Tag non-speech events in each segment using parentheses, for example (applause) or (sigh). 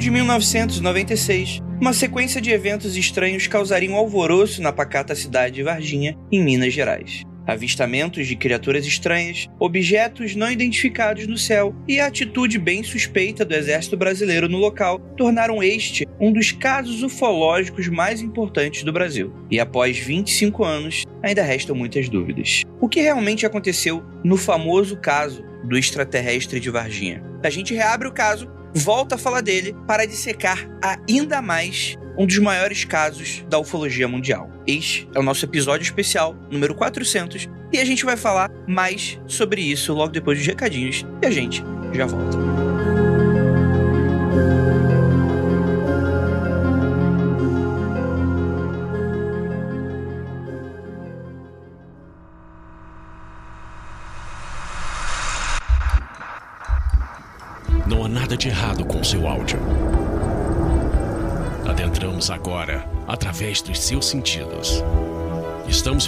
de 1996, uma sequência de eventos estranhos causaria um alvoroço na pacata cidade de Varginha, em Minas Gerais. Avistamentos de criaturas estranhas, objetos não identificados no céu e a atitude bem suspeita do exército brasileiro no local tornaram este um dos casos ufológicos mais importantes do Brasil. E após 25 anos, ainda restam muitas dúvidas. O que realmente aconteceu no famoso caso do extraterrestre de Varginha? A gente reabre o caso, volta a falar dele para dissecar ainda mais um dos maiores casos da ufologia mundial. Este é o nosso episódio especial, número 400, e a gente vai falar mais sobre isso logo depois dos recadinhos e a gente já volta.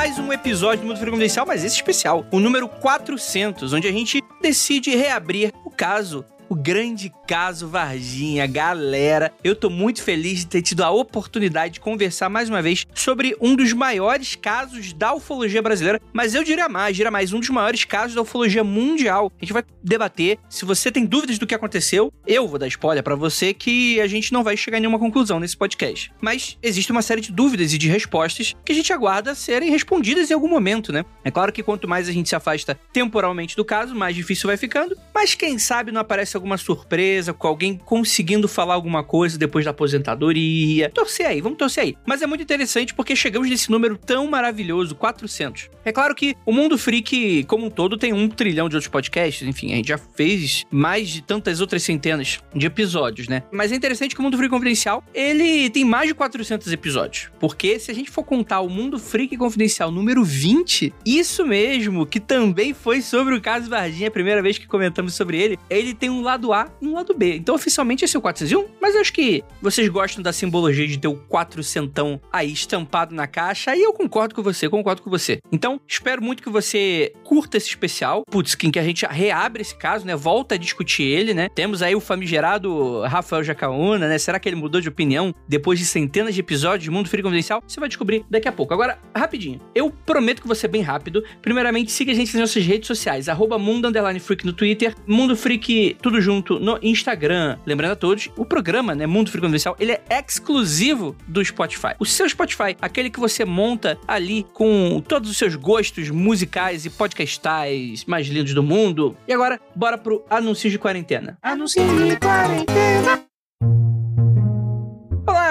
Mais um episódio do Mundo Confidencial, mas esse especial, o número 400, onde a gente decide reabrir o caso o grande caso Varginha. Galera, eu tô muito feliz de ter tido a oportunidade de conversar mais uma vez sobre um dos maiores casos da ufologia brasileira, mas eu diria mais, diria mais, um dos maiores casos da ufologia mundial. A gente vai debater. Se você tem dúvidas do que aconteceu, eu vou dar spoiler para você que a gente não vai chegar em nenhuma conclusão nesse podcast. Mas existe uma série de dúvidas e de respostas que a gente aguarda serem respondidas em algum momento, né? É claro que quanto mais a gente se afasta temporalmente do caso, mais difícil vai ficando, mas quem sabe não aparece alguma surpresa, com alguém conseguindo falar alguma coisa depois da aposentadoria. Torcer aí, vamos torcer aí. Mas é muito interessante porque chegamos nesse número tão maravilhoso, 400. É claro que o Mundo Freak, como um todo, tem um trilhão de outros podcasts, enfim, a gente já fez mais de tantas outras centenas de episódios, né? Mas é interessante que o Mundo Freak Confidencial, ele tem mais de 400 episódios. Porque se a gente for contar o Mundo Freak Confidencial número 20, isso mesmo, que também foi sobre o caso Varginha, a primeira vez que comentamos sobre ele, ele tem um lado A e um lado B. Então, oficialmente, esse é o 401, mas acho que vocês gostam da simbologia de ter o 400 aí estampado na caixa, e eu concordo com você, concordo com você. Então, espero muito que você curta esse especial. Putz, que a gente reabre esse caso, né? Volta a discutir ele, né? Temos aí o famigerado Rafael Jacaúna, né? Será que ele mudou de opinião depois de centenas de episódios de Mundo Freak Confidencial? Você vai descobrir daqui a pouco. Agora, rapidinho. Eu prometo que vou ser bem rápido. Primeiramente, siga a gente nas nossas redes sociais, arroba Mundo Freak no Twitter, Mundo Freak tudo junto no Instagram. Lembrando a todos, o programa, né, Mundo Freak ele é exclusivo do Spotify. O seu Spotify, aquele que você monta ali com todos os seus gostos musicais e podcastais mais lindos do mundo. E agora, bora pro Anúncios de Quarentena. Anúncios de Quarentena.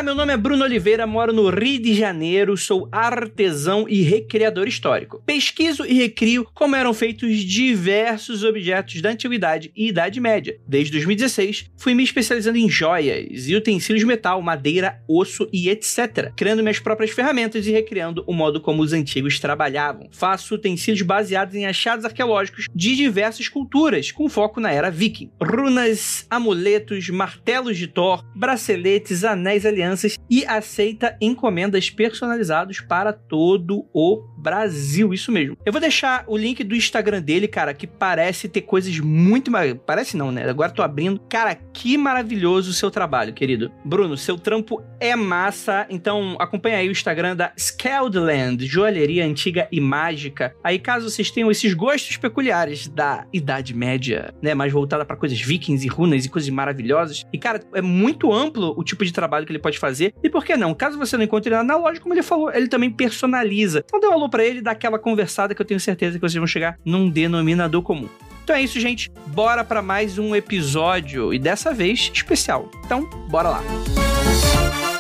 Meu nome é Bruno Oliveira, moro no Rio de Janeiro, sou artesão e recriador histórico. Pesquiso e recrio como eram feitos diversos objetos da Antiguidade e Idade Média. Desde 2016, fui me especializando em joias e utensílios de metal, madeira, osso e etc., criando minhas próprias ferramentas e recriando o modo como os antigos trabalhavam. Faço utensílios baseados em achados arqueológicos de diversas culturas, com foco na era viking. Runas, amuletos, martelos de Thor, braceletes, anéis alianças e aceita encomendas personalizados para todo o Brasil, isso mesmo. Eu vou deixar o link do Instagram dele, cara, que parece ter coisas muito. Parece não, né? Agora tô abrindo. Cara, que maravilhoso o seu trabalho, querido. Bruno, seu trampo é massa, então acompanha aí o Instagram da Skeldland, joalheria antiga e mágica. Aí, caso vocês tenham esses gostos peculiares da Idade Média, né? Mais voltada para coisas vikings e runas e coisas maravilhosas. E, cara, é muito amplo o tipo de trabalho que ele pode fazer. E por que não? Caso você não encontre nada na loja, como ele falou, ele também personaliza. Então dê um pra ele, dá aquela conversada que eu tenho certeza que vocês vão chegar num denominador comum. Então é isso, gente. Bora para mais um episódio e dessa vez especial. Então, bora lá. Longos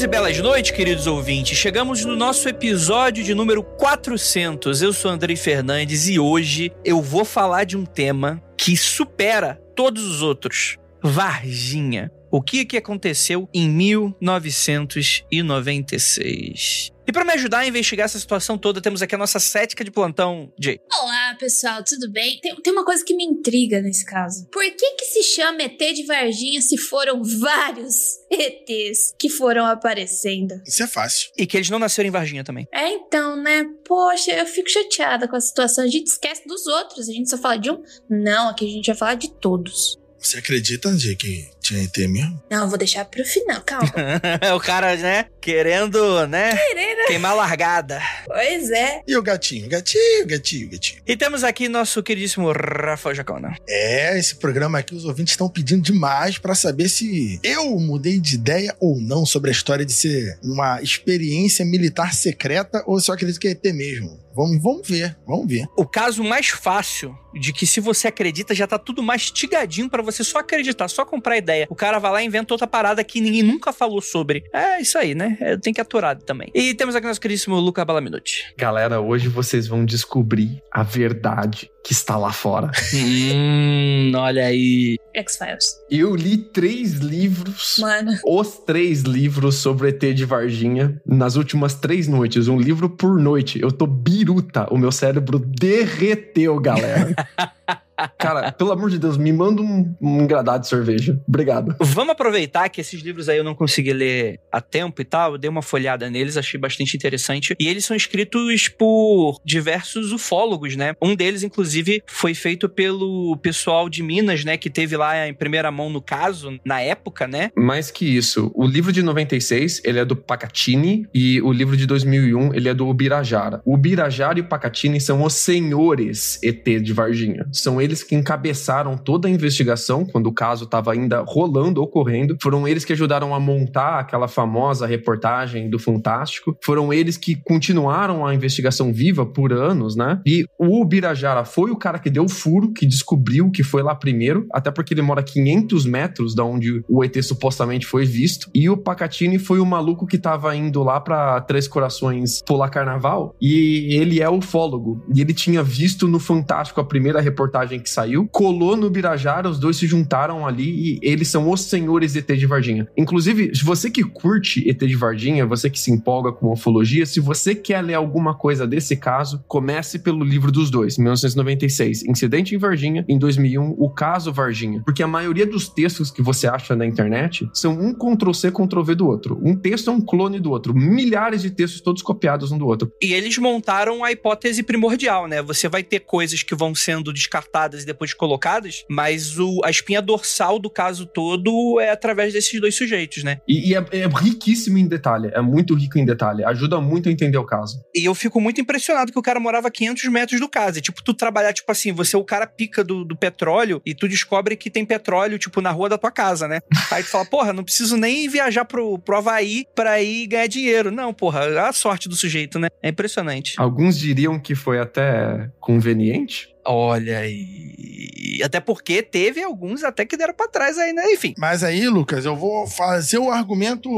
dias e belas noites, queridos ouvintes. Chegamos no nosso episódio de número 400. Eu sou Andrei Fernandes e hoje eu vou falar de um tema que supera todos os outros. Varginha. O que, que aconteceu em 1996? E para me ajudar a investigar essa situação toda, temos aqui a nossa cética de plantão, Jay. Olá, pessoal, tudo bem? Tem, tem uma coisa que me intriga nesse caso. Por que que se chama ET de Varginha se foram vários (laughs) ETs que foram aparecendo? Isso é fácil. E que eles não nasceram em Varginha também. É então, né? Poxa, eu fico chateada com a situação. A gente esquece dos outros, a gente só fala de um. Não, aqui a gente vai falar de todos. Você acredita, André, que tinha ET mesmo? Não, vou deixar pro final, calma. (laughs) o cara, né, querendo, né, Querendo. queimar a largada. Pois é. E o gatinho? Gatinho, gatinho, gatinho. E temos aqui nosso queridíssimo Rafael Jacona. É, esse programa aqui os ouvintes estão pedindo demais pra saber se eu mudei de ideia ou não sobre a história de ser uma experiência militar secreta ou se eu acredito que é ET mesmo. Vamos, vamos ver, vamos ver. O caso mais fácil de que se você acredita já tá tudo mastigadinho pra você só acreditar, só comprar ideia. O cara vai lá e inventa outra parada que ninguém nunca falou sobre. É isso aí, né? É, tem que aturar também. E temos aqui nosso queridíssimo Luca Balaminuti. Galera, hoje vocês vão descobrir a verdade que está lá fora. hum, olha aí. X-Files. Eu li três livros. Mano. Os três livros sobre ET de Varginha nas últimas três noites. Um livro por noite. Eu tô biruta. O meu cérebro derreteu, galera. (laughs) Cara, pelo amor de Deus, me manda um, um engradado de cerveja. Obrigado. Vamos aproveitar que esses livros aí eu não consegui ler a tempo e tal. Eu dei uma folhada neles, achei bastante interessante. E eles são escritos por diversos ufólogos, né? Um deles, inclusive, foi feito pelo pessoal de Minas, né? Que teve lá em primeira mão no caso, na época, né? Mais que isso, o livro de 96, ele é do Pacatini e o livro de 2001, ele é do Ubirajara. O Ubirajara e o Pacatini são os senhores ET de Varginha. São eles que encabeçaram toda a investigação quando o caso estava ainda rolando, ocorrendo. Foram eles que ajudaram a montar aquela famosa reportagem do Fantástico. Foram eles que continuaram a investigação viva por anos, né? E o Ubirajara foi o cara que deu o furo, que descobriu que foi lá primeiro, até porque ele mora 500 metros da onde o ET supostamente foi visto. E o Pacatini foi o maluco que tava indo lá para Três Corações pular carnaval. E ele é ufólogo. E ele tinha visto no Fantástico a primeira reportagem que saiu, colou no Birajara, os dois se juntaram ali e eles são os senhores ET de Varginha. Inclusive, você que curte ET de Varginha, você que se empolga com ufologia, se você quer ler alguma coisa desse caso, comece pelo livro dos dois, 1996, Incidente em Varginha, em 2001, O Caso Varginha. Porque a maioria dos textos que você acha na internet são um Ctrl-C, Ctrl-V do outro. Um texto é um clone do outro. Milhares de textos todos copiados um do outro. E eles montaram a hipótese primordial, né? Você vai ter coisas que vão sendo descartadas e depois colocadas, mas o, a espinha dorsal do caso todo é através desses dois sujeitos, né? E, e é, é riquíssimo em detalhe, é muito rico em detalhe, ajuda muito a entender o caso. E eu fico muito impressionado que o cara morava a 500 metros do caso. E, tipo, tu trabalhar, tipo assim, você é o cara pica do, do petróleo e tu descobre que tem petróleo, tipo, na rua da tua casa, né? Aí tu fala, porra, não preciso nem viajar pro, pro Havaí pra ir ganhar dinheiro. Não, porra, a sorte do sujeito, né? É impressionante. Alguns diriam que foi até conveniente. Olha aí. Até porque teve alguns até que deram pra trás aí, né? Enfim. Mas aí, Lucas, eu vou fazer o argumento.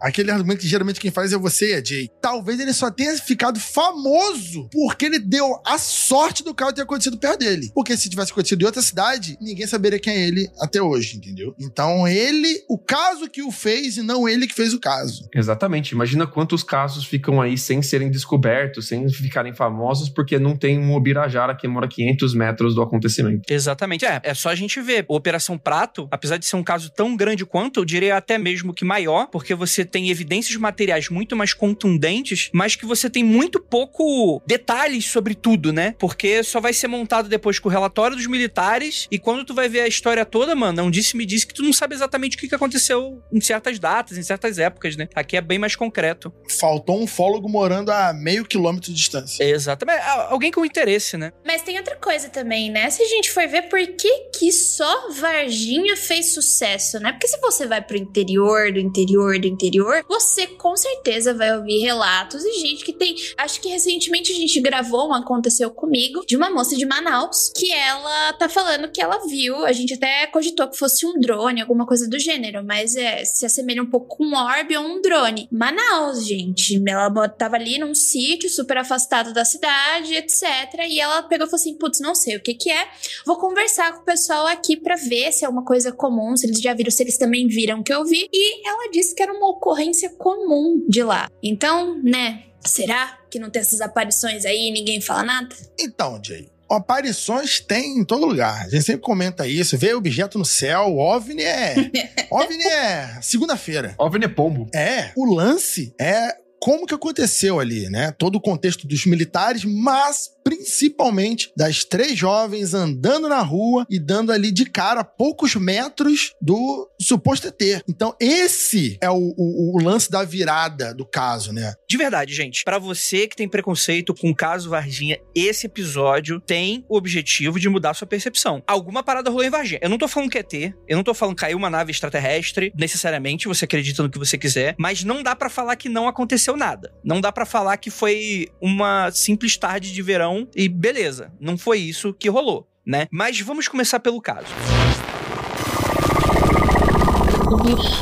Aquele argumento que geralmente quem faz é você, Jay. Talvez ele só tenha ficado famoso porque ele deu a sorte do carro ter acontecido perto dele. Porque se tivesse acontecido em outra cidade, ninguém saberia quem é ele até hoje, entendeu? Então ele, o caso que o fez e não ele que fez o caso. Exatamente. Imagina quantos casos ficam aí sem serem descobertos, sem ficarem famosos, porque não tem um Obirajara que mora 500 metros do acontecimento. Exatamente. É, é só a gente ver. O Operação Prato, apesar de ser um caso tão grande quanto, eu diria até mesmo que maior, porque você tem evidências materiais muito mais contundentes, mas que você tem muito pouco detalhes sobre tudo, né? Porque só vai ser montado depois com o relatório dos militares e quando tu vai ver a história toda, mano, não disse me disse que tu não sabe exatamente o que que aconteceu em certas datas, em certas épocas, né? Aqui é bem mais concreto. Faltou um fólogo morando a meio quilômetro de distância. Exatamente. Alguém com interesse, né? Mas tem outra coisa também, né? Se a gente for ver por que, que só Varginha fez sucesso, né? Porque se você vai pro interior, do interior, do interior, interior, você com certeza vai ouvir relatos de gente que tem. Acho que recentemente a gente gravou um Aconteceu Comigo, de uma moça de Manaus, que ela tá falando que ela viu. A gente até cogitou que fosse um drone, alguma coisa do gênero, mas é, se assemelha um pouco com um orbe ou um drone. Manaus, gente. Ela tava ali num sítio super afastado da cidade, etc. E ela pegou e falou assim: putz, não sei o que que é. Vou conversar com o pessoal aqui para ver se é uma coisa comum, se eles já viram, se eles também viram que eu vi. E ela disse que era uma ocorrência comum de lá. Então, né? Será que não tem essas aparições aí e ninguém fala nada? Então, Jay, aparições tem em todo lugar. A gente sempre comenta isso. Vê objeto no céu, OVNI é. (laughs) OVNI é segunda-feira. OVNI é pombo. É. O lance é como que aconteceu ali, né? Todo o contexto dos militares, mas principalmente das três jovens andando na rua e dando ali de cara poucos metros do suposto ET. Então, esse é o, o, o lance da virada do caso, né? De verdade, gente, para você que tem preconceito com o caso Varginha, esse episódio tem o objetivo de mudar sua percepção. Alguma parada rolou em Varginha. Eu não tô falando que é ET, eu não tô falando que caiu uma nave extraterrestre, necessariamente, você acredita no que você quiser, mas não dá para falar que não aconteceu nada. Não dá para falar que foi uma simples tarde de verão e beleza, não foi isso que rolou, né? Mas vamos começar pelo caso.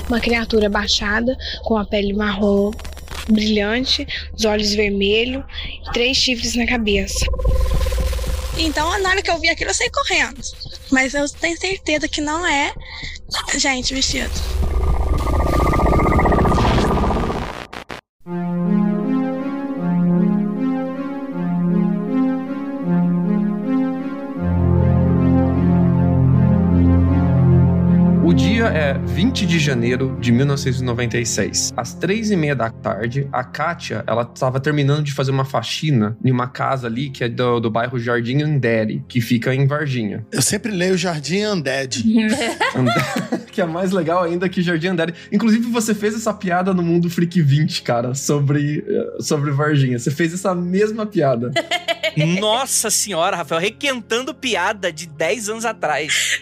Uma criatura baixada com a pele marrom brilhante, os olhos vermelhos e três chifres na cabeça. Então, na hora que eu vi aquilo, eu saí correndo. Mas eu tenho certeza que não é gente vestido. Dia é 20 de janeiro de 1996. Às três e meia da tarde, a Kátia, ela estava terminando de fazer uma faxina em uma casa ali que é do, do bairro Jardim Andere, que fica em Varginha. Eu sempre leio Jardim Undead. (laughs) que é mais legal ainda que Jardim Andere. Inclusive, você fez essa piada no Mundo Freak 20, cara, sobre, eh, sobre Varginha. Você fez essa mesma piada. (laughs) Nossa senhora, Rafael, requentando piada de 10 anos atrás.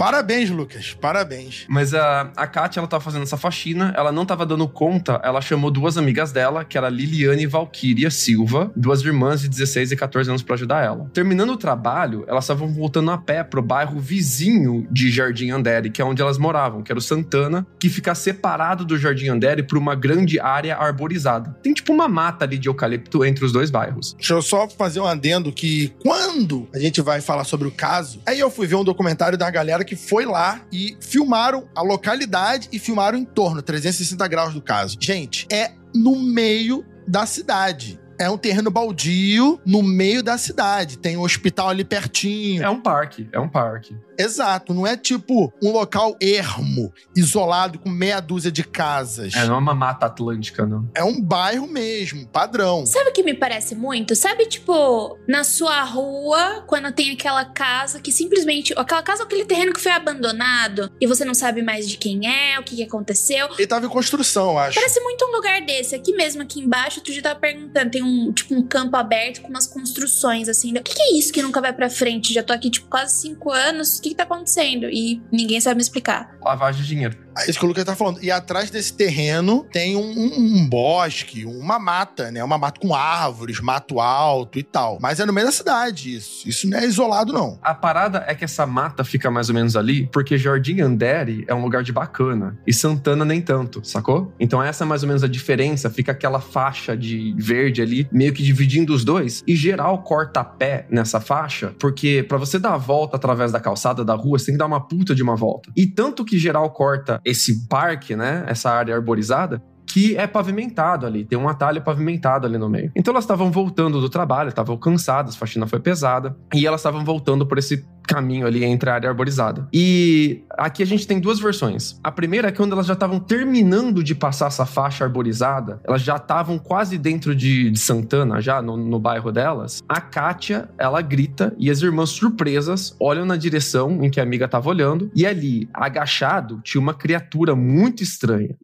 Parabéns, Lucas. Parabéns. Mas a, a Kátia, ela tava fazendo essa faxina, ela não tava dando conta, ela chamou duas amigas dela, que era Liliane e Valkyria Silva, duas irmãs de 16 e 14 anos para ajudar ela. Terminando o trabalho, elas estavam voltando a pé pro bairro vizinho de Jardim Andere, que é onde elas moravam, que era o Santana, que fica separado do Jardim Andere por uma grande área arborizada. Tem tipo uma mata ali de eucalipto entre os dois bairros. Deixa eu só fazer um adendo que quando a gente vai falar sobre o caso, aí eu fui ver um documentário da galera que foi lá e filmaram a localidade e filmaram o entorno, 360 graus do caso. Gente, é no meio da cidade é um terreno baldio no meio da cidade. Tem um hospital ali pertinho. É um parque, é um parque. Exato, não é tipo um local ermo, isolado com meia dúzia de casas. É, não é uma mata atlântica, não. É um bairro mesmo, padrão. Sabe o que me parece muito? Sabe, tipo, na sua rua, quando tem aquela casa que simplesmente. Aquela casa ou aquele terreno que foi abandonado e você não sabe mais de quem é, o que, que aconteceu. Ele tava em construção, acho. Parece muito um lugar desse. Aqui mesmo, aqui embaixo, tu já tava perguntando. Tem um, tipo, um campo aberto com umas construções, assim. O que, que é isso que nunca vai pra frente? Já tô aqui, tipo, quase cinco anos. O que que tá acontecendo? E ninguém sabe me explicar. Lavagem de dinheiro. É isso que o Lucas tá falando. E atrás desse terreno tem um, um, um, bosque, uma mata, né? Uma mata com árvores, mato alto e tal. Mas é no meio da cidade isso. Isso não é isolado, não. A parada é que essa mata fica mais ou menos ali porque Jardim Andere é um lugar de bacana e Santana nem tanto, sacou? Então essa é mais ou menos a diferença. Fica aquela faixa de verde ali, meio que dividindo os dois. E geral corta pé nessa faixa porque para você dar a volta através da calçada da rua, você tem que dar uma puta de uma volta. E tanto que geral corta esse parque, né, essa área arborizada, que é pavimentado ali, tem um atalho pavimentado ali no meio. Então elas estavam voltando do trabalho, estavam cansadas, a faxina foi pesada, e elas estavam voltando por esse caminho ali entre a área arborizada. E aqui a gente tem duas versões. A primeira é que quando elas já estavam terminando de passar essa faixa arborizada, elas já estavam quase dentro de, de Santana, já no, no, bairro delas. A Kátia, ela grita e as irmãs surpresas olham na direção em que a amiga estava olhando e ali, agachado, tinha uma criatura muito estranha.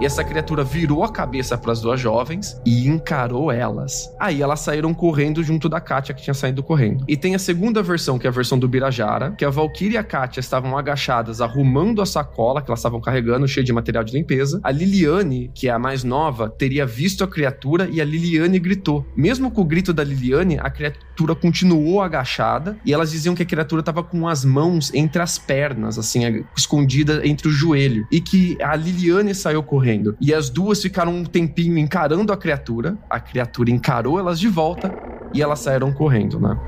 E essa criatura virou a cabeça para as duas jovens e encarou elas. Aí elas saíram correndo junto da Kátia que tinha saído correndo. E tem a segunda versão, que é a versão do Birajara, que a Valkyria e a Kátia estavam agachadas arrumando a sacola que elas estavam carregando, cheia de material de limpeza. A Liliane, que é a mais nova, teria visto a criatura e a Liliane gritou. Mesmo com o grito da Liliane, a criatura continuou agachada e elas diziam que a criatura estava com as mãos entre as pernas, assim, escondida entre o joelho. E que a Liliane saiu correndo. E as duas ficaram um tempinho encarando a criatura. A criatura encarou elas de volta e elas saíram correndo, né?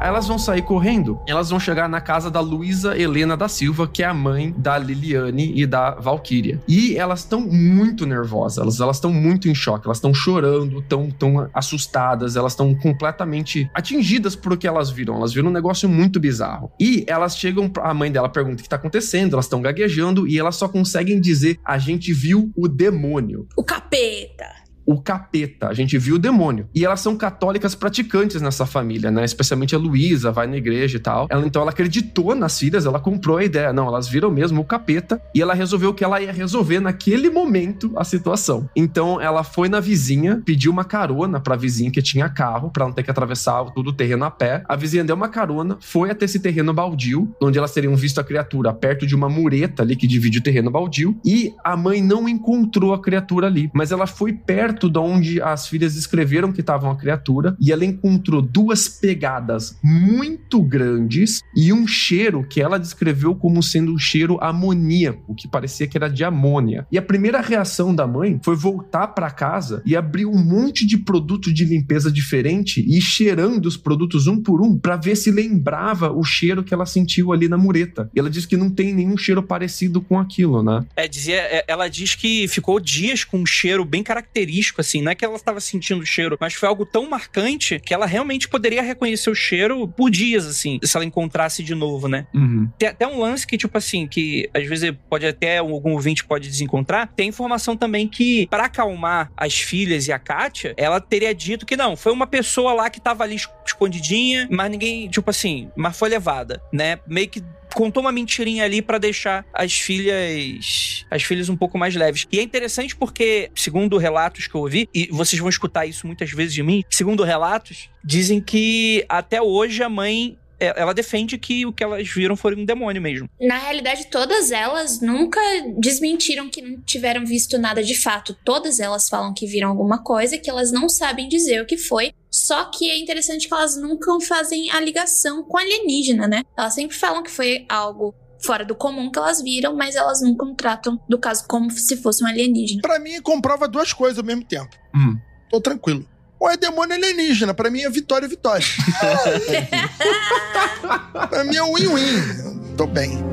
Elas vão sair correndo, elas vão chegar na casa da Luísa Helena da Silva, que é a mãe da Liliane e da Valkyria. E elas estão muito nervosas, elas estão muito em choque, elas estão chorando, estão tão assustadas, elas estão completamente atingidas por o que elas viram. Elas viram um negócio muito bizarro. E elas chegam, a mãe dela pergunta o que tá acontecendo, elas estão gaguejando e elas só conseguem dizer: a gente viu o demônio. O capeta o capeta, a gente viu o demônio. E elas são católicas praticantes nessa família, né? Especialmente a Luísa, vai na igreja e tal. Ela, então ela acreditou nas filhas, ela comprou a ideia. Não, elas viram mesmo o capeta e ela resolveu que ela ia resolver naquele momento a situação. Então ela foi na vizinha, pediu uma carona pra vizinha que tinha carro, pra não ter que atravessar todo o terreno a pé. A vizinha deu uma carona, foi até esse terreno baldio, onde elas teriam visto a criatura perto de uma mureta ali que divide o terreno baldio. E a mãe não encontrou a criatura ali, mas ela foi perto perto de onde as filhas escreveram que estavam a criatura e ela encontrou duas pegadas muito grandes e um cheiro que ela descreveu como sendo um cheiro amoníaco, que parecia que era de amônia. E a primeira reação da mãe foi voltar para casa e abrir um monte de produto de limpeza diferente e ir cheirando os produtos um por um para ver se lembrava o cheiro que ela sentiu ali na mureta. E ela diz que não tem nenhum cheiro parecido com aquilo, né? É, dizia, é, ela diz que ficou dias com um cheiro bem característico assim. Não é que ela estava sentindo o cheiro, mas foi algo tão marcante que ela realmente poderia reconhecer o cheiro por dias, assim, se ela encontrasse de novo, né? Uhum. Tem até um lance que, tipo assim, que às vezes pode até algum ouvinte pode desencontrar. Tem informação também que, para acalmar as filhas e a Kátia, ela teria dito que não, foi uma pessoa lá que tava ali escondidinha, mas ninguém, tipo assim, mas foi levada, né? Meio que contou uma mentirinha ali para deixar as filhas as filhas um pouco mais leves. E é interessante porque, segundo relatos que eu ouvi, e vocês vão escutar isso muitas vezes de mim, segundo relatos, dizem que até hoje a mãe ela defende que o que elas viram foi um demônio mesmo. Na realidade, todas elas nunca desmentiram que não tiveram visto nada de fato. Todas elas falam que viram alguma coisa, que elas não sabem dizer o que foi. Só que é interessante que elas nunca fazem a ligação com alienígena, né? Elas sempre falam que foi algo fora do comum que elas viram, mas elas nunca tratam do caso como se fosse um alienígena. Pra mim, comprova duas coisas ao mesmo tempo. Hum. Tô tranquilo. Ou é demônio alienígena. Pra mim é vitória, vitória. (laughs) pra mim é win-win. Tô bem.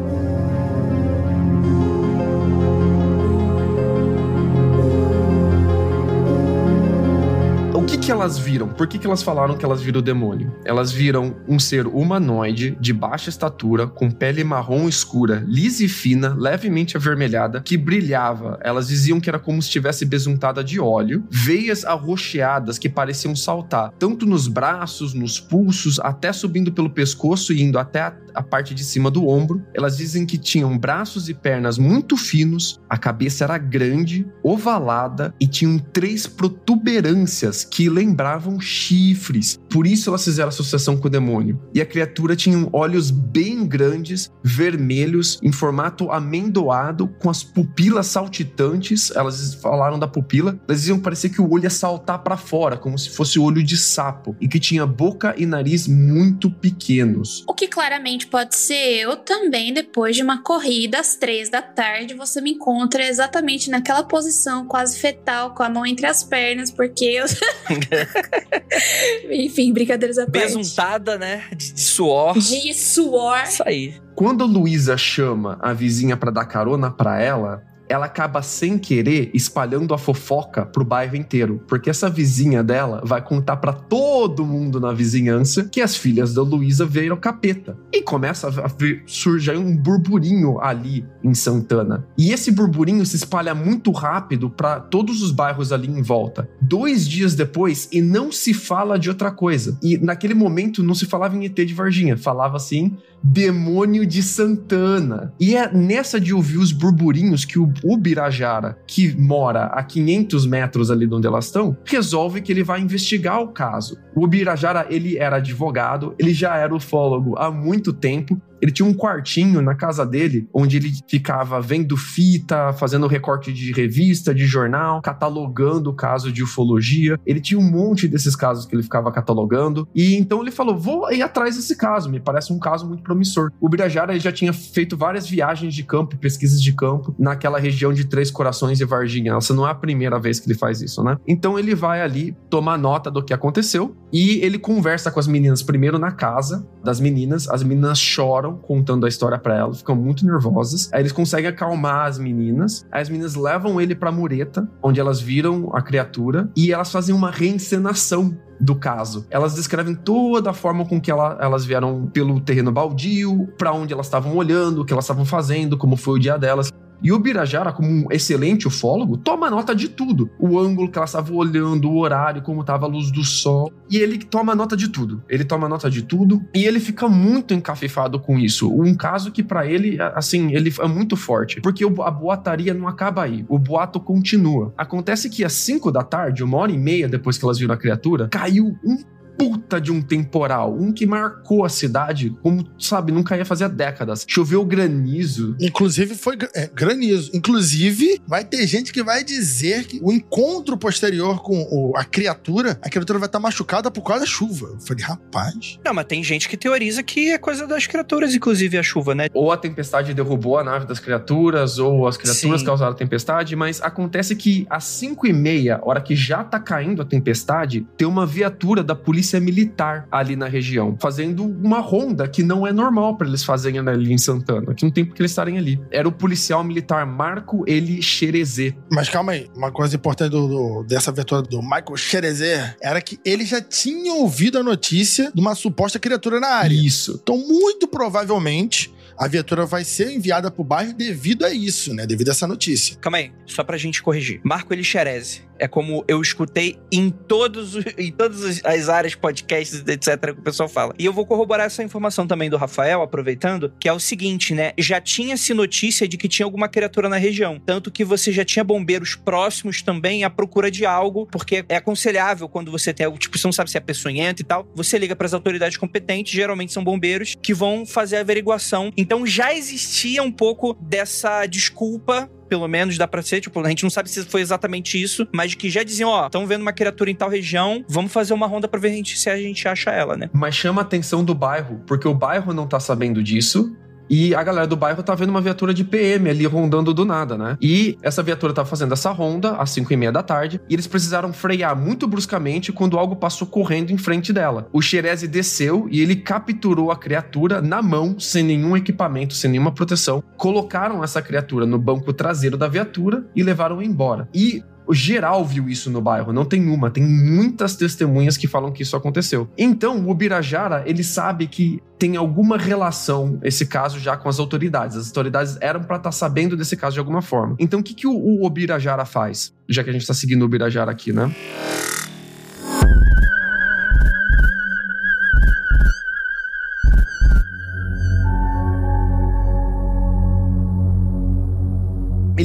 Que, elas viram? Por que, que elas falaram que elas viram o demônio? Elas viram um ser humanoide de baixa estatura, com pele marrom escura, lisa e fina, levemente avermelhada, que brilhava. Elas diziam que era como se estivesse besuntada de óleo, veias arroxeadas que pareciam saltar, tanto nos braços, nos pulsos, até subindo pelo pescoço e indo até a, a parte de cima do ombro. Elas dizem que tinham braços e pernas muito finos, a cabeça era grande, ovalada e tinham três protuberâncias que lembravam chifres. Por isso elas fizeram associação com o demônio. E a criatura tinha olhos bem grandes, vermelhos, em formato amendoado, com as pupilas saltitantes. Elas falaram da pupila. Elas diziam que parecia que o olho ia saltar para fora, como se fosse olho de sapo. E que tinha boca e nariz muito pequenos. O que claramente pode ser eu também, depois de uma corrida às três da tarde, você me encontra exatamente naquela posição quase fetal, com a mão entre as pernas, porque eu. (laughs) (laughs) Enfim, brincadeiras à parte. Besuntada, né? De, de suor. De suor. Isso aí. Quando a Luísa chama a vizinha para dar carona para ela, ela acaba sem querer espalhando a fofoca pro bairro inteiro, porque essa vizinha dela vai contar para todo mundo na vizinhança que as filhas da Luísa viram capeta. E começa a surgir um burburinho ali em Santana. E esse burburinho se espalha muito rápido para todos os bairros ali em volta. dois dias depois e não se fala de outra coisa. E naquele momento não se falava em ET de Varginha, falava assim demônio de Santana. E é nessa de ouvir os burburinhos que o Ubirajara, que mora a 500 metros ali de onde elas estão, resolve que ele vai investigar o caso. O Ubirajara, ele era advogado, ele já era ufólogo há muito tempo, ele tinha um quartinho na casa dele, onde ele ficava vendo fita, fazendo recorte de revista, de jornal, catalogando o caso de ufologia. Ele tinha um monte desses casos que ele ficava catalogando. E então ele falou: vou ir atrás desse caso, me parece um caso muito promissor. O Birajara já tinha feito várias viagens de campo, pesquisas de campo, naquela região de Três Corações e Varginha. Essa não é a primeira vez que ele faz isso, né? Então ele vai ali tomar nota do que aconteceu e ele conversa com as meninas primeiro na casa das meninas. As meninas choram contando a história para elas, ficam muito nervosas. Aí eles conseguem acalmar as meninas. Aí as meninas levam ele pra mureta, onde elas viram a criatura e elas fazem uma reencenação do caso. Elas descrevem toda a forma com que ela, elas vieram pelo terreno baldio, para onde elas estavam olhando, o que elas estavam fazendo, como foi o dia delas. E o Birajara, como um excelente ufólogo, toma nota de tudo. O ângulo que ela estava olhando, o horário, como estava a luz do sol. E ele toma nota de tudo. Ele toma nota de tudo e ele fica muito encafifado com isso. Um caso que para ele, assim, ele é muito forte. Porque a boataria não acaba aí. O boato continua. Acontece que às 5 da tarde, uma hora e meia depois que elas viram a criatura, caiu um puta de um temporal, um que marcou a cidade, como, sabe, nunca ia fazer décadas. Choveu granizo. Inclusive foi é, granizo. Inclusive, vai ter gente que vai dizer que o encontro posterior com o, a criatura, a criatura vai estar machucada por causa da chuva. Eu falei, rapaz. Não, mas tem gente que teoriza que é coisa das criaturas, inclusive a chuva, né? Ou a tempestade derrubou a nave das criaturas, ou as criaturas Sim. causaram a tempestade, mas acontece que às 5 e meia, hora que já tá caindo a tempestade, tem uma viatura da polícia polícia militar ali na região, fazendo uma ronda que não é normal para eles fazerem ali em Santana, que não tem por que eles estarem ali. Era o policial militar Marco Eli Xerezê. Mas calma aí, uma coisa importante do, do, dessa aventura do Michael Xerezê era que ele já tinha ouvido a notícia de uma suposta criatura na área. Isso. Então, muito provavelmente, a viatura vai ser enviada pro bairro devido a isso, né? Devido a essa notícia. Calma aí, só pra gente corrigir. Marco Elixerese é como eu escutei em todos em todas as áreas, podcasts, etc, que o pessoal fala. E eu vou corroborar essa informação também do Rafael, aproveitando, que é o seguinte, né? Já tinha-se notícia de que tinha alguma criatura na região. Tanto que você já tinha bombeiros próximos também à procura de algo, porque é aconselhável quando você tem algo, tipo, você não sabe se é peçonhenta e tal, você liga para as autoridades competentes, geralmente são bombeiros, que vão fazer a averiguação. Então já existia um pouco dessa desculpa pelo menos dá pra ser, tipo, a gente não sabe se foi exatamente isso, mas que já diziam, ó, estão vendo uma criatura em tal região, vamos fazer uma ronda pra ver se a gente acha ela, né? Mas chama a atenção do bairro, porque o bairro não tá sabendo disso, e a galera do bairro tá vendo uma viatura de PM ali rondando do nada, né? E essa viatura tá fazendo essa ronda às 5 e meia da tarde e eles precisaram frear muito bruscamente quando algo passou correndo em frente dela. O Xereze desceu e ele capturou a criatura na mão, sem nenhum equipamento, sem nenhuma proteção. Colocaram essa criatura no banco traseiro da viatura e levaram embora. E o geral viu isso no bairro, não tem uma, tem muitas testemunhas que falam que isso aconteceu. Então, o Birajara, ele sabe que tem alguma relação esse caso já com as autoridades. As autoridades eram para estar tá sabendo desse caso de alguma forma. Então, o que, que o, o Obirajara faz? Já que a gente está seguindo o Obirajara aqui, né?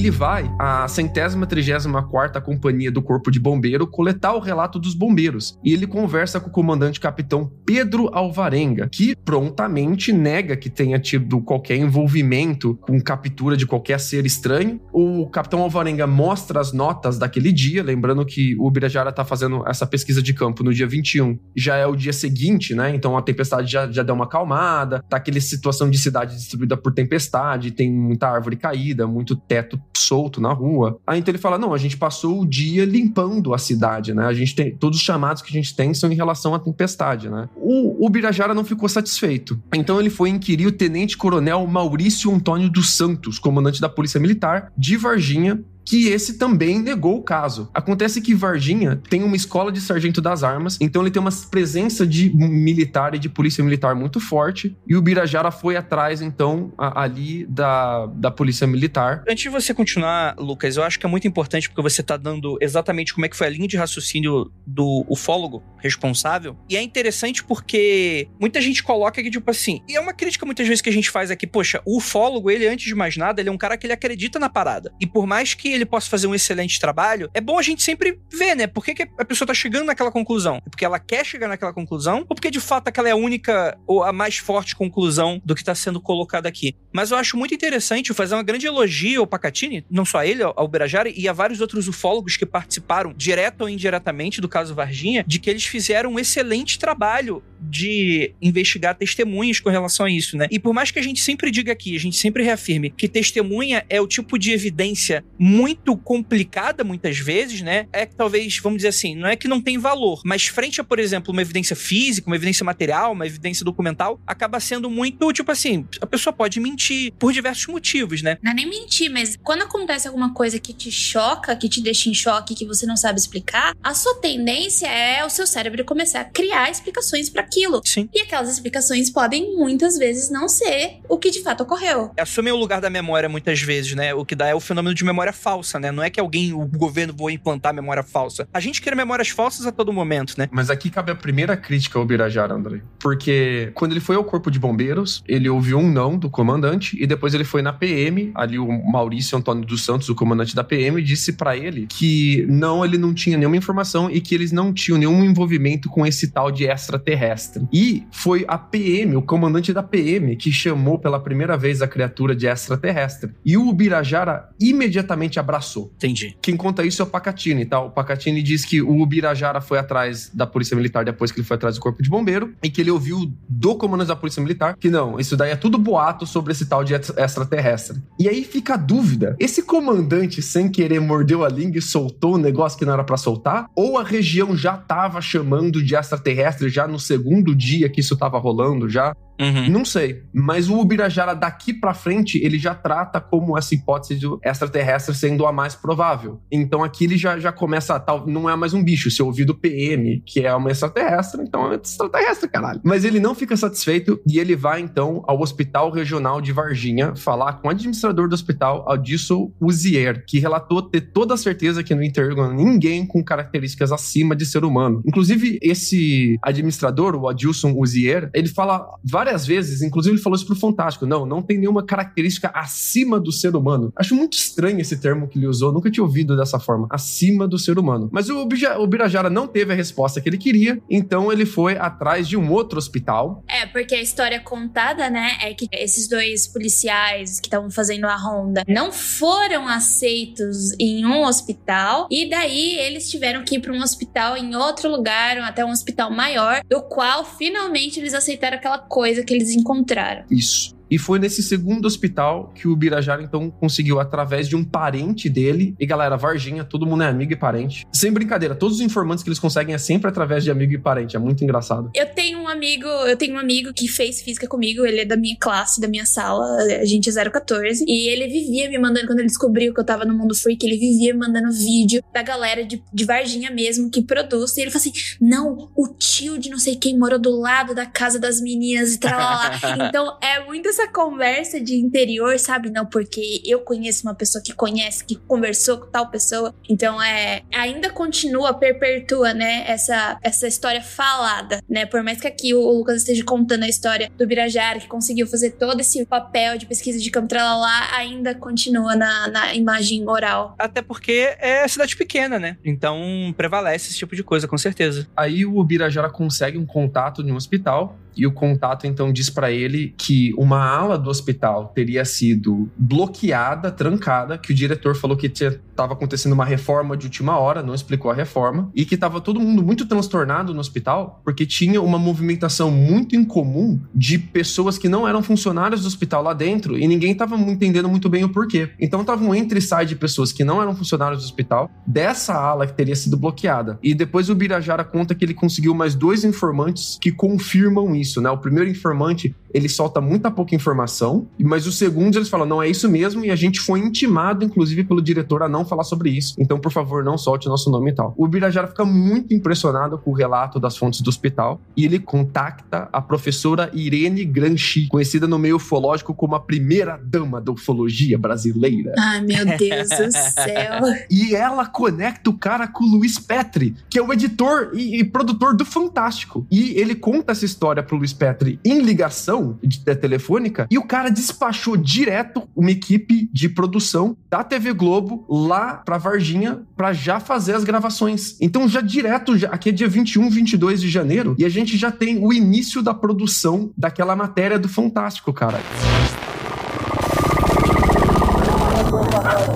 Ele vai à centésima trigésima quarta companhia do Corpo de Bombeiro coletar o relato dos bombeiros. E ele conversa com o comandante capitão Pedro Alvarenga, que prontamente nega que tenha tido qualquer envolvimento com captura de qualquer ser estranho. O capitão Alvarenga mostra as notas daquele dia, lembrando que o Birajara tá fazendo essa pesquisa de campo no dia 21. Já é o dia seguinte, né? Então a tempestade já, já deu uma acalmada, tá aquela situação de cidade destruída por tempestade, tem muita árvore caída, muito teto solto na rua. Aí então ele fala: não, a gente passou o dia limpando a cidade, né? A gente tem. Todos os chamados que a gente tem são em relação à tempestade, né? O, o Birajara não ficou satisfeito. Então ele foi inquirir o tenente-coronel Maurício Antônio dos Santos, comandante da Polícia Militar de Varginha, que esse também negou o caso. Acontece que Varginha tem uma escola de sargento das armas, então ele tem uma presença de militar e de polícia militar muito forte, e o Birajara foi atrás, então, a, ali da, da polícia militar. Antes de você continuar, Lucas, eu acho que é muito importante porque você tá dando exatamente como é que foi a linha de raciocínio do ufólogo responsável, e é interessante porque muita gente coloca que, tipo assim, e é uma crítica muitas vezes que a gente faz aqui, poxa, o ufólogo, ele, antes de mais nada, ele é um cara que ele acredita na parada. E por mais que ele possa fazer um excelente trabalho, é bom a gente sempre ver, né? Por que, que a pessoa tá chegando naquela conclusão? É porque ela quer chegar naquela conclusão? Ou porque de fato aquela é a única ou a mais forte conclusão do que tá sendo colocado aqui? Mas eu acho muito interessante fazer uma grande elogio ao Pacatini, não só a ele, ao Berajari, e a vários outros ufólogos que participaram, direto ou indiretamente, do caso Varginha, de que eles fizeram um excelente trabalho de investigar testemunhas com relação a isso, né? E por mais que a gente sempre diga aqui, a gente sempre reafirme que testemunha é o tipo de evidência muito complicada muitas vezes, né? É que talvez, vamos dizer assim, não é que não tem valor, mas frente a, por exemplo, uma evidência física, uma evidência material, uma evidência documental, acaba sendo muito, tipo assim, a pessoa pode mentir por diversos motivos, né? Não é nem mentir, mas quando acontece alguma coisa que te choca, que te deixa em choque, que você não sabe explicar, a sua tendência é o seu cérebro começar a criar explicações para aquilo. Sim. E aquelas explicações podem muitas vezes não ser o que de fato ocorreu. Assume o lugar da memória muitas vezes, né? O que dá é o fenômeno de memória falsa, né? Não é que alguém, o governo, vou implantar memória falsa. A gente cria memórias falsas a todo momento, né? Mas aqui cabe a primeira crítica ao Birajara, André. Porque quando ele foi ao corpo de bombeiros, ele ouviu um não do comandante e depois ele foi na PM, ali o Maurício Antônio dos Santos, o comandante da PM, disse para ele que não, ele não tinha nenhuma informação e que eles não tinham nenhum envolvimento com esse tal de extraterrestre. E foi a PM, o comandante da PM, que chamou pela primeira vez a criatura de extraterrestre. E o Ubirajara imediatamente abraçou. Entendi. Quem conta isso é o Pacatini, tá? O Pacatini diz que o Ubirajara foi atrás da Polícia Militar depois que ele foi atrás do Corpo de Bombeiro e que ele ouviu do comandante da Polícia Militar que não, isso daí é tudo boato sobre esse tal de extraterrestre. E aí fica a dúvida: esse comandante, sem querer, mordeu a língua e soltou um negócio que não era para soltar? Ou a região já tava chamando de extraterrestre já no segundo dia que isso tava rolando já? Uhum. Não sei. Mas o Ubirajara daqui pra frente, ele já trata como essa hipótese do extraterrestre sendo a mais provável. Então aqui ele já, já começa a tal. Não é mais um bicho. Se eu ouvir do PM, que é uma extraterrestre, então é extraterrestre, caralho. Mas ele não fica satisfeito e ele vai então ao Hospital Regional de Varginha falar com o administrador do hospital, Adilson Uzier, que relatou ter toda a certeza que não interrogou ninguém com características acima de ser humano. Inclusive, esse administrador, o Adilson Uzier, ele fala várias várias vezes, inclusive ele falou isso pro Fantástico, não, não tem nenhuma característica acima do ser humano. Acho muito estranho esse termo que ele usou, nunca tinha ouvido dessa forma, acima do ser humano. Mas o, o Birajara não teve a resposta que ele queria, então ele foi atrás de um outro hospital. É, porque a história contada, né, é que esses dois policiais que estavam fazendo a ronda não foram aceitos em um hospital e daí eles tiveram que ir para um hospital em outro lugar, até um hospital maior, do qual finalmente eles aceitaram aquela coisa que eles encontraram. Isso. E foi nesse segundo hospital que o Birajara, então, conseguiu, através de um parente dele. E galera, Varginha, todo mundo é amigo e parente. Sem brincadeira, todos os informantes que eles conseguem é sempre através de amigo e parente. É muito engraçado. Eu tenho um amigo, eu tenho um amigo que fez física comigo, ele é da minha classe, da minha sala, a gente é 014. E ele vivia me mandando, quando ele descobriu que eu tava no mundo freak, ele vivia me mandando vídeo da galera de, de Varginha mesmo que produz. E ele falou assim: não, o tio de não sei quem morou do lado da casa das meninas e tal. (laughs) então é muito essa conversa de interior, sabe? Não, porque eu conheço uma pessoa que conhece, que conversou com tal pessoa. Então é. Ainda continua, perpetua, né? Essa, essa história falada, né? Por mais que aqui o Lucas esteja contando a história do Birajara, que conseguiu fazer todo esse papel de pesquisa de campo lá, ainda continua na, na imagem oral. Até porque é cidade pequena, né? Então prevalece esse tipo de coisa, com certeza. Aí o Birajara consegue um contato de um hospital e o contato então diz para ele que uma ala do hospital teria sido bloqueada, trancada, que o diretor falou que estava acontecendo uma reforma de última hora, não explicou a reforma, e que estava todo mundo muito transtornado no hospital porque tinha uma movimentação muito incomum de pessoas que não eram funcionários do hospital lá dentro e ninguém estava entendendo muito bem o porquê. Então tava um entre e sai de pessoas que não eram funcionários do hospital dessa ala que teria sido bloqueada. E depois o Birajara conta que ele conseguiu mais dois informantes que confirmam nisso, né? O primeiro informante, ele solta muita pouca informação, mas os segundos eles falam, não, é isso mesmo, e a gente foi intimado, inclusive, pelo diretor a não falar sobre isso. Então, por favor, não solte o nosso nome e tal. O Birajara fica muito impressionado com o relato das fontes do hospital e ele contacta a professora Irene Granchi, conhecida no meio ufológico como a primeira dama da ufologia brasileira. Ai, meu Deus do céu. (laughs) E ela conecta o cara com o Luiz Petri, que é o editor e, e produtor do Fantástico. E ele conta essa história pro Luiz Petri em ligação de, de telefônica e o cara despachou direto uma equipe de produção da TV Globo lá pra Varginha pra já fazer as gravações. Então já direto, já, aqui é dia 21, 22 de janeiro e a gente já tem o início da produção daquela matéria do Fantástico, cara.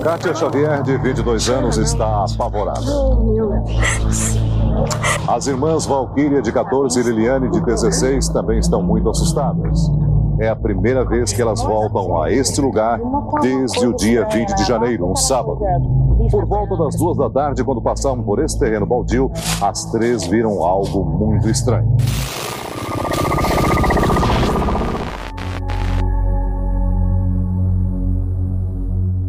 Kátia Xavier, de 22 anos, está apavorada. As irmãs Valquíria, de 14, e Liliane, de 16, também estão muito assustadas. É a primeira vez que elas voltam a este lugar desde o dia 20 de janeiro, um sábado. Por volta das duas da tarde, quando passavam por esse terreno baldio, as três viram algo muito estranho.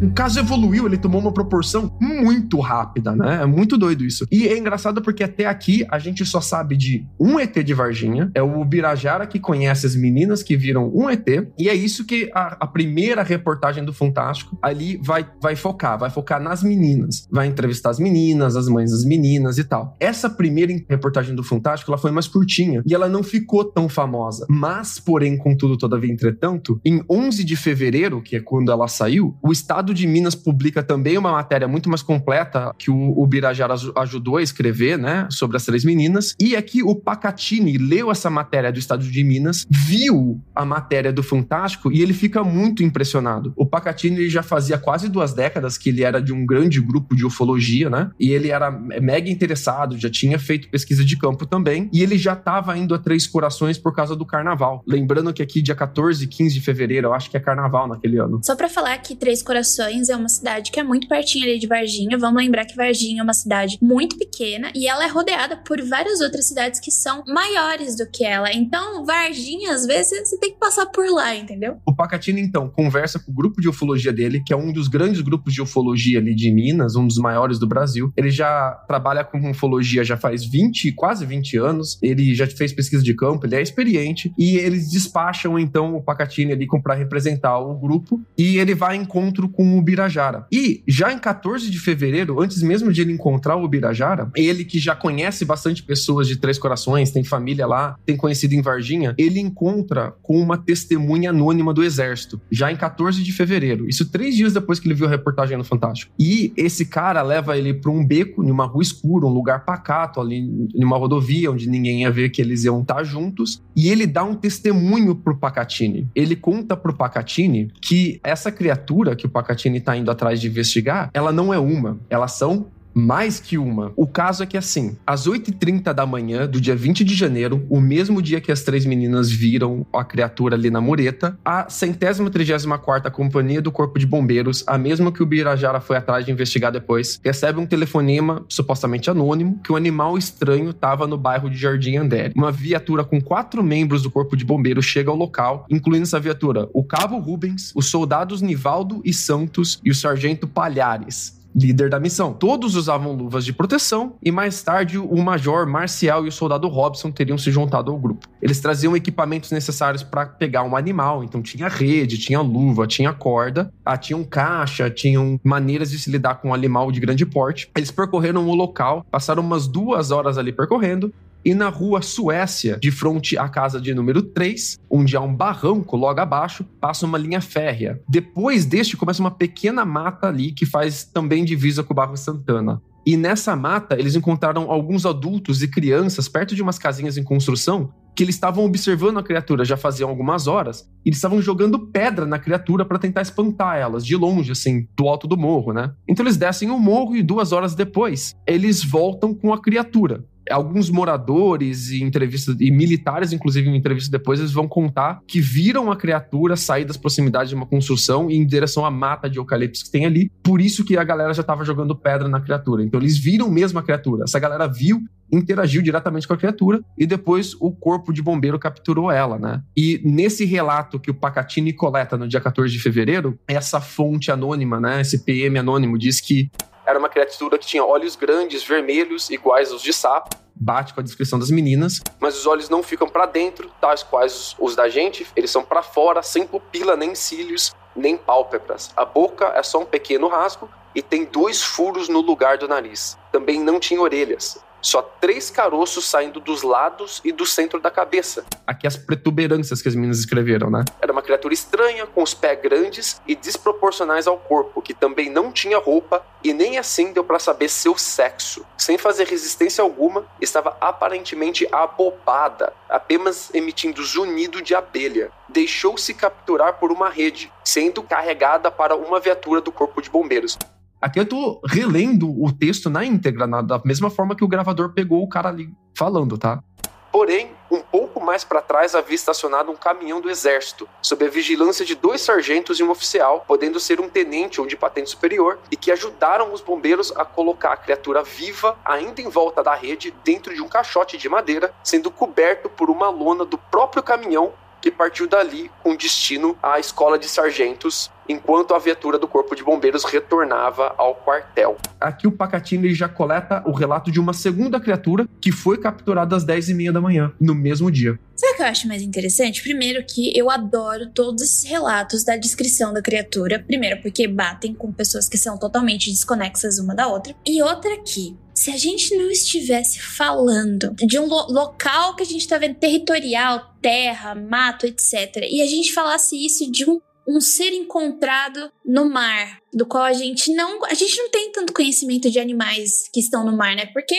O caso evoluiu, ele tomou uma proporção muito rápida, né? É muito doido isso. E é engraçado porque até aqui a gente só sabe de um ET de Varginha, é o Birajara que conhece as meninas que viram um ET, e é isso que a, a primeira reportagem do Fantástico ali vai, vai focar, vai focar nas meninas. Vai entrevistar as meninas, as mães das meninas e tal. Essa primeira reportagem do Fantástico, ela foi mais curtinha e ela não ficou tão famosa. Mas, porém, contudo, todavia, entretanto, em 11 de fevereiro, que é quando ela saiu, o Estado de Minas publica também uma matéria muito mais completa que o, o Birajara ajudou a escrever, né, sobre as três meninas. E aqui o Pacatini leu essa matéria do Estado de Minas, viu a matéria do Fantástico e ele fica muito impressionado. O Pacatini já fazia quase duas décadas que ele era de um grande grupo de ufologia, né? E ele era mega interessado, já tinha feito pesquisa de campo também, e ele já estava indo a Três Corações por causa do carnaval. Lembrando que aqui dia 14 e 15 de fevereiro, eu acho que é carnaval naquele ano. Só pra falar que Três Corações é uma cidade que é muito pertinho ali de Varginha. Vamos lembrar que Varginha é uma cidade muito pequena e ela é rodeada por várias outras cidades que são maiores do que ela. Então, Varginha, às vezes, você tem que passar por lá, entendeu? O Pacatini, então, conversa com o grupo de ufologia dele, que é um dos grandes grupos de ufologia ali de Minas, um dos maiores do Brasil. Ele já trabalha com ufologia já faz 20, quase 20 anos. Ele já fez pesquisa de campo, ele é experiente. E eles despacham, então, o Pacatini ali para representar o grupo. E ele vai em encontro com o Birajara. E já em 14 de fevereiro, antes mesmo de ele encontrar o Birajara, ele que já conhece bastante pessoas de Três Corações, tem família lá, tem conhecido em Varginha, ele encontra com uma testemunha anônima do Exército, já em 14 de fevereiro. Isso três dias depois que ele viu a reportagem no Fantástico. E esse cara leva ele para um beco, numa rua escura, um lugar pacato, ali numa rodovia, onde ninguém ia ver que eles iam estar juntos, e ele dá um testemunho pro Pacatini. Ele conta pro Pacatini que essa criatura que o Pacatini Platini está indo atrás de investigar, ela não é uma, elas são mais que uma. O caso é que, assim, às 8h30 da manhã do dia 20 de janeiro, o mesmo dia que as três meninas viram a criatura ali na mureta, a centésima trigésima quarta Companhia do Corpo de Bombeiros, a mesma que o Birajara foi atrás de investigar depois, recebe um telefonema supostamente anônimo que um animal estranho estava no bairro de Jardim Andere. Uma viatura com quatro membros do Corpo de Bombeiros chega ao local, incluindo essa viatura o Cabo Rubens, os soldados Nivaldo e Santos e o Sargento Palhares líder da missão. Todos usavam luvas de proteção e mais tarde o Major Marcial e o soldado Robson teriam se juntado ao grupo. Eles traziam equipamentos necessários para pegar um animal, então tinha rede, tinha luva, tinha corda, ah, tinham caixa, tinham maneiras de se lidar com um animal de grande porte. Eles percorreram o local, passaram umas duas horas ali percorrendo e na rua Suécia, de frente à casa de número 3, onde há um barranco logo abaixo, passa uma linha férrea. Depois deste começa uma pequena mata ali que faz também divisa com o bairro Santana. E nessa mata, eles encontraram alguns adultos e crianças perto de umas casinhas em construção que eles estavam observando a criatura já faziam algumas horas e eles estavam jogando pedra na criatura para tentar espantar elas de longe, assim, do alto do morro, né? Então eles descem o morro e duas horas depois eles voltam com a criatura alguns moradores e entrevistas e militares, inclusive em entrevista depois, eles vão contar que viram a criatura sair das proximidades de uma construção e em direção à mata de eucaliptos que tem ali. Por isso que a galera já estava jogando pedra na criatura. Então eles viram mesmo a criatura. Essa galera viu interagiu diretamente com a criatura e depois o corpo de bombeiro capturou ela, né? E nesse relato que o Pacatini coleta no dia 14 de fevereiro, essa fonte anônima, né, esse PM anônimo diz que era uma criatura que tinha olhos grandes, vermelhos, iguais aos de sapo, bate com a descrição das meninas, mas os olhos não ficam para dentro, tais quais os da gente, eles são para fora, sem pupila nem cílios, nem pálpebras. A boca é só um pequeno rasgo e tem dois furos no lugar do nariz. Também não tinha orelhas. Só três caroços saindo dos lados e do centro da cabeça. Aqui as protuberâncias que as meninas escreveram, né? Era uma criatura estranha, com os pés grandes e desproporcionais ao corpo, que também não tinha roupa e nem assim deu para saber seu sexo. Sem fazer resistência alguma, estava aparentemente abobada, apenas emitindo zunido de abelha. Deixou-se capturar por uma rede, sendo carregada para uma viatura do Corpo de Bombeiros. Aqui eu tô relendo o texto na íntegra, na, da mesma forma que o gravador pegou o cara ali falando, tá? Porém, um pouco mais para trás havia estacionado um caminhão do exército, sob a vigilância de dois sargentos e um oficial, podendo ser um tenente ou de patente superior, e que ajudaram os bombeiros a colocar a criatura viva, ainda em volta da rede, dentro de um caixote de madeira, sendo coberto por uma lona do próprio caminhão que partiu dali com destino à escola de sargentos, enquanto a viatura do Corpo de Bombeiros retornava ao quartel. Aqui o Pacatini já coleta o relato de uma segunda criatura que foi capturada às 10h30 da manhã, no mesmo dia. Sabe o que eu acho mais interessante? Primeiro que eu adoro todos esses relatos da descrição da criatura. Primeiro porque batem com pessoas que são totalmente desconexas uma da outra. E outra que se a gente não estivesse falando de um lo local que a gente tá vendo territorial, terra, mato, etc., e a gente falasse isso de um um ser encontrado no mar, do qual a gente não, a gente não tem tanto conhecimento de animais que estão no mar, né? Porque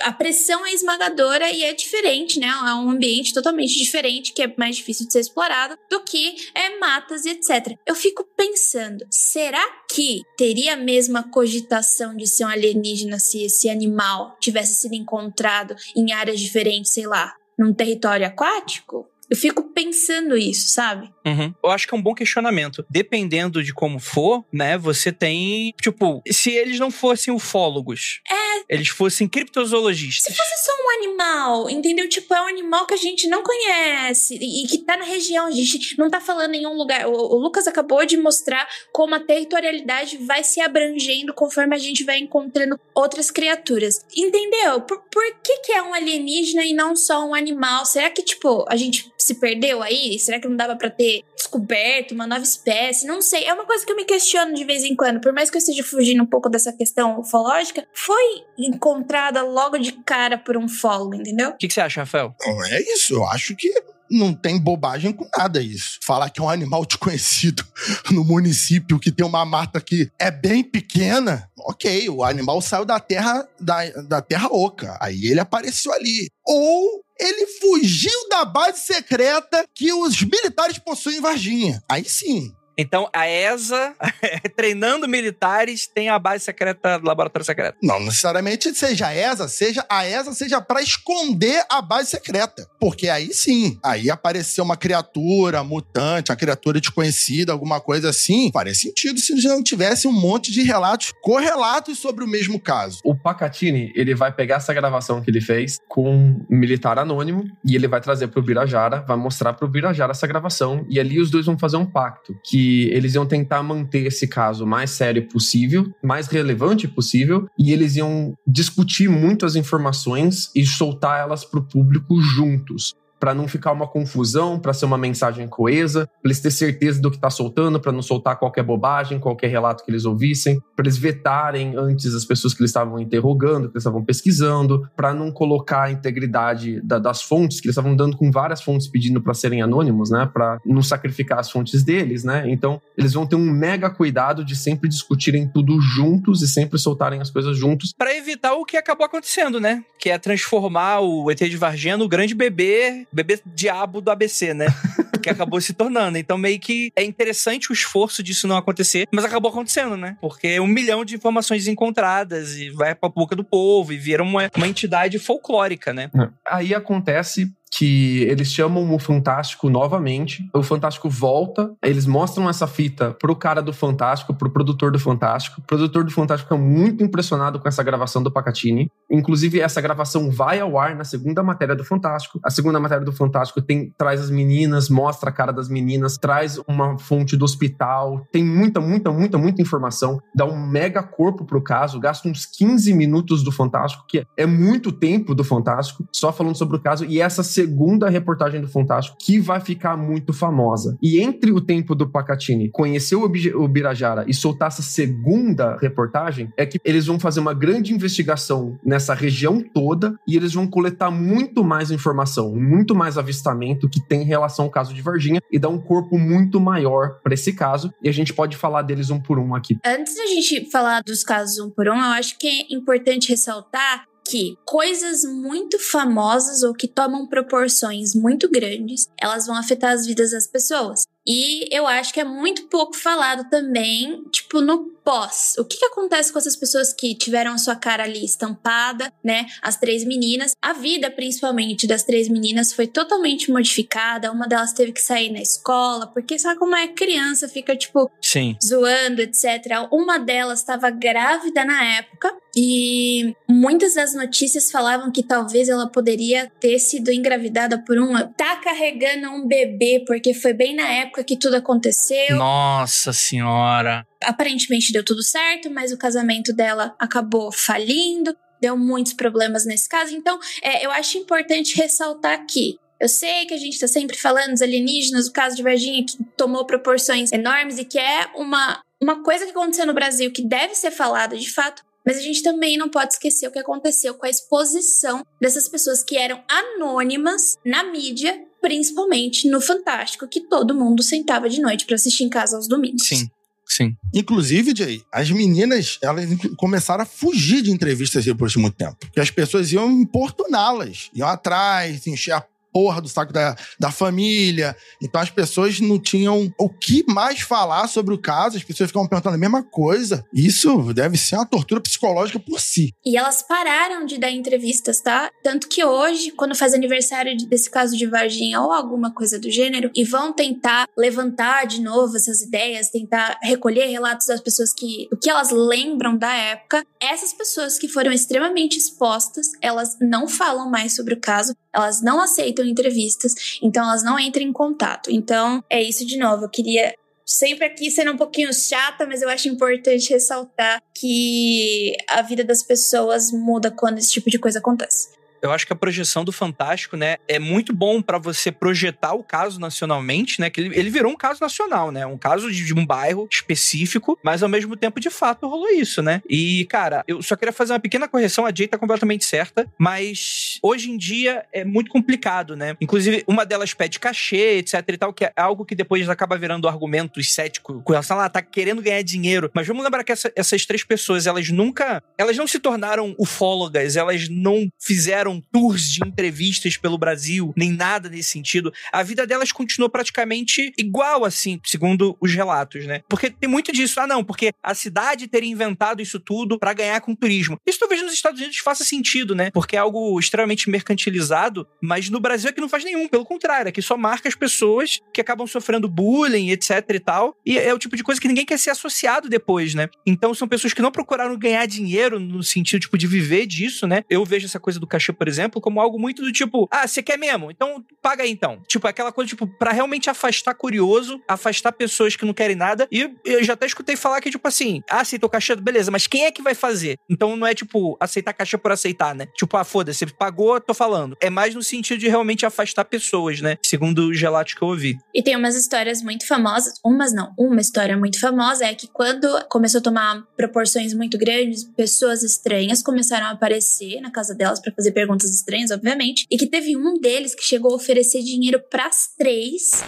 a pressão é esmagadora e é diferente, né? É um ambiente totalmente diferente, que é mais difícil de ser explorado, do que é matas e etc. Eu fico pensando, será que teria a mesma cogitação de ser um alienígena se esse animal tivesse sido encontrado em áreas diferentes, sei lá, num território aquático? Eu fico pensando isso, sabe? Uhum. Eu acho que é um bom questionamento. Dependendo de como for, né? Você tem. Tipo, se eles não fossem ufólogos. É. Eles fossem criptozoologistas. Se fosse só um animal, entendeu? Tipo, é um animal que a gente não conhece e, que tá na região. A gente não tá falando em um lugar. O, o, Lucas acabou de mostrar como a territorialidade vai se abrangendo conforme a gente vai encontrando outras criaturas. Entendeu? Por, por que, que é um alienígena e não só um animal? Será que, tipo, a gente se perdeu aí? Será que não dava para ter descoberto uma nova espécie? Não sei. É uma coisa que eu me questiono de vez em quando. Por mais que eu esteja fugindo um pouco dessa questão ufológica, foi encontrada logo de cara por um ufólogo, entendeu? O que, que você acha, Rafael? É isso. Eu acho que não tem bobagem com nada isso. Falar que é um animal (laughs) desconhecido no município que tem uma mata que é bem pequena, ok, o animal saiu da terra da, da terra oca. Aí ele apareceu ali. Ou ele fugiu da base secreta que os militares possuem em Varginha. Aí sim. Então, a ESA, (laughs) treinando militares, tem a base secreta do laboratório secreto. Não necessariamente seja a ESA, seja a ESA seja para esconder a base secreta. Porque aí sim, aí apareceu uma criatura mutante, uma criatura desconhecida, alguma coisa assim. Faria sentido se não tivesse um monte de relatos correlatos sobre o mesmo caso. O Pacatini, ele vai pegar essa gravação que ele fez com um militar anônimo e ele vai trazer pro Birajara, vai mostrar pro Birajara essa gravação e ali os dois vão fazer um pacto que eles iam tentar manter esse caso mais sério possível, mais relevante possível, e eles iam discutir muito as informações e soltar elas para o público juntos para não ficar uma confusão, para ser uma mensagem coesa, para eles ter certeza do que está soltando, para não soltar qualquer bobagem, qualquer relato que eles ouvissem, para eles vetarem antes as pessoas que eles estavam interrogando, que eles estavam pesquisando, para não colocar a integridade da, das fontes, que eles estavam dando com várias fontes pedindo para serem anônimos, né, para não sacrificar as fontes deles, né? Então, eles vão ter um mega cuidado de sempre discutirem tudo juntos e sempre soltarem as coisas juntos, para evitar o que acabou acontecendo, né? Que é transformar o ET de Varginha no grande bebê bebê diabo do ABC, né? (laughs) que acabou se tornando. Então, meio que é interessante o esforço disso não acontecer, mas acabou acontecendo, né? Porque é um milhão de informações encontradas e vai pra boca do povo e vira uma, uma entidade folclórica, né? Aí acontece que eles chamam o Fantástico novamente. O Fantástico volta, eles mostram essa fita pro cara do Fantástico, pro produtor do Fantástico. O produtor do Fantástico fica muito impressionado com essa gravação do Pacatini. Inclusive, essa gravação vai ao ar na segunda matéria do Fantástico. A segunda matéria do Fantástico tem, traz as meninas, mostra a cara das meninas, traz uma fonte do hospital, tem muita, muita, muita, muita informação, dá um mega corpo pro caso, gasta uns 15 minutos do Fantástico, que é muito tempo do Fantástico, só falando sobre o caso, e essa segunda reportagem do Fantástico que vai ficar muito famosa. E entre o tempo do Pacatini conhecer o, Birajara e soltar essa segunda reportagem, é que eles vão fazer uma grande investigação nessa região toda e eles vão coletar muito mais informação, muito mais avistamento que tem relação ao caso de Varginha e dar um corpo muito maior para esse caso. E a gente pode falar deles um por um aqui. Antes da gente falar dos casos um por um, eu acho que é importante ressaltar que coisas muito famosas ou que tomam proporções muito grandes, elas vão afetar as vidas das pessoas. E eu acho que é muito pouco falado também, tipo, no pós. O que, que acontece com essas pessoas que tiveram a sua cara ali estampada, né? As três meninas. A vida, principalmente, das três meninas foi totalmente modificada. Uma delas teve que sair na escola, porque sabe como é criança, fica, tipo, Sim. zoando, etc. Uma delas estava grávida na época e muitas das notícias falavam que talvez ela poderia ter sido engravidada por um. tá carregando um bebê, porque foi bem na época que tudo aconteceu. Nossa senhora. Aparentemente deu tudo certo, mas o casamento dela acabou falindo, deu muitos problemas nesse caso. Então, é, eu acho importante ressaltar aqui. Eu sei que a gente está sempre falando dos alienígenas, o caso de Varginha que tomou proporções enormes e que é uma, uma coisa que aconteceu no Brasil que deve ser falada de fato, mas a gente também não pode esquecer o que aconteceu com a exposição dessas pessoas que eram anônimas na mídia, principalmente no Fantástico, que todo mundo sentava de noite para assistir em casa aos domingos. Sim. Sim. Inclusive, Jay, as meninas, elas começaram a fugir de entrevistas depois de muito tempo. Porque as pessoas iam importuná-las, iam atrás, encher a porra do saco da, da família. Então as pessoas não tinham o que mais falar sobre o caso, as pessoas ficavam perguntando a mesma coisa. Isso deve ser uma tortura psicológica por si. E elas pararam de dar entrevistas, tá? Tanto que hoje, quando faz aniversário desse caso de Varginha ou alguma coisa do gênero, e vão tentar levantar de novo essas ideias, tentar recolher relatos das pessoas que o que elas lembram da época, essas pessoas que foram extremamente expostas, elas não falam mais sobre o caso, elas não aceitam entrevistas, então elas não entram em contato. Então, é isso de novo. Eu queria sempre aqui sendo um pouquinho chata, mas eu acho importante ressaltar que a vida das pessoas muda quando esse tipo de coisa acontece. Eu acho que a projeção do Fantástico, né, é muito bom para você projetar o caso nacionalmente, né? Que ele, ele, virou um caso nacional, né? Um caso de, de, um bairro específico, mas ao mesmo tempo, de fato, rolou isso, né? E, cara, eu só queria fazer uma pequena correção, a Jay tá completamente certa, mas hoje em dia é muito complicado, né? Inclusive, uma delas pede cachê, etc e tal, que é algo que depois acaba virando argumento cético com relação a ela tá querendo ganhar dinheiro. Mas vamos lembrar que essa, essas três pessoas, elas nunca. Elas não se tornaram ufólogas, elas não fizeram tours de entrevistas pelo Brasil, nem nada nesse sentido. A vida delas continuou praticamente igual, assim, segundo os relatos, né? Porque tem muito disso. Ah, não, porque a cidade teria inventado isso tudo para ganhar com turismo. Isso talvez nos Estados Unidos faça sentido, né? Porque é algo extremamente mercantilizado, mas no Brasil é que não faz nenhum. Pelo contrário, é que só marca as pessoas que acabam sofrendo bullying, etc e tal. E é o tipo de coisa que ninguém quer ser associado depois, né? Então são pessoas que não procuraram ganhar dinheiro no sentido, tipo, de viver disso, né? Eu vejo essa coisa do cachê, por exemplo, como algo muito do tipo, ah, você quer mesmo? Então paga aí então. Tipo, aquela coisa, tipo, pra realmente afastar curioso, afastar pessoas que não querem nada. E eu já até escutei falar que, tipo assim, ah, aceitou cachê, beleza, mas quem é que vai fazer? Então não é, tipo, aceitar cachê por aceitar, né? Tipo, ah, foda-se, pagou, tô falando. É mais no sentido de realmente afastar pessoas, né? Segundo os relatos que eu ouvi. E tem umas histórias muito famosas, umas não, uma história muito famosa é que quando começou a tomar proporções muito grandes, pessoas estranhas começaram a aparecer na casa delas para fazer perguntas estranhas, obviamente, e que teve um deles que chegou a oferecer dinheiro para as três.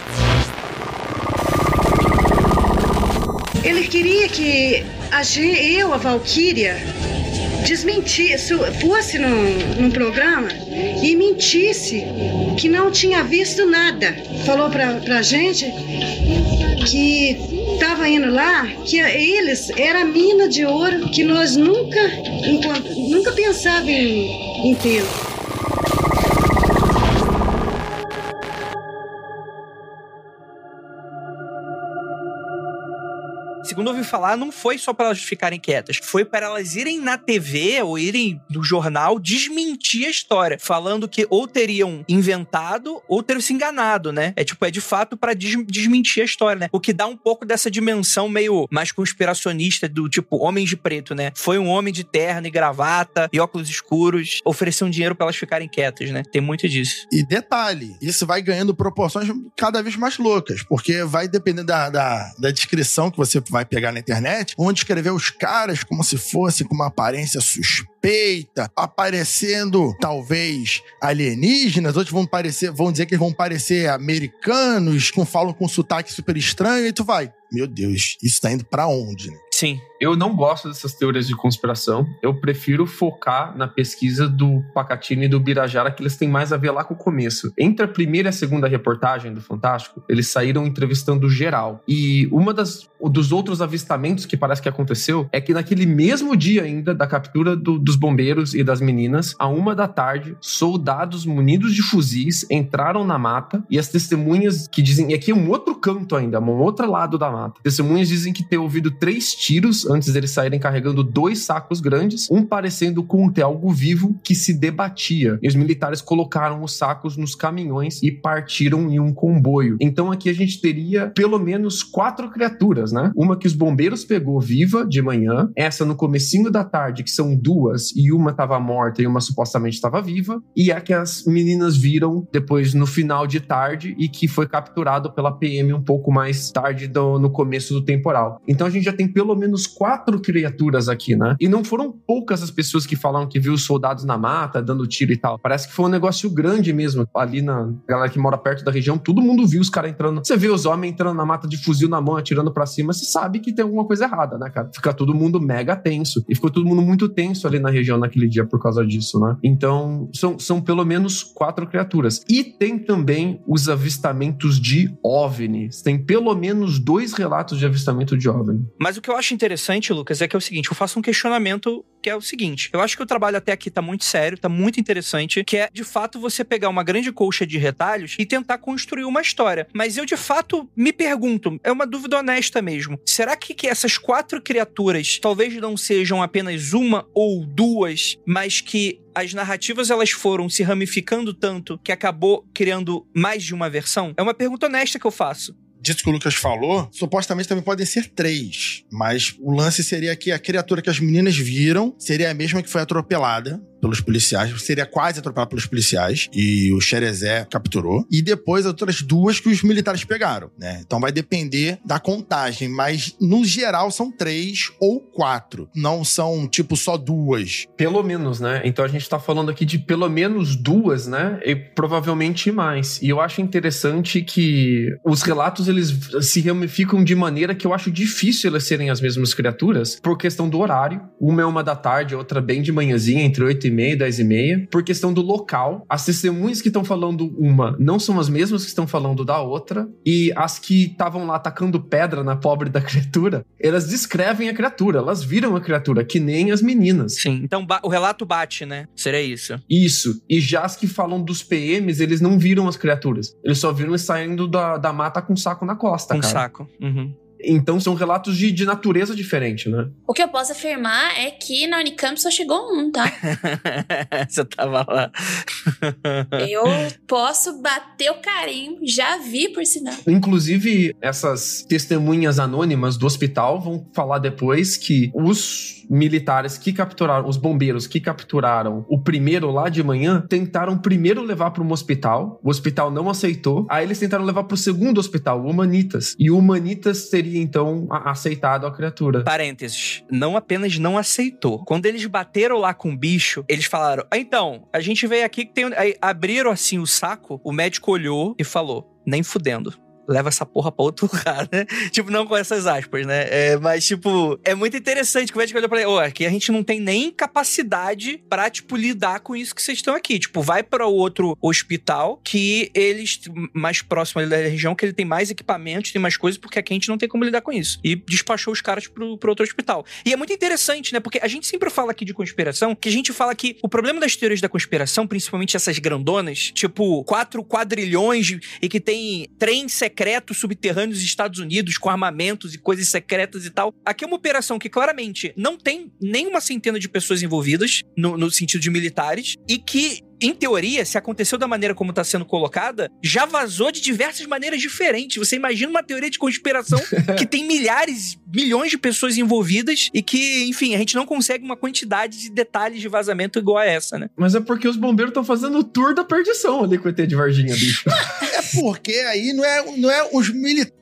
Ele queria que a gente, eu, a Valkyria, desmentisse, fosse num, num programa e mentisse que não tinha visto nada. Falou pra, pra gente que estava indo lá, que eles era mina de ouro que nós nunca, nunca pensávamos em, em ter. Segundo ouvi falar, não foi só para elas ficarem quietas, foi para elas irem na TV ou irem no jornal desmentir a história, falando que ou teriam inventado ou teriam se enganado, né? É tipo, é de fato para des desmentir a história, né? O que dá um pouco dessa dimensão meio mais conspiracionista do tipo homens de preto, né? Foi um homem de terno e gravata e óculos escuros, ofereceu um dinheiro para elas ficarem quietas, né? Tem muito disso. E detalhe, isso vai ganhando proporções cada vez mais loucas, porque vai depender da, da, da descrição que você vai pegar na internet, onde escrever os caras como se fosse com uma aparência suspeita, aparecendo talvez alienígenas, outros vão parecer, vão dizer que vão parecer americanos, com falam com sotaque super estranho, e tu vai. Meu Deus, isso tá indo pra onde, né? Sim. Eu não gosto dessas teorias de conspiração. Eu prefiro focar na pesquisa do Pacatini e do Birajara, que eles têm mais a ver lá com o começo. Entre a primeira e a segunda reportagem do Fantástico, eles saíram entrevistando geral. E uma das dos outros avistamentos que parece que aconteceu é que naquele mesmo dia ainda da captura do, dos bombeiros e das meninas, a uma da tarde, soldados munidos de fuzis entraram na mata e as testemunhas que dizem, e aqui é um outro canto ainda, um outro lado da mata. Testemunhas dizem que ter ouvido três tiros antes deles saírem carregando dois sacos grandes, um parecendo com ter algo vivo que se debatia. E os militares colocaram os sacos nos caminhões e partiram em um comboio. Então aqui a gente teria pelo menos quatro criaturas, né? Uma que os bombeiros pegou viva de manhã, essa no comecinho da tarde, que são duas, e uma estava morta e uma supostamente estava viva, e a que as meninas viram depois no final de tarde e que foi capturado pela PM um pouco mais tarde do, no começo do temporal. Então a gente já tem pelo menos quatro criaturas aqui, né? E não foram poucas as pessoas que falaram que viu os soldados na mata dando tiro e tal. Parece que foi um negócio grande mesmo. Ali na galera que mora perto da região, todo mundo viu os caras entrando. Você vê os homens entrando na mata de fuzil na mão, atirando para cima, você sabe que tem alguma coisa errada, né, cara? Fica todo mundo mega tenso. E ficou todo mundo muito tenso ali na região naquele dia por causa disso, né? Então, são, são pelo menos quatro criaturas. E tem também os avistamentos de OVNIs. Tem pelo menos dois relatos de avistamento de OVNI. Mas o que eu acho interessante, Lucas, é que é o seguinte: eu faço um questionamento que é o seguinte. Eu acho que o trabalho até aqui tá muito sério, tá muito interessante, que é de fato você pegar uma grande colcha de retalhos e tentar construir uma história. Mas eu de fato me pergunto, é uma dúvida honesta mesmo. Será que, que essas quatro criaturas talvez não sejam apenas uma ou duas, mas que as narrativas elas foram se ramificando tanto que acabou criando mais de uma versão? É uma pergunta honesta que eu faço disso que o Lucas falou, supostamente também podem ser três. Mas o lance seria que a criatura que as meninas viram seria a mesma que foi atropelada pelos policiais, seria quase atropelado pelos policiais, e o Xerezé capturou. E depois as outras duas que os militares pegaram, né? Então vai depender da contagem, mas no geral são três ou quatro. Não são, tipo, só duas. Pelo menos, né? Então a gente tá falando aqui de pelo menos duas, né? E provavelmente mais. E eu acho interessante que os relatos, eles se ramificam de maneira que eu acho difícil elas serem as mesmas criaturas, por questão do horário. Uma é uma da tarde, outra bem de manhãzinha, entre oito 8h30, 10h30, por questão do local. As testemunhas que estão falando uma não são as mesmas que estão falando da outra, e as que estavam lá atacando pedra na pobre da (laughs) criatura, elas descrevem a criatura, elas viram a criatura, que nem as meninas. Sim, então o relato bate, né? Seria isso. Isso. E já as que falam dos PMs, eles não viram as criaturas. Eles só viram eles saindo da, da mata com saco na costa, com cara. Com um saco. Uhum. Então são relatos de, de natureza diferente, né? O que eu posso afirmar é que na Unicamp só chegou um, tá? (laughs) Você tava lá. (laughs) eu posso bater o carinho, já vi por sinal. Inclusive, essas testemunhas anônimas do hospital vão falar depois que os militares que capturaram, os bombeiros que capturaram o primeiro lá de manhã, tentaram primeiro levar para um hospital. O hospital não aceitou. Aí eles tentaram levar para o segundo hospital, o Humanitas. E o Humanitas teria então aceitado a criatura. Parênteses. Não apenas não aceitou. Quando eles bateram lá com o bicho, eles falaram: ah, então, a gente veio aqui que tem. Aí abriram assim o saco, o médico olhou e falou: nem fudendo leva essa porra pra outro (laughs) lugar, né? tipo, não com essas aspas, né? É, mas, tipo, é muito interessante que o médico olhou pra ele, oh, aqui a gente não tem nem capacidade pra, tipo, lidar com isso que vocês estão aqui. Tipo, vai para outro hospital que eles, mais próximo ali da região, que ele tem mais equipamentos, tem mais coisas, porque aqui a gente não tem como lidar com isso. E despachou os caras pro, pro outro hospital. E é muito interessante, né? Porque a gente sempre fala aqui de conspiração, que a gente fala que o problema das teorias da conspiração, principalmente essas grandonas, tipo, quatro quadrilhões e que tem trem secreto secretos subterrâneos dos Estados Unidos com armamentos e coisas secretas e tal. Aqui é uma operação que claramente não tem nenhuma centena de pessoas envolvidas, no, no sentido de militares, e que em teoria, se aconteceu da maneira como está sendo colocada, já vazou de diversas maneiras diferentes. Você imagina uma teoria de conspiração (laughs) que tem milhares, milhões de pessoas envolvidas e que, enfim, a gente não consegue uma quantidade de detalhes de vazamento igual a essa, né? Mas é porque os bombeiros estão fazendo o tour da perdição ali com o ET de Varginha, bicho. (laughs) Porque aí não é, não é os militares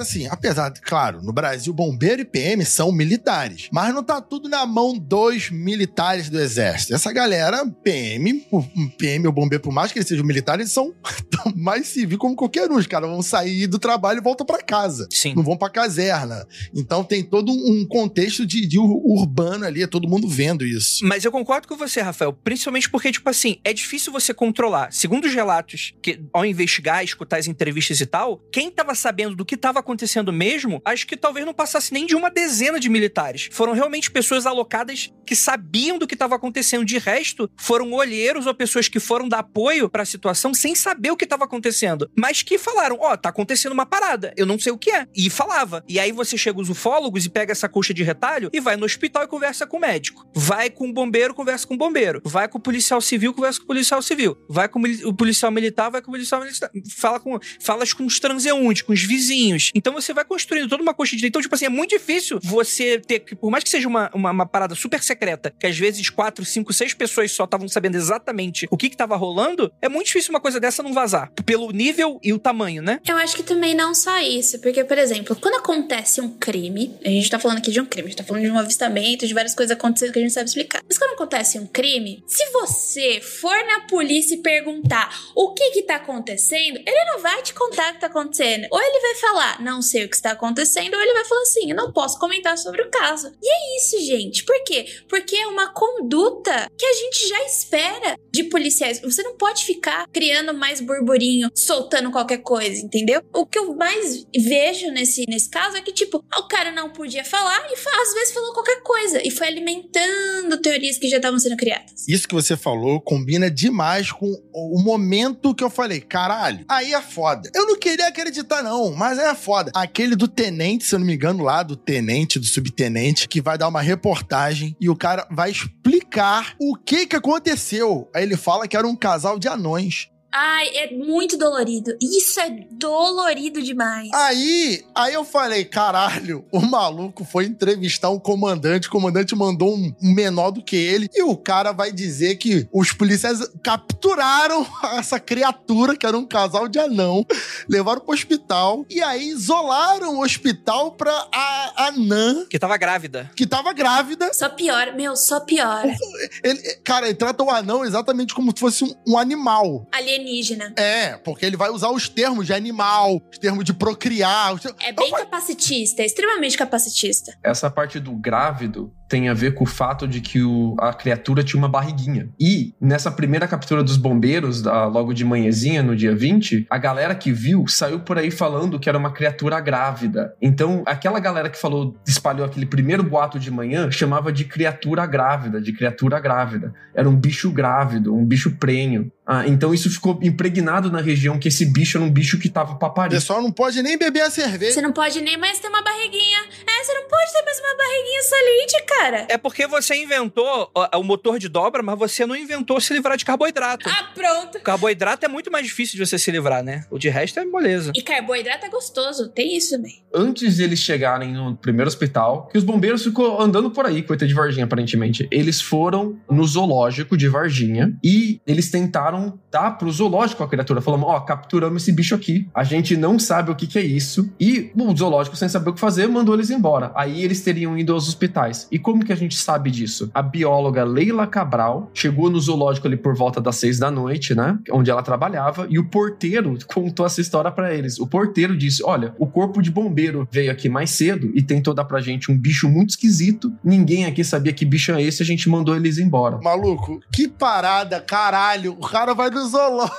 assim, apesar de, claro, no Brasil, bombeiro e PM são militares, mas não tá tudo na mão dos militares do exército. Essa galera, PM, o PM ou bombeiro, por mais que eles sejam militares, eles são (laughs) mais civil como qualquer um. Os caras vão sair do trabalho e voltam para casa. Sim. Não vão pra caserna. Então tem todo um contexto de, de ur- urbano ali, é todo mundo vendo isso. Mas eu concordo com você, Rafael, principalmente porque, tipo assim, é difícil você controlar. Segundo os relatos, que ao investigar, escutar as entrevistas e tal, quem tava sabendo do que tava acontecendo mesmo, acho que talvez não passasse nem de uma dezena de militares. Foram realmente pessoas alocadas que sabiam do que tava acontecendo. De resto, foram olheiros ou pessoas que foram dar apoio pra situação sem saber o que tava acontecendo. Mas que falaram: Ó, tá acontecendo uma parada, eu não sei o que é. E falava. E aí você chega os ufólogos e pega essa coxa de retalho e vai no hospital e conversa com o médico. Vai com o bombeiro, conversa com o bombeiro. Vai com o policial civil, conversa com o policial civil. Vai com o policial militar, vai com o policial militar. Fala com, falas com os transeuntes, com os vizinhos. Então você vai construindo toda uma coxa de. Então, tipo assim, é muito difícil você ter por mais que seja uma, uma, uma parada super secreta, que às vezes quatro, cinco, seis pessoas só estavam sabendo exatamente o que que rolando, é muito difícil uma coisa dessa não vazar. Pelo nível e o tamanho, né? Eu acho que também não só isso, porque, por exemplo, quando acontece um crime, a gente tá falando aqui de um crime, a gente tá falando de um avistamento, de várias coisas acontecendo que a gente sabe explicar. Mas quando acontece um crime, se você for na polícia e perguntar o que que tá acontecendo, ele não vai te contar o que tá acontecendo. Ou ele vai falar, não sei o que está acontecendo, ou ele vai falar assim, não posso comentar sobre o caso. E é isso, gente. Por quê? Porque é uma conduta que a gente já espera de policiais. Você não pode ficar criando mais burburinho, soltando qualquer coisa, entendeu? O que eu mais vejo nesse, nesse caso é que, tipo, o cara não podia falar e às vezes falou qualquer coisa. E foi alimentando teorias que já estavam sendo criadas. Isso que você falou combina demais com o momento que eu falei, caralho, aí é foda. Eu não queria acreditar, não, mas é foda. Aquele do tenente, se eu não me engano, lá do tenente, do subtenente, que vai dar uma reportagem e o cara vai explicar o que que aconteceu. Aí ele fala que era um casal de anões. Ai, é muito dolorido. Isso é dolorido demais. Aí, aí eu falei, caralho, o maluco foi entrevistar um comandante, o comandante mandou um, menor do que ele, e o cara vai dizer que os policiais capturaram (laughs) essa criatura, que era um casal de anão, levaram pro hospital, e aí isolaram o hospital pra a anã, Que tava grávida. que tava grávida. Só piora, meu, só piora. Ele, cara, ele trata o anão exatamente como se fosse um, um animal. Alienígena. É, porque ele vai usar os termos de animal, os termos de procriar. os termos- É bem capacitista, é extremamente capacitista. Essa parte do grávido tem a ver com o fato de que o- a criatura tinha uma barriguinha. E nessa primeira captura dos bombeiros, da- logo de manhãzinha, no dia 20, a galera que viu saiu por aí falando que era uma criatura grávida. Então, aquela galera que falou, espalhou aquele primeiro boato de manhã, chamava de criatura grávida, de criatura grávida. Era um bicho grávido, um bicho prenho. Ah, então isso ficou impregnado na região que esse bicho era um bicho que tava O paparico. pessoal não pode nem beber a cerveja. Você não pode nem mais ter uma barriguinha. É, você não pode ter mais uma barriguinha saliente, cara. É porque você inventou o motor de dobra, mas você não inventou se livrar de carboidrato. Ah, pronto. O carboidrato é muito mais difícil de você se livrar, né? O de resto é moleza. E carboidrato é gostoso, tem isso também. antes de eles chegarem no primeiro hospital, que os bombeiros ficou andando por aí, coisa de Varginha, aparentemente. Eles foram no zoológico de Varginha e eles tentaram dar pro zoológico a criatura, falando: Ó, capturamos esse bicho aqui. A gente não sabe o que, que é isso. E o zoológico, sem saber o que fazer, mandou eles embora. Aí eles teriam ido aos hospitais. E como que a gente sabe disso? A bióloga Leila Cabral chegou no zoológico ali por volta das seis da noite, né? Onde ela trabalhava, e o porteiro (laughs) contou essa história pra eles. O porteiro disse: Olha, o corpo de bombeiro veio aqui mais cedo e tentou dar pra gente um bicho muito esquisito. Ninguém aqui sabia que bicho é esse, a gente mandou eles embora. Maluco, que parada, caralho. O cara vai no zoológico.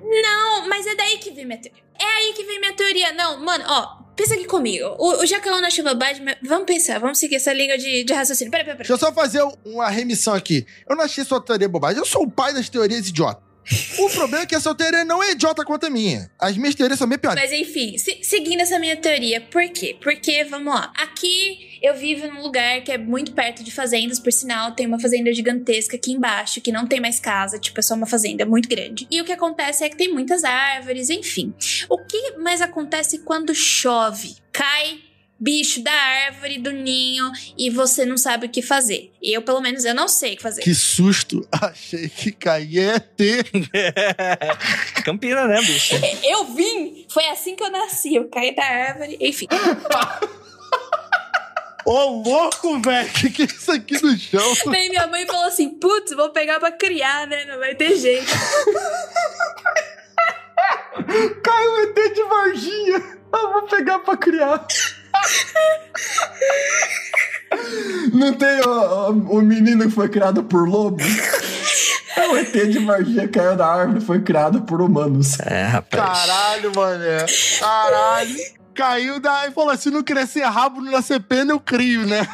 Não, mas é daí que vem minha teoria. É aí que vem minha teoria. Não, mano, ó, pensa aqui comigo. O, o Jacalão na chuva mas vamos pensar, vamos seguir essa linha de, de raciocínio. Peraí, peraí, Deixa peraí. eu só fazer uma remissão aqui. Eu não achei sua teoria bobagem. Eu sou o pai das teorias idiota. O problema é que essa teoria não é idiota quanto a minha. As minhas teorias são bem piores. Mas enfim, se- seguindo essa minha teoria, por quê? Porque, vamos lá, aqui eu vivo num lugar que é muito perto de fazendas, por sinal, tem uma fazenda gigantesca aqui embaixo, que não tem mais casa, tipo, é só uma fazenda muito grande. E o que acontece é que tem muitas árvores, enfim. O que mais acontece quando chove? Cai bicho da árvore, do ninho, e você não sabe o que fazer. E eu, pelo menos, eu não sei o que fazer. Que susto. (laughs) Achei que caía ET. (laughs) Campina, né, bicho? Eu vim! Foi assim que eu nasci. Eu caí da árvore, enfim. Ô, louco, velho. Que que é isso aqui no chão? Daí minha mãe falou assim: putz, vou pegar pra criar, né? Não vai ter jeito. (laughs) Caiu o ET de Varginha. Eu vou pegar pra criar. Não tem o, o, o menino que foi criado por lobo? É o ET de Varginha caiu da árvore, foi criado por humanos. É, rapaz. Caralho, mané. Caralho. Caiu da... e falou: se não crescer rabo, não nascer pena, eu crio, né? (laughs)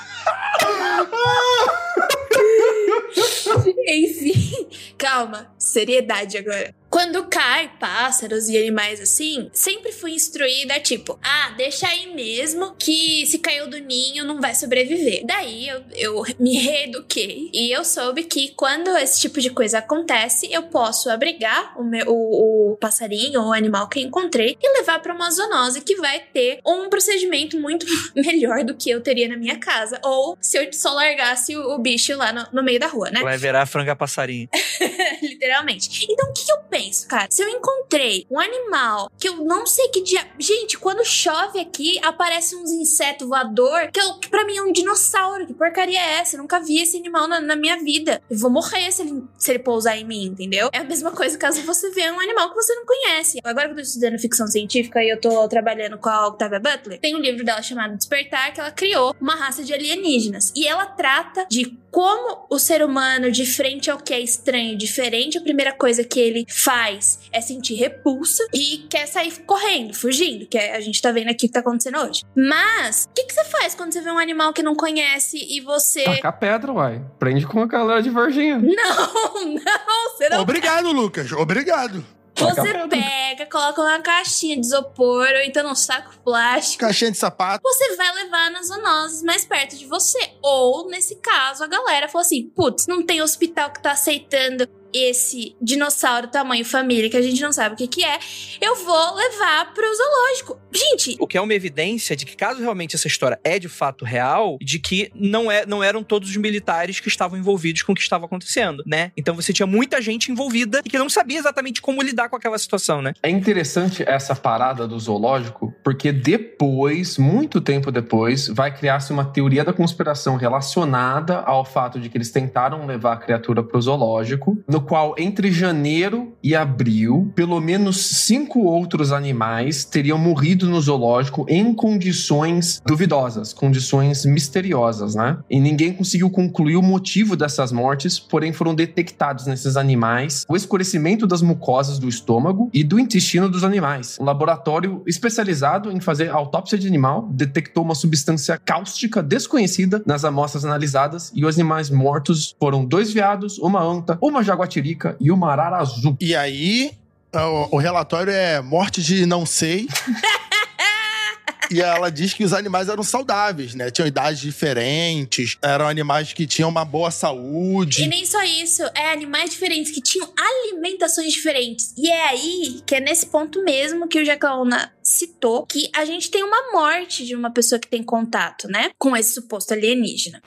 Enfim, calma, seriedade agora. Quando cai pássaros e animais assim, sempre fui instruída tipo, ah, deixa aí mesmo que se caiu do ninho não vai sobreviver. Daí eu, eu me reeduquei e eu soube que quando esse tipo de coisa acontece, eu posso abrigar o, meu, o, o passarinho ou o animal que encontrei e levar pra uma zoonose que vai ter um procedimento muito (laughs) melhor do que eu teria na minha casa. Ou se eu só largasse o, o bicho lá no, no meio da rua, né? Vai virar franga passarinho. (laughs) Literalmente. Então, o que eu penso, cara? Se eu encontrei um animal que eu não sei que dia. Gente, quando chove aqui, aparece uns insetos voador que, eu, que pra mim é um dinossauro. Que porcaria é essa? Eu nunca vi esse animal na, na minha vida. Eu vou morrer se ele, se ele pousar em mim, entendeu? É a mesma coisa caso você vê um animal que você não conhece. Agora que eu tô estudando ficção científica e eu tô trabalhando com a Octavia Butler, tem um livro dela chamado Despertar que ela criou uma raça de alienígenas. E ela trata de como o ser humano, de frente ao que é estranho, diferente, a primeira coisa que ele faz é sentir repulsa e quer sair correndo, fugindo, que é- a gente tá vendo aqui o que tá acontecendo hoje. Mas, o que, que você faz quando você vê um animal que não conhece e você. Taca a pedra, uai. Prende com a galera de Varginha. Não, (laughs) não, você não Obrigado, Lucas. Obrigado. Você pega, coloca uma caixinha de isopor ou então num saco plástico. Caixinha de sapato. Você vai levar nas zoonoses mais perto de você. Ou, nesse caso, a galera falou assim: putz, não tem hospital que tá aceitando esse dinossauro tamanho família que a gente não sabe o que, que é. Eu vou levar pro zoológico. Gente, O que é uma evidência de que, caso realmente essa história é de fato real, de que não, é, não eram todos os militares que estavam envolvidos com o que estava acontecendo, né? Então você tinha muita gente envolvida e que não sabia exatamente como lidar com aquela situação, né? É interessante essa parada do zoológico, porque depois, muito tempo depois, vai criar-se uma teoria da conspiração relacionada ao fato de que eles tentaram levar a criatura para o zoológico, no qual, entre janeiro e abril, pelo menos cinco outros animais teriam morrido no zoológico em condições duvidosas, condições misteriosas, né? E ninguém conseguiu concluir o motivo dessas mortes, porém foram detectados nesses animais o escurecimento das mucosas do estômago e do intestino dos animais. Um laboratório especializado em fazer autópsia de animal detectou uma substância cáustica desconhecida nas amostras analisadas e os animais mortos foram dois veados, uma anta, uma jaguatirica e uma arara azul. E aí, o, o relatório é morte de não sei. (laughs) E ela diz que os animais eram saudáveis, né? Tinham idades diferentes, eram animais que tinham uma boa e saúde. nem só isso, é animais diferentes que tinham alimentações diferentes. E é aí que é nesse ponto mesmo que o Jacaúna citou que a gente tem uma morte de uma pessoa que tem contato, né? Com esse suposto alienígena.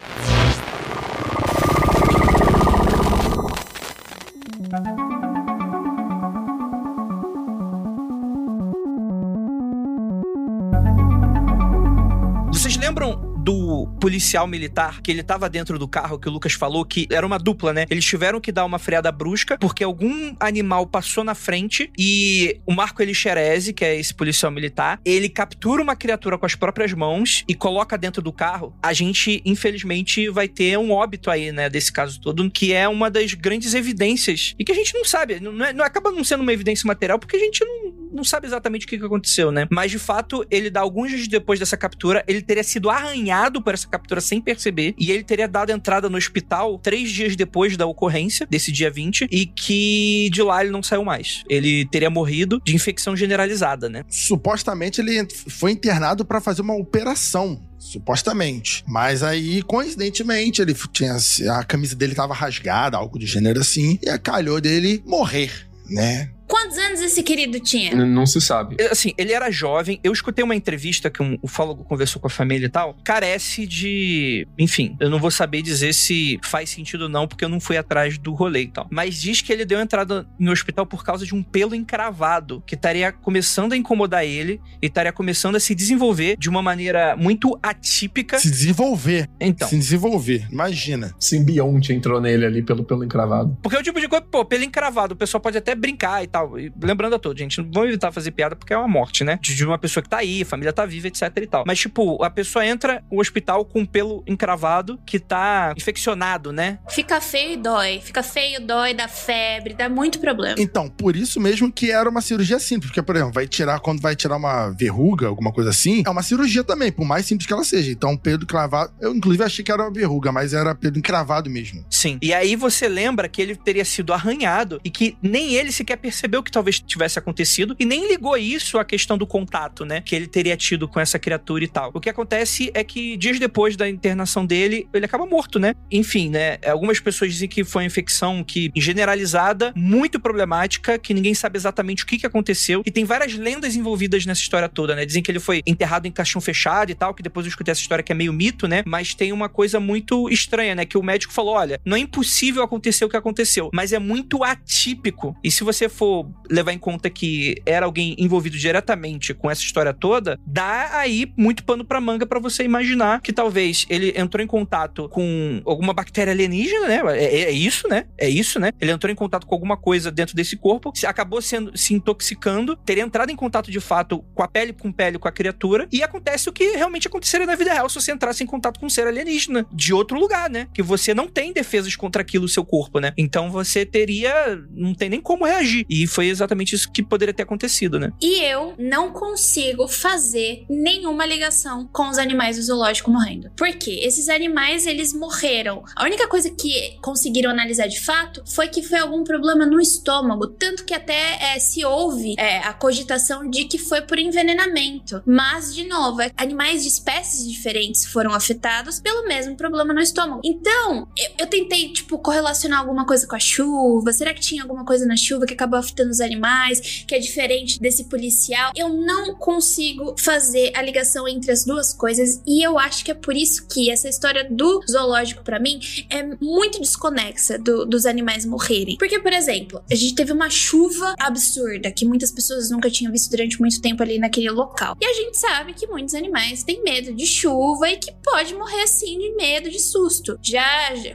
Vocês lembram do policial militar que ele tava dentro do carro que o Lucas falou que era uma dupla, né? Eles tiveram que dar uma freada brusca porque algum animal passou na frente e o Marco Elixerese, que é esse policial militar, ele captura uma criatura com as próprias mãos e coloca dentro do carro. A gente, infelizmente, vai ter um óbito aí, né, desse caso todo, que é uma das grandes evidências e que a gente não sabe, não, é- não acaba não sendo uma evidência material porque a gente não não sabe exatamente o que, que aconteceu, né? Mas de fato, ele dá alguns dias depois dessa captura, ele teria sido arranhado por essa captura sem perceber, e ele teria dado entrada no hospital três dias depois da ocorrência, desse dia 20, e que de lá ele não saiu mais. Ele teria morrido de infecção generalizada, né? Supostamente ele foi internado para fazer uma operação. Supostamente. Mas aí, coincidentemente, ele tinha. A camisa dele tava rasgada, algo de gênero assim, e calhou dele morrer, né? Quantos anos esse querido tinha? N- Não se sabe. Assim, ele era jovem. Eu escutei uma entrevista que um ufólogo conversou com a família e tal. Carece de. Enfim, eu não vou saber dizer se faz sentido ou não, porque eu não fui atrás do rolê e tal. Mas diz que ele deu entrada no hospital por causa de um pelo encravado que estaria começando a incomodar ele e estaria começando a se desenvolver de uma maneira muito atípica. Se desenvolver. Então. Se desenvolver. Imagina. Simbionte entrou nele ali pelo pelo encravado. Porque é o tipo de coisa, pô, pelo encravado, o pessoal pode até brincar e tal. E lembrando a todos, gente, não vamos evitar fazer piada porque é uma morte, né? De uma pessoa que tá aí, a família tá viva, etc e tal. Mas, tipo, a pessoa entra no hospital com um pelo encravado que tá infeccionado, né? Fica feio e dói. Fica feio, dói, dá febre, dá muito problema. Então, por isso mesmo que era uma cirurgia simples. Porque, por exemplo, vai tirar, quando vai tirar uma verruga, alguma coisa assim, é uma cirurgia também, por mais simples que ela seja. Então, pelo encravado. Eu, inclusive, achei que era uma verruga, mas era pelo encravado mesmo. Sim. E aí você lembra que ele teria sido arranhado e que nem ele sequer percebeu que talvez tivesse acontecido e nem ligou isso à questão do contato, né? Que ele teria tido com essa criatura e tal. O que acontece é que dias depois da internação dele, ele acaba morto, né? Enfim, né? Algumas pessoas dizem que foi uma infecção que generalizada, muito problemática, que ninguém sabe exatamente o que, que aconteceu. E tem várias lendas envolvidas nessa história toda, né? Dizem que ele foi enterrado em caixão fechado e tal, que depois eu escutei essa história que é meio mito, né? Mas tem uma coisa muito estranha, né? Que o médico falou: olha, não é impossível acontecer o que aconteceu, mas é muito atípico. E se você for levar em conta que era alguém envolvido diretamente com essa história toda, dá aí muito pano pra manga pra você imaginar que talvez ele entrou em contato com alguma bactéria alienígena, né? É, é isso, né? É isso, né? Ele entrou em contato com alguma coisa dentro desse corpo, acabou sendo se intoxicando, teria entrado em contato de fato com a pele com pele com a criatura, e acontece o que realmente aconteceria na vida real se você entrasse em contato com um ser alienígena de outro lugar, né? Que você não tem defesas contra aquilo no seu corpo, né? Então você teria. não tem nem como reagir. E foi exatamente isso que poderia ter acontecido, né? E eu não consigo fazer nenhuma ligação com os animais do zoológico morrendo. Por quê? Esses animais, eles morreram. A única coisa que conseguiram analisar de fato foi que foi algum problema no estômago. Tanto que até é, se houve é, a cogitação de que foi por envenenamento. Mas, de novo, animais de espécies diferentes foram afetados pelo mesmo problema no estômago. Então, eu, eu tentei, tipo, correlacionar alguma coisa com a chuva. Será que tinha alguma coisa na chuva que acabou afetando os animais? Que é diferente desse policial? Eu não consigo fazer a ligação entre as duas coisas. E eu acho que é por isso que essa história do zoológico, pra mim, é muito desconexa do- dos animais morrerem. Porque, por exemplo, a gente teve uma chuva absurda que muitas pessoas nunca tinham visto durante muito tempo ali naquele local. E a gente sabe que muitos animais têm medo de chuva e que pode morrer assim de medo, de susto. Já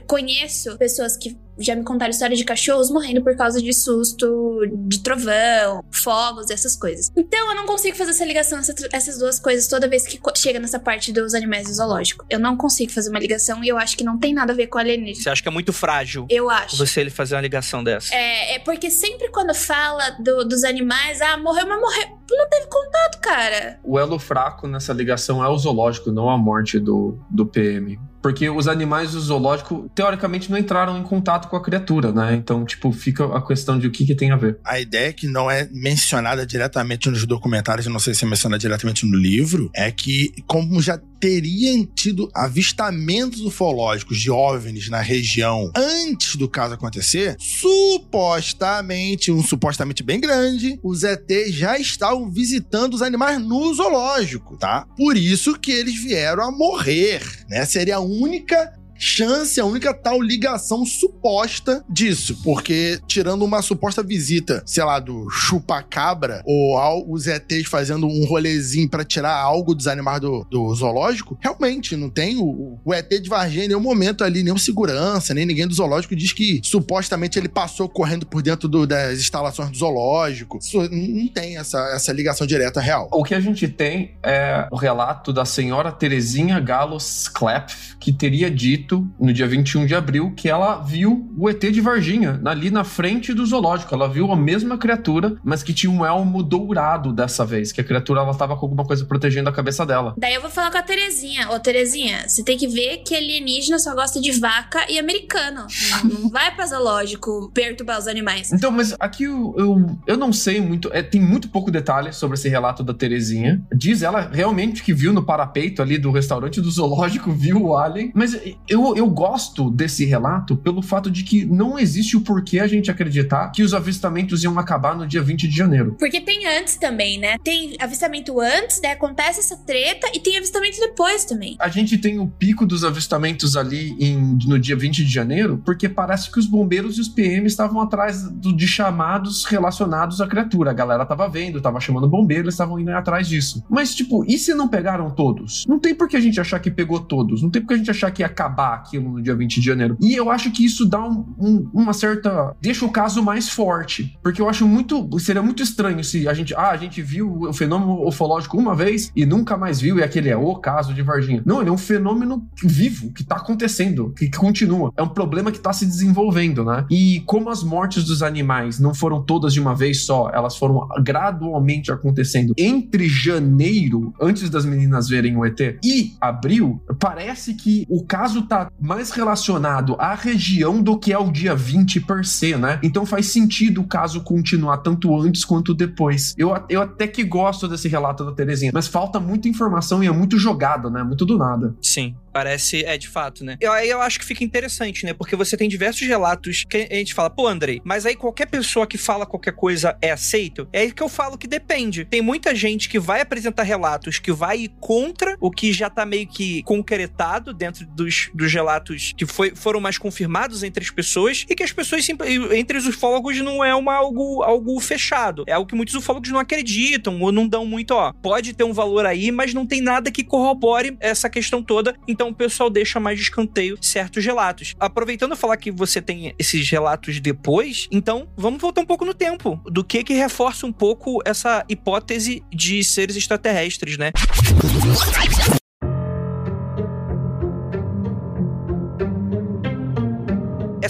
conheço pessoas que já me contaram história de cachorros morrendo por causa de susto, de trovão, fogos, essas coisas. Então eu não consigo fazer essa ligação, essa- essas duas coisas, toda vez que chega nessa parte dos animais do zoológico. Eu não consigo fazer uma ligação e eu acho que não tem nada a ver com alienígena. Você acha que é muito frágil Eu acho. você ele fazer uma ligação dessa? É, é porque sempre quando fala do- dos animais, ah, morreu, mas morreu. Não teve contato, cara. O elo fraco nessa ligação é o zoológico, não a morte do, do PM. Porque os animais do zoológico, teoricamente, não entraram em contato com a criatura, né? Então, tipo, fica a questão de o que, que tem a ver. A ideia que não é mencionada diretamente nos documentários, não sei se é mencionada diretamente no livro, é que, como já teriam tido avistamentos ufológicos de OVNIs na região antes do caso acontecer, supostamente, um supostamente bem grande, os ETs já estavam visitando os animais no zoológico, tá? Por isso que eles vieram a morrer, né? Seria a única chance, a única tal ligação suposta disso. Porque, tirando uma suposta visita, sei lá, do chupacabra, ou ao- os ETs fazendo um rolezinho pra tirar algo dos animais do, do zoológico, realmente não tem o, o ET de Varginha em nenhum momento ali, nenhum segurança, nem ninguém do zoológico diz que supostamente ele passou correndo por dentro do- das instalações do zoológico. Isso não tem essa, essa ligação direta real. O que a gente tem é o relato da senhora Terezinha Gallos Klepp, que teria dito dito no dia 21 de abril que ela viu o ET de Varginha ali na frente do zoológico. Ela viu a mesma criatura, mas que tinha um elmo dourado dessa vez, que a criatura ela tava com alguma coisa protegendo a cabeça dela. Daí eu vou falar com a Terezinha. Ô, Terezinha, você tem que ver que alienígena só gosta de vaca e americano. (laughs) Não, não vai pra zoológico perturbar os animais. Então, mas aqui eu, eu, eu não sei muito, é, tem muito pouco detalhe sobre esse relato da Terezinha. Diz ela realmente que viu no parapeito ali do restaurante do zoológico, viu o alien. Mas eu, eu gosto desse relato pelo fato de que não existe o porquê a gente acreditar que os avistamentos iam acabar no dia 20 de janeiro. Porque tem antes também, né? Tem avistamento antes, daí acontece essa treta e tem avistamento depois também. A gente tem o pico dos avistamentos ali em, no dia 20 de janeiro, porque parece que os bombeiros e os PM estavam atrás do, de chamados relacionados à criatura. A galera tava vendo, tava chamando bombeiro, eles estavam indo atrás disso. Mas, tipo, e se não pegaram todos? Não tem por que a gente achar que pegou todos. Não tem por que a gente achar que ia acabar aquilo no dia 20 de janeiro. E eu acho que isso dá um, um, uma certa. deixa o caso mais forte. Porque eu acho muito. seria muito estranho se a gente. Ah, a gente viu o fenômeno ufológico uma vez e nunca mais viu, e aquele é o caso de Varginha. Não, ele é um fenômeno vivo, que tá acontecendo, que, que continua. É um problema que tá se desenvolvendo, né? E como as mortes dos animais não foram todas de uma vez só, elas foram gradualmente acontecendo entre janeiro, antes das meninas verem o ET, e abril, parece que o caso tá mais relacionado à região do que ao dia 20 per se, né? Então faz sentido o caso continuar tanto antes quanto depois. Eu, eu até que gosto desse relato da Terezinha, mas falta muita informação e é muito jogado, né? Muito do nada. Sim. Parece, é de fato, né? Aí eu acho que fica interessante, né? Porque você tem diversos relatos que a gente fala, pô, Andrei, mas aí qualquer pessoa que fala qualquer coisa é aceito? É aí que eu falo que depende. Tem muita gente que vai apresentar relatos que vai contra o que já tá meio que concretado dentro dos relatos que foi, foram mais confirmados entre as pessoas e que as pessoas, entre os ufólogos, não é uma, algo, algo fechado. É algo que muitos ufólogos não acreditam ou não dão muito, ó. Pode ter um valor aí, mas não tem nada que corrobore essa questão toda. Então o pessoal deixa mais de escanteio certos relatos. Aproveitando falar que você tem esses relatos depois, então vamos voltar um pouco no tempo. Do que que reforça um pouco essa hipótese de seres extraterrestres, né?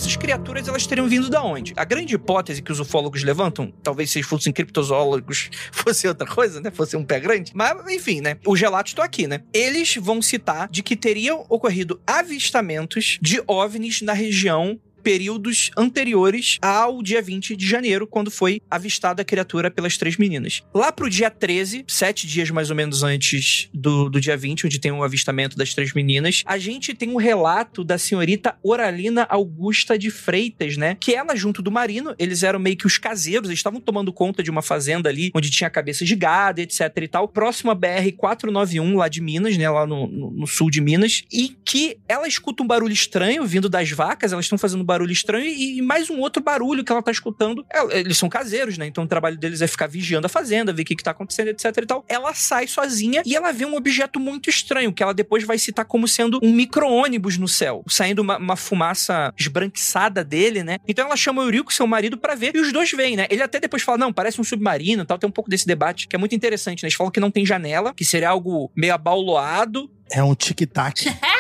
Essas criaturas elas teriam vindo da onde? A grande hipótese que os ufólogos levantam, talvez se fossem criptozoólogos (laughs) fosse outra coisa, né? Fosse um pé grande. Mas, enfim, né? Os relatos estão aqui, né? Eles vão citar de que teriam ocorrido avistamentos de OVNIs na região períodos anteriores ao dia 20 de janeiro, quando foi avistada a criatura pelas três meninas. Lá pro dia 13, sete dias mais ou menos antes do, do dia 20, onde tem o avistamento das três meninas, a gente tem um relato da senhorita Oralina Augusta de Freitas, né? Que ela, junto do Marino, eles eram meio que os caseiros, eles estavam tomando conta de uma fazenda ali, onde tinha cabeça de gado, etc e tal, próximo a BR-491, lá de Minas, né? Lá no, no, no sul de Minas, e que ela escuta um barulho estranho vindo das vacas, elas estão fazendo barulho estranho e mais um outro barulho que ela tá escutando. É, eles são caseiros, né? Então o trabalho deles é ficar vigiando a fazenda, ver o que, que tá acontecendo, etc e tal. Ela sai sozinha e ela vê um objeto muito estranho, que ela depois vai citar como sendo um micro-ônibus no céu, saindo uma, uma, fumaça esbranquiçada dele, né? Então ela chama o Eurico, seu marido, para ver, e os dois vêm, né? Ele até depois fala, não, parece um submarino tal. Tem um pouco desse debate que é muito interessante, né? Eles falam que não tem janela, que seria algo meio abauloado. É um tic-tac. (laughs)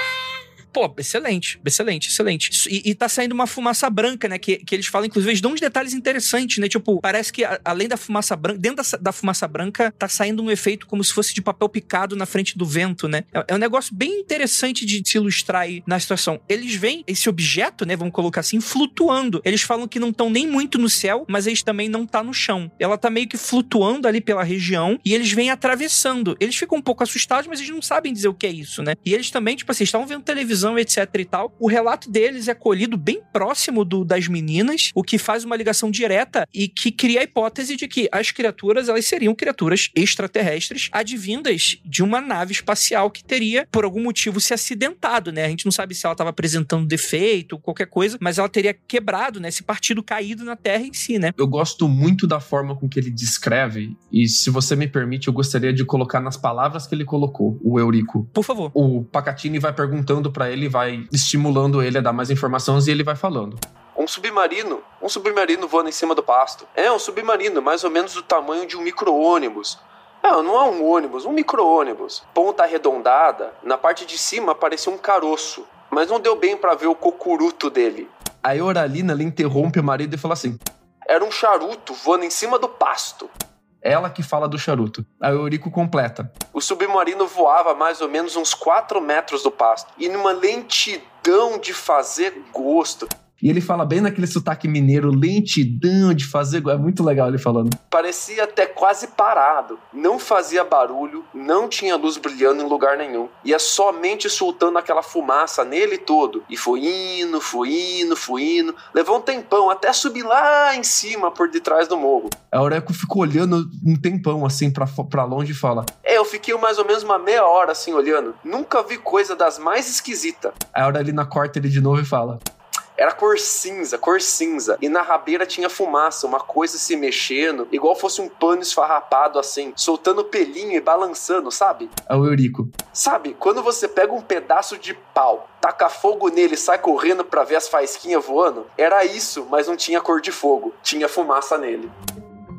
Pô, excelente, excelente, excelente. E, e tá saindo uma fumaça branca, né? Que, que eles falam, inclusive, eles dão uns detalhes interessantes, né? Tipo, parece que a, além da fumaça branca, dentro da, da, fumaça branca, tá saindo um efeito como se fosse de papel picado na frente do vento, né? É, é um negócio bem interessante de se ilustrar aí na situação. Eles veem esse objeto, né? Vamos colocar assim, flutuando. Eles falam que não estão nem muito no céu, mas eles também não tá no chão. Ela tá meio que flutuando ali pela região e eles vêm atravessando. Eles ficam um pouco assustados, mas eles não sabem dizer o que é isso, né? E eles também, tipo assim, estavam vendo televisão televisão, etc e tal. O relato deles é colhido bem próximo do das meninas, o que faz uma ligação direta e que cria a hipótese de que as criaturas, elas seriam criaturas extraterrestres advindas de uma nave espacial que teria, por algum motivo, se acidentado, né? A gente não sabe se ela estava apresentando defeito, qualquer coisa, mas ela teria quebrado, né? Esse partido caído na Terra em si, né? Eu gosto muito da forma com que ele descreve, e se você me permite, eu gostaria de colocar nas palavras que ele colocou, o Eurico. Por favor. O Pacatini vai perguntando para ele, vai estimulando ele a dar mais informações e ele vai falando. Um submarino. Um submarino voando em cima do pasto. É, um submarino, mais ou menos do tamanho de um micro-ônibus. Não, não é um ônibus, um micro-ônibus. Ponta arredondada, na parte de cima parecia um caroço. mas não deu bem pra ver o cocuruto dele. Aí a Oralina interrompe o marido e fala assim: Era um charuto voando em cima do pasto. Ela que fala do charuto. O Eurico completa. O submarino voava mais ou menos uns 4 metros do pasto. E numa lentidão de fazer gosto. E ele fala bem naquele sotaque mineiro, lentidão de fazer. É muito legal ele falando. Parecia até quase parado. Não fazia barulho, não tinha luz brilhando em lugar nenhum. Ia somente soltando aquela fumaça nele todo. E foi indo, foi indo, foi indo. Levou um tempão até subir lá em cima, por detrás do morro. A Aureco ficou olhando um tempão assim pra, pra longe e fala: É, eu fiquei mais ou menos uma meia hora assim olhando. Nunca vi coisa das mais esquisitas. A Aurelina corta ele de novo e fala: era cor cinza, cor cinza. E na rabeira tinha fumaça, uma coisa se mexendo, igual fosse um pano esfarrapado assim, soltando pelinho e balançando, sabe? É o Eurico. Sabe, quando você pega um pedaço de pau, taca fogo nele e sai correndo pra ver as faísquinhas voando, era isso, mas não tinha cor de fogo, tinha fumaça nele.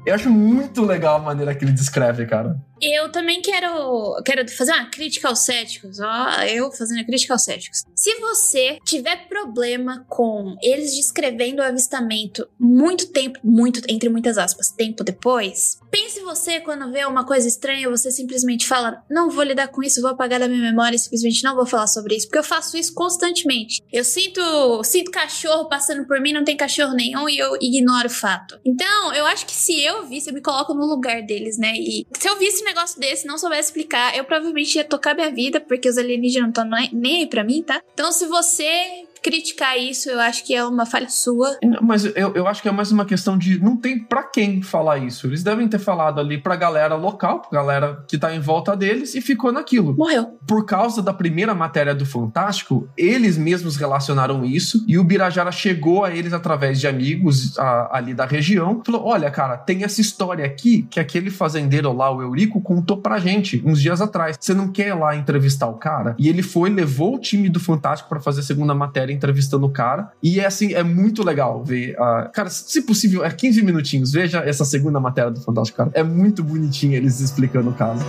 Eu acho muito legal a maneira que ele descreve, cara. Eu também quero, quero fazer uma crítica aos céticos. Ó, eu fazendo a crítica aos céticos. Se você tiver problema com eles descrevendo o avistamento muito tempo, muito, entre muitas aspas, tempo depois, pense você quando vê uma coisa estranha, você simplesmente fala: Não vou lidar com isso, vou apagar da minha memória simplesmente não vou falar sobre isso. Porque eu faço isso constantemente. Eu sinto, sinto cachorro passando por mim, não tem cachorro nenhum e eu ignoro o fato. Então, eu acho que se eu visse, eu me coloco no lugar deles, né? E se eu visse negócio desse, não soubesse explicar, eu provavelmente ia tocar minha vida, porque os alienígenas não estão nem aí pra mim, tá? Então, se você criticar isso, eu acho que é uma falha sua. Mas eu, eu acho que é mais uma questão de não tem para quem falar isso. Eles devem ter falado ali pra galera local, pra galera que tá em volta deles e ficou naquilo. Morreu. Por causa da primeira matéria do Fantástico, eles mesmos relacionaram isso e o Birajara chegou a eles através de amigos a, ali da região. Falou: Olha, cara, tem essa história aqui que aquele fazendeiro lá, o Eurico, contou pra gente uns dias atrás. Você não quer ir lá entrevistar o cara? E ele foi, levou o time do Fantástico para fazer a segunda matéria entrevistando o cara. E é assim, é muito legal ver. Uh, cara, se possível, é 15 minutinhos. Veja essa segunda matéria do Fantástico, cara. É muito bonitinho eles explicando o caso.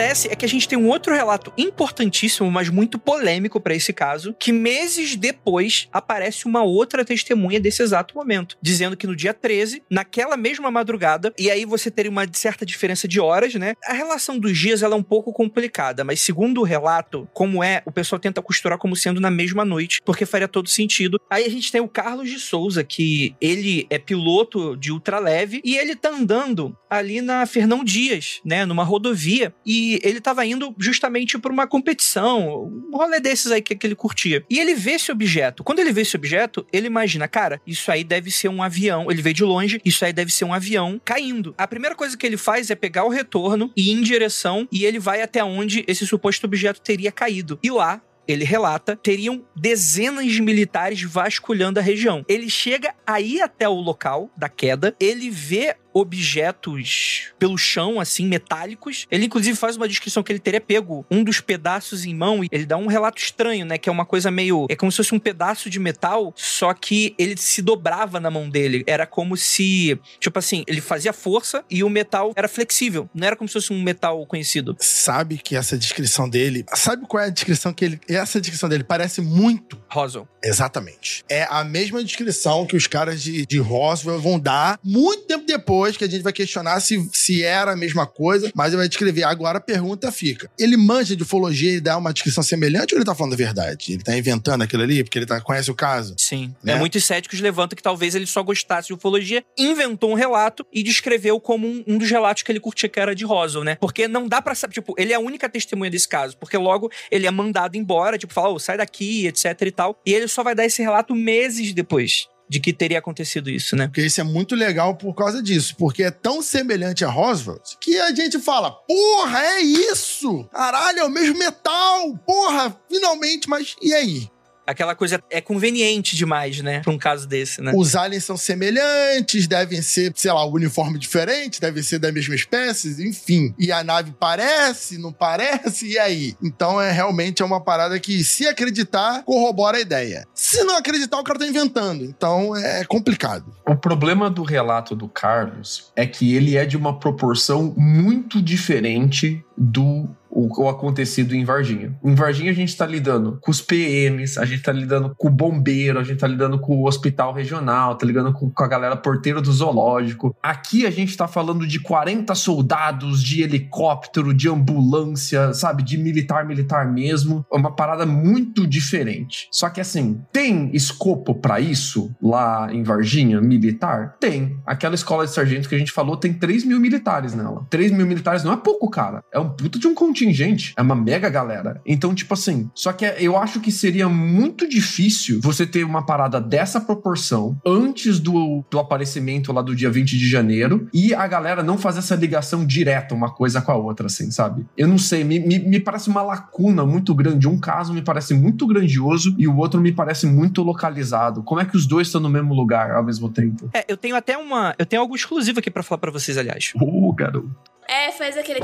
Acontece é que a gente tem um outro relato importantíssimo, mas muito polêmico para esse caso, que meses depois aparece uma outra testemunha desse exato momento, dizendo que no dia 13, naquela mesma madrugada, e aí você teria uma certa diferença de horas, né? A relação dos dias ela é um pouco complicada, mas segundo o relato, como é, o pessoal tenta costurar como sendo na mesma noite, porque faria todo sentido. Aí a gente tem o Carlos de Souza, que ele é piloto de ultraleve e ele tá andando ali na Fernão Dias, né, numa rodovia, e ele tava indo justamente para uma competição, um rolê desses aí que, que ele curtia. E ele vê esse objeto. Quando ele vê esse objeto, ele imagina, cara, isso aí deve ser um avião. Ele vê de longe, isso aí deve ser um avião caindo. A primeira coisa que ele faz é pegar o retorno e ir em direção e ele vai até onde esse suposto objeto teria caído. E lá, ele relata, teriam dezenas de militares vasculhando a região. Ele chega aí até o local da queda, ele vê objetos pelo chão, assim, metálicos. Ele, inclusive, faz uma descrição que ele teria pego um dos pedaços em mão e ele dá um relato estranho, né? Que é uma coisa meio. É como se fosse um pedaço de metal, só que ele se dobrava na mão dele. Era como se, tipo assim, ele fazia força e o metal era flexível. Não era como se fosse um metal conhecido. Sabe que essa descrição dele. Sabe qual é a descrição que ele. Essa descrição dele parece muito. Roswell. Exatamente. É a mesma descrição que os caras de, de Roswell vão dar muito tempo depois depois que a gente vai questionar se, se era a mesma coisa, mas ele vai descrever. Agora a pergunta fica: ele manja de ufologia e dá uma descrição semelhante ou ele tá falando a verdade? Ele tá inventando aquilo ali porque ele tá, conhece o caso? Sim. Né? É, muitos céticos levantam que talvez ele só gostasse de ufologia, inventou um relato e descreveu como um, um dos relatos que ele curtia que era de Roswell, né? Porque não dá pra saber, tipo, ele é a única testemunha desse caso, porque logo ele é mandado embora, tipo, fala, oh, sai daqui, etc e tal, e ele só vai dar esse relato meses depois de que teria acontecido isso, né? Porque isso é muito legal por causa disso, porque é tão semelhante a Roswell que a gente fala, porra, é isso! Caralho, é o mesmo metal! Porra, finalmente, mas e aí? Aquela coisa é conveniente demais, né? Pra um caso desse, né? Os aliens são semelhantes, devem ser, sei lá, o uniforme diferente, devem ser da mesma espécie, enfim. E a nave parece, não parece, e aí? Então é realmente é uma parada que, se acreditar, corrobora a ideia. Se não acreditar, o cara tá inventando. Então é complicado. O problema do relato do Carlos é que ele é de uma proporção muito diferente do o, o acontecido em Varginha. Em Varginha a gente tá lidando com os PMs, a gente tá lidando com o bombeiro, a gente tá lidando com o hospital regional, tá lidando com, com a galera porteira do zoológico. Aqui a gente tá falando de 40 soldados, de helicóptero, de ambulância, sabe? De militar, militar mesmo. É uma parada muito diferente. Só que assim, tem escopo para isso lá em Varginha, militar? Tem. Aquela escola de sargento que a gente falou tem 3 mil militares nela. 3 mil militares não é pouco, cara. É um puta de um contingente. É uma mega galera. Então, tipo assim, só que eu acho que seria muito difícil você ter uma parada dessa proporção antes do, do aparecimento lá do dia 20 de janeiro e a galera não fazer essa ligação direta uma coisa com a outra, assim, sabe? Eu não sei, me, me, me parece uma lacuna muito grande. Um caso me parece muito grandioso e o outro me parece muito localizado. Como é que os dois estão no mesmo lugar ao mesmo tempo? É, eu tenho até uma. Eu tenho algo exclusivo aqui para falar para vocês, aliás. Ô, oh, garoto. É, faz aquele.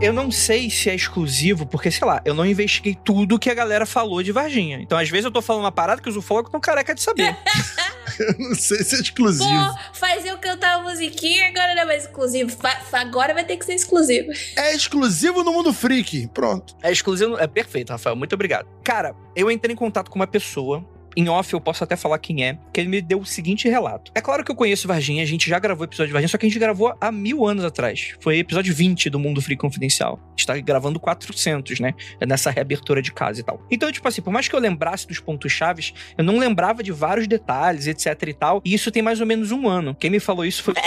Eu não sei se é exclusivo, porque, sei lá, eu não investiguei tudo que a galera falou de Varginha. Então, às vezes, eu tô falando uma parada que os ufólogos estão careca de saber. (laughs) eu não sei se é exclusivo. Pô, faz eu cantar a musiquinha agora não é mais exclusivo. Fa agora vai ter que ser exclusivo. É exclusivo no mundo freak. Pronto. É exclusivo. É perfeito, Rafael. Muito obrigado. Cara, eu entrei em contato com uma pessoa em off eu posso até falar quem é, que ele me deu o seguinte relato. É claro que eu conheço Varginha, a gente já gravou episódio de Varginha, só que a gente gravou há mil anos atrás. Foi episódio 20 do Mundo Free Confidencial. A gente tá gravando 400, né? Nessa reabertura de casa e tal. Então, tipo assim, por mais que eu lembrasse dos pontos chaves, eu não lembrava de vários detalhes, etc e tal. E isso tem mais ou menos um ano. Quem me falou isso foi (laughs)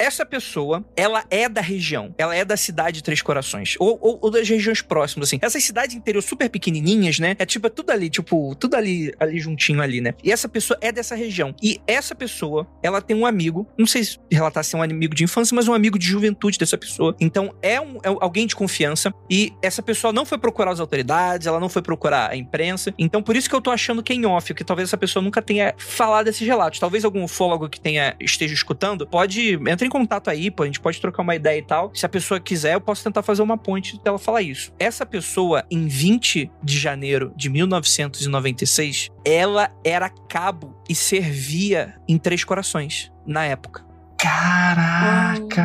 essa pessoa, ela é da região. Ela é da cidade de Três Corações. Ou, ou, ou, das regiões próximas, assim. Essas cidades interior super pequenininhas, né? É tipo, é tudo ali, tipo, tudo ali, ali juntinho ali, né? E essa pessoa é dessa região. E essa pessoa, ela tem um amigo, não sei se relatar se é um amigo de infância, mas um amigo de juventude dessa pessoa. Então, é, um, é alguém de confiança. E essa pessoa não foi procurar as autoridades, ela não foi procurar a imprensa. Então, por isso que eu tô achando que é em off, que talvez essa pessoa nunca tenha falado desses relatos. Talvez algum ufólogo que tenha esteja escutando, pode... Entra em contato aí, pô, a gente pode trocar uma ideia e tal. Se a pessoa quiser, eu posso tentar fazer uma ponte dela falar isso. Essa pessoa, em 20 de janeiro de 1996, ela era cabo e servia em Três Corações, na época. Caraca!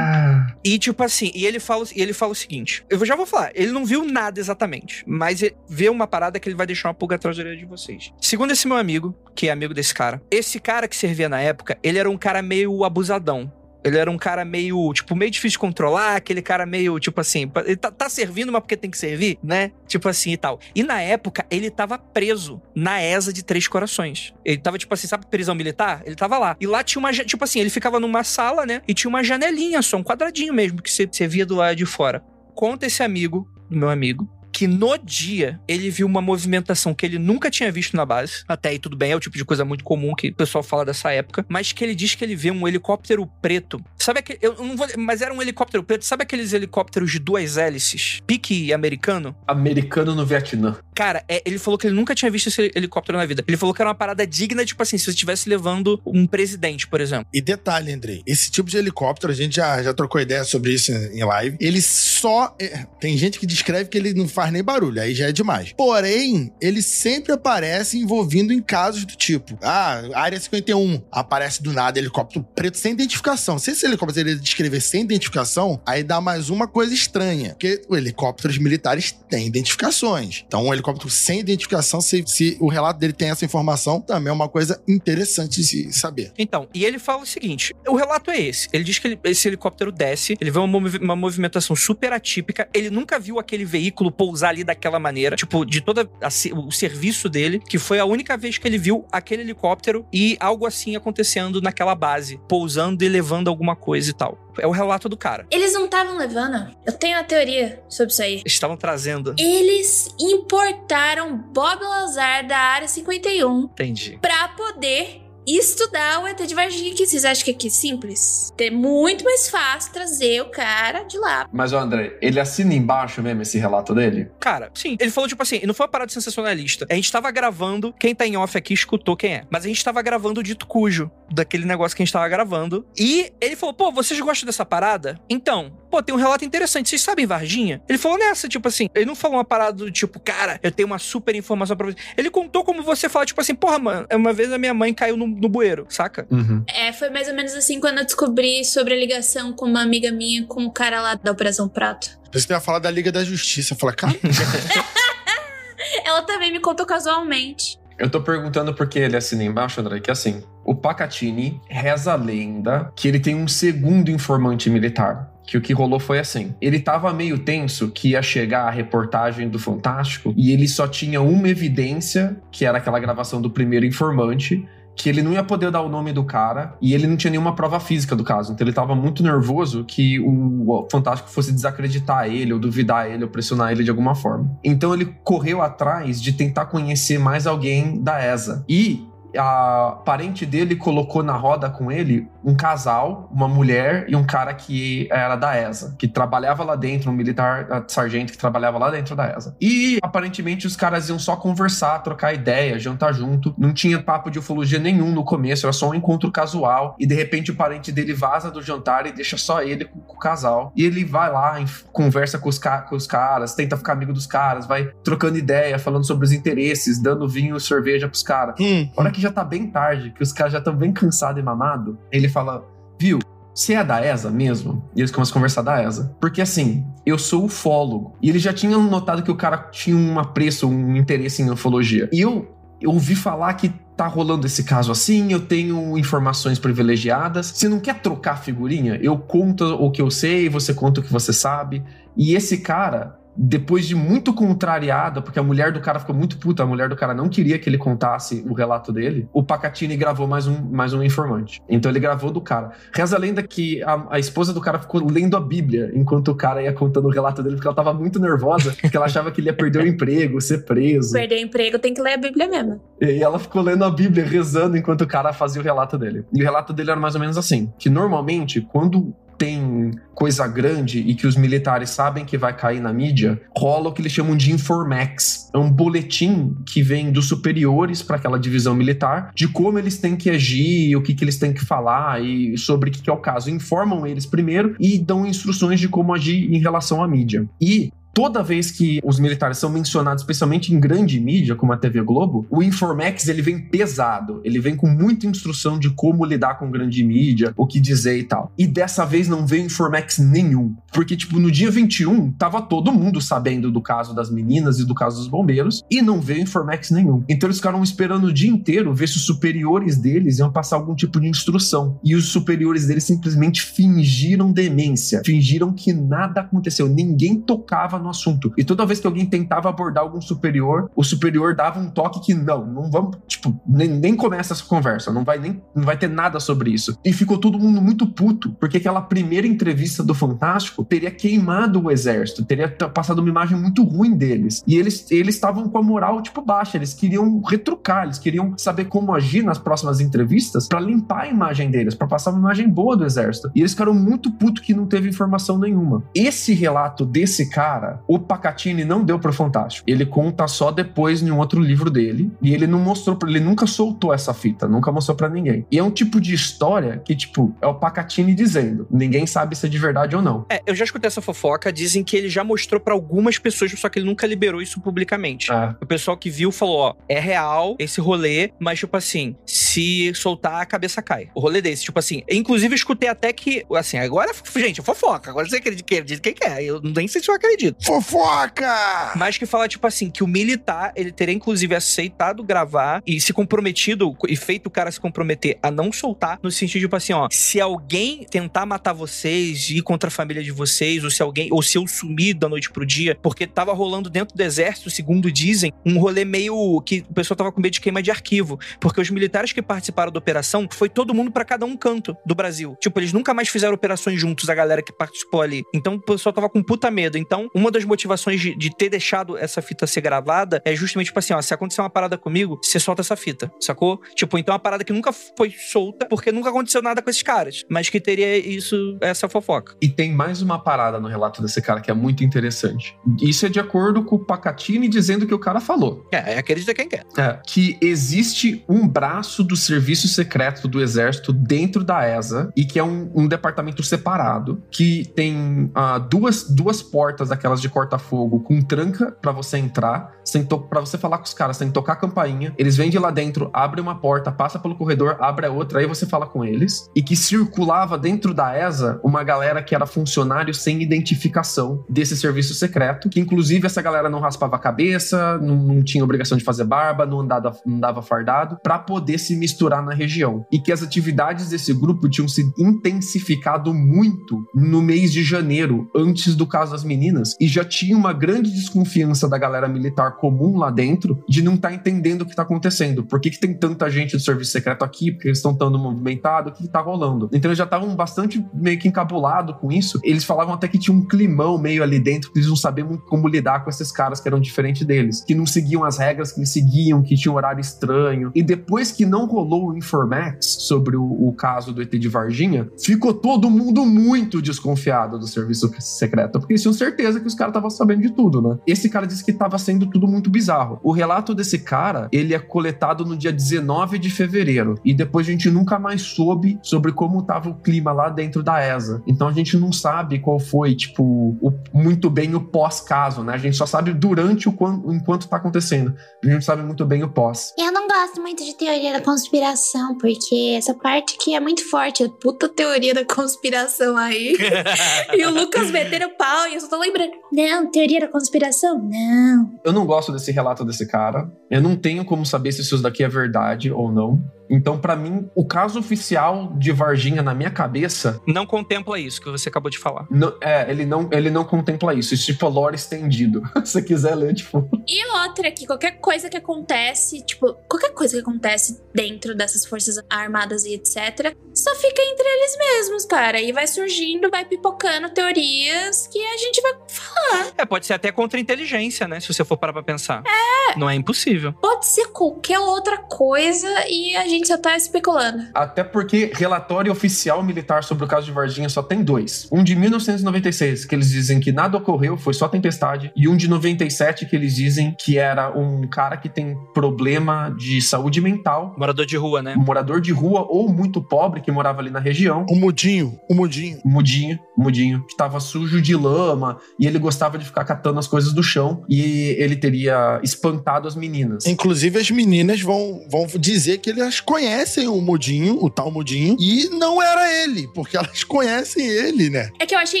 E tipo assim, e ele fala, e ele fala o seguinte: eu já vou falar, ele não viu nada exatamente, mas vê uma parada que ele vai deixar uma pulga atrás da orelha de vocês. Segundo esse meu amigo, que é amigo desse cara, esse cara que servia na época, ele era um cara meio abusadão. Ele era um cara meio, tipo, meio difícil de controlar, aquele cara meio, tipo assim, ele tá, tá, servindo, mas porque tem que servir, né? Tipo assim e tal. E na época, ele tava preso na ESA de Três Corações. Ele tava, tipo assim, sabe prisão militar? Ele tava lá. E lá tinha uma, tipo assim, ele ficava numa sala, né? E tinha uma janelinha só, um quadradinho mesmo, que você, você via do lado de fora. Conta esse amigo, meu amigo, que no dia ele viu uma movimentação que ele nunca tinha visto na base. Até aí tudo bem, é o tipo de coisa muito comum que o pessoal fala dessa época. Mas que ele diz que ele vê um helicóptero preto. Sabe aquele. Eu não vou. Mas era um helicóptero preto. Sabe aqueles helicópteros de duas hélices? Pique americano? Americano no Vietnã. Cara, é, ele falou que ele nunca tinha visto esse helicóptero na vida. Ele falou que era uma parada digna, tipo assim, se você estivesse levando um presidente, por exemplo. E detalhe, Andrei, esse tipo de helicóptero, a gente já, já trocou ideia sobre isso em live. Ele só. É, tem gente que descreve que ele não faz nem barulho, aí já é demais. Porém, ele sempre aparece envolvido em casos do tipo: ah, área 51, aparece do nada helicóptero preto sem identificação. Se esse helicóptero ele descrever sem identificação, aí dá mais uma coisa estranha, porque os helicópteros militares têm identificações. Então, um helicóptero sem identificação, se, se o relato dele tem essa informação, também é uma coisa interessante de saber. Então, e ele fala o seguinte: o relato é esse. Ele diz que ele, esse helicóptero desce, ele vê uma, uma movimentação super atípica, ele nunca viu aquele veículo pousar ali daquela maneira, tipo, de todo o serviço dele, que foi a única vez que ele viu aquele helicóptero e algo assim acontecendo naquela base, pousando e levando alguma coisa e tal. É o relato do cara. Eles não estavam levando? Eu tenho uma teoria sobre isso aí. Estavam trazendo. Eles importaram Bob Lazar da área 51. Entendi. Pra poder estudar o ET de Varginha aqui. Vocês acham que aqui é simples? É muito mais fácil trazer o cara de lá. Mas, ô André, ele assina embaixo mesmo esse relato dele? Cara, sim. Ele falou, tipo assim, não foi uma parada sensacionalista. A gente tava gravando, quem tá em off aqui escutou quem é. Mas a gente tava gravando o dito cujo, daquele negócio que a gente tava gravando. E ele falou, pô, vocês gostam dessa parada? Então, pô, tem um relato interessante. Vocês sabem Varginha? Ele falou nessa, tipo assim, ele não falou uma parada do tipo, cara, eu tenho uma super informação pra você. Ele contou como você fala, tipo assim, porra, mano, uma vez a minha mãe caiu no, no bueiro, saca? Uhum. É, foi mais ou menos assim quando eu descobri sobre a ligação com uma amiga minha com o cara lá da Operação Prato. Você ia falar da Liga da Justiça. Fala, cara, (laughs) Ela também me contou casualmente. Eu tô perguntando porque ele assina embaixo, André, que assim, o Pacatini reza a lenda que ele tem um segundo informante militar. Que o que rolou foi assim: ele tava meio tenso que ia chegar a reportagem do Fantástico e ele só tinha uma evidência, que era aquela gravação do primeiro informante, que ele não ia poder dar o nome do cara e ele não tinha nenhuma prova física do caso. Então ele tava muito nervoso que o Fantástico fosse desacreditar ele, ou duvidar ele, ou pressionar ele de alguma forma. Então ele correu atrás de tentar conhecer mais alguém da ESA. E a parente dele colocou na roda com ele um casal, uma mulher e um cara que era da ESA, que trabalhava lá dentro, um militar sargento que trabalhava lá dentro da ESA. E aparentemente os caras iam só conversar, trocar ideia, jantar junto. Não tinha papo de ufologia nenhum no começo, era só um encontro casual. E de repente o parente dele vaza do jantar e deixa só ele com, com o casal. E ele vai lá, conversa com os, com os caras, tenta ficar amigo dos caras, vai trocando ideia, falando sobre os interesses, dando vinho e cerveja pros caras. hum, A hora que já tá bem tarde, que os caras já estão bem cansados e mamados, ele fala, viu, você é da ESA mesmo? E eles começam a conversar da ESA. Porque assim, eu sou ufólogo. E eles já tinham notado que o cara tinha um apreço, um interesse em ufologia. E eu, eu ouvi falar que tá rolando esse caso assim, eu tenho informações privilegiadas. Você não quer trocar figurinha? Eu conto o que eu sei, você conta o que você sabe. E esse cara, depois de muito contrariada, porque a mulher do cara ficou muito puta, a mulher do cara não queria que ele contasse o relato dele, o Pacatini gravou mais um, mais um informante. Então ele gravou do cara. Reza a lenda que a, a esposa do cara ficou lendo a Bíblia enquanto o cara ia contando o relato dele, porque ela tava muito nervosa, porque ela achava que ele ia perder o emprego, ser preso. Perder o emprego tem que ler a Bíblia mesmo. E ela ficou lendo a Bíblia, rezando enquanto o cara fazia o relato dele. E o relato dele era mais ou menos assim: que normalmente, quando tem coisa grande e que os militares sabem que vai cair na mídia, rola o que eles chamam de Informax. É um boletim que vem dos superiores para aquela divisão militar de como eles têm que agir, o que, que eles têm que falar e sobre o que, que é o caso. Informam eles primeiro e dão instruções de como agir em relação à mídia. E toda vez que os militares são mencionados, especialmente em grande mídia, como a TV Globo, o Informax ele vem pesado, ele vem com muita instrução de como lidar com grande mídia, o que dizer e tal. E dessa vez não veio Informax nenhum, porque tipo no dia 21 tava todo mundo sabendo do caso das meninas e do caso dos bombeiros e não veio Informax nenhum. Então eles ficaram esperando o dia inteiro ver se os superiores deles iam passar algum tipo de instrução. E os superiores deles simplesmente fingiram demência, fingiram que nada aconteceu, ninguém tocava no assunto. E toda vez que alguém tentava abordar algum superior, o superior dava um toque que não, não vamos, tipo, nem, nem começa essa conversa, não vai nem não vai ter nada sobre isso. E ficou todo mundo muito puto, porque aquela primeira entrevista do Fantástico teria queimado o exército, teria passado uma imagem muito ruim deles. E eles eles estavam com a moral tipo baixa, eles queriam retrucar, eles queriam saber como agir nas próximas entrevistas pra limpar a imagem deles, pra passar uma imagem boa do exército. E eles ficaram muito puto que não teve informação nenhuma. Esse relato desse cara, o Pacatini não deu pro Fantástico. Ele conta só depois em um outro livro dele, e ele não mostrou pra ele nunca soltou essa fita, nunca mostrou pra ninguém. E é um tipo de história que tipo é o Pacatini dizendo, ninguém sabe se é de verdade ou não. É, eu já escutei essa fofoca, dizem que ele já mostrou pra algumas pessoas, só que ele nunca liberou isso publicamente. É. O pessoal que viu falou, ó, é real esse rolê, mas tipo assim, se soltar a cabeça cai. O rolê desse, tipo assim, inclusive eu escutei até que, assim, agora, gente, fofoca, agora você acredita acredita quem quer, eu nem sei se eu acredito. Fofoca! Mas que fala, tipo assim, que o militar, ele teria inclusive aceitado gravar e se comprometido, e feito o cara se comprometer a não soltar, no sentido, tipo assim, ó, se alguém tentar matar vocês, ir contra a família de vocês, ou se alguém, ou se eu sumir da noite pro dia, porque tava rolando dentro do exército, segundo dizem, um rolê meio que o pessoal tava com medo de queima de arquivo, porque os militares que participaram da operação foi todo mundo pra cada um canto do Brasil. Tipo, eles nunca mais fizeram operações juntos, a galera que participou ali. Então o pessoal tava com puta medo. Então, uma uma das motivações de, de ter deixado essa fita ser gravada é justamente, tipo assim, ó, se acontecer uma parada comigo, você solta essa fita, sacou? Tipo, então é uma parada que nunca foi solta, porque nunca aconteceu nada com esses caras. Mas que teria isso, essa fofoca. E tem mais uma parada no relato desse cara que é muito interessante. Isso é de acordo com o Pacatini dizendo que o cara falou. É, acredita quem quer. É, que existe um braço do serviço secreto do exército dentro da ESA e que é um, um departamento separado que tem ah, duas, duas portas daquelas de corta-fogo com tranca para você entrar, sem para você falar com os caras, sem tocar a campainha. Eles vêm de lá dentro, abre uma porta, passa pelo corredor, abre a outra, aí você fala com eles. E que circulava dentro da ESA uma galera que era funcionário sem identificação desse serviço secreto, que inclusive essa galera não raspava a cabeça, não, não tinha obrigação de fazer barba, não andava, não andava fardado, para poder se misturar na região. E que as atividades desse grupo tinham se intensificado muito no mês de janeiro, antes do caso das meninas, e já tinha uma grande desconfiança da galera militar comum lá dentro de não estar tá entendendo o que tá acontecendo. Por que, que tem tanta gente do serviço secreto aqui? Porque eles estão tão movimentados? O que, que tá rolando? Então eles já estavam bastante meio que encabulados com isso. Eles falavam até que tinha um climão meio ali dentro, que eles não sabiam muito como lidar com esses caras que eram diferentes deles, que não seguiam as regras que eles seguiam, que tinham um horário estranho. E depois que não rolou o Informax sobre o, o caso do ET de Varginha, ficou todo mundo muito desconfiado do serviço secreto, porque eles tinham certeza que os caras estavam sabendo de tudo, né? Esse cara disse que estava sendo tudo muito bizarro. O relato desse cara, ele é coletado no dia 19 de fevereiro, e depois a gente nunca mais soube sobre como estava o clima lá dentro da ESA. Então a gente não sabe qual foi, tipo, o, muito bem o pós-caso, né? A gente só sabe durante o quando, enquanto tá acontecendo. A gente sabe muito bem o pós. Eu não gosto muito de teoria da conspiração, porque essa parte aqui é muito forte. Puta teoria da conspiração aí. (laughs) e o Lucas metendo pau e eu só tô lembrando. Não, teoria da conspiração? Não. Eu não gosto desse relato desse cara. Eu não tenho como saber se isso daqui é verdade ou não. Então, para mim, o caso oficial de Varginha na minha cabeça. Não contempla isso que você acabou de falar. Não, é, ele não, ele não contempla isso. Isso tipo lore estendido. (laughs) Se você quiser ler, tipo. E outra que qualquer coisa que acontece, tipo, qualquer coisa que acontece dentro dessas forças armadas e etc., só fica entre eles mesmos, cara. E vai surgindo, vai pipocando teorias que a gente vai falar. É, pode ser até contra-inteligência, né? Se você for parar pra pensar. É. Não é impossível. Pode ser qualquer outra coisa e a gente só tá especulando. Até porque relatório oficial militar sobre o caso de Varginha só tem dois. Um de 1996, que eles dizem que nada ocorreu, foi só tempestade. E um de 97, que eles dizem que era um cara que tem problema de saúde mental. Morador de rua, né? Um morador de rua ou muito pobre que morava ali na região. O mudinho, o mudinho. Mudinho, mudinho. Que tava sujo de lama e ele gostava de ficar catando as coisas do chão e ele teria espantado as meninas. Inclusive, as meninas vão, vão dizer que elas conhecem o mudinho, o tal mudinho, e não era ele, porque (laughs) elas conhecem ele, né? É que eu achei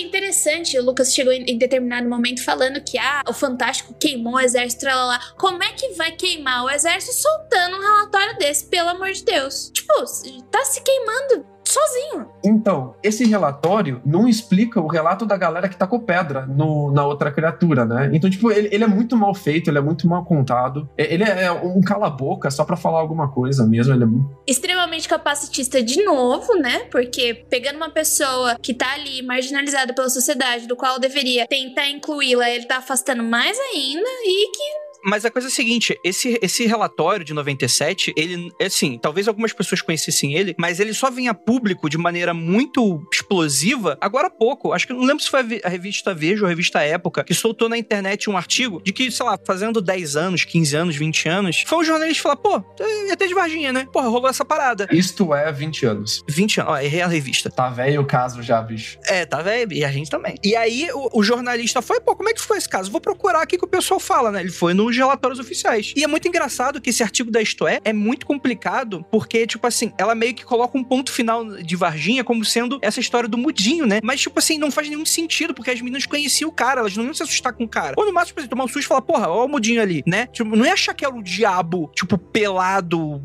interessante, o Lucas chegou em, em determinado momento falando que ah, o Fantástico queimou o exército lá, lá. Como é que vai queimar o exército soltando um relatório desse, pelo amor de Deus? Tipo, tá se queimando sozinho. Então, esse relatório não explica o relato da galera que tacou pedra no, na outra criatura, né? Então, tipo, ele, ele, é muito mal feito, ele é muito mal contado. Ele é, é um cala-boca só para falar alguma coisa mesmo. Ele é extremamente capacitista de novo, né? Porque pegando uma pessoa que tá ali marginalizada pela sociedade, do qual deveria tentar incluí-la, ele tá afastando mais ainda e que mas a coisa é a seguinte, esse, esse relatório de 97, ele, assim, talvez algumas pessoas conhecessem ele, mas ele só vinha público de maneira muito explosiva agora há pouco. Acho que não lembro se foi a revista Veja ou a revista Época, que soltou na internet um artigo de que, sei lá, fazendo 10 anos, 15 anos, 20 anos, foi um jornalista falar, pô, é até de Varginha, né? Porra, rolou essa parada. Isto é 20 anos. 20 anos, ó, errei a revista. Tá velho o caso já, bicho. É, tá velho, e a gente também. E aí o, o jornalista foi, pô, como é que foi esse caso? Vou procurar aqui que o pessoal fala, né? Ele foi no os relatórios oficiais. E é muito engraçado que esse artigo da Isto É é muito complicado, porque, tipo assim, ela meio que coloca um ponto final de Varginha como sendo essa história do mudinho, né? Mas, tipo assim, não faz nenhum sentido, porque as meninas conheciam o cara, elas não iam se assustar com o cara. Ou no máximo, tipo assim, tomar um susto e falar, porra, ó o mudinho ali, né? Tipo, não ia achar que era o diabo, tipo, pelado,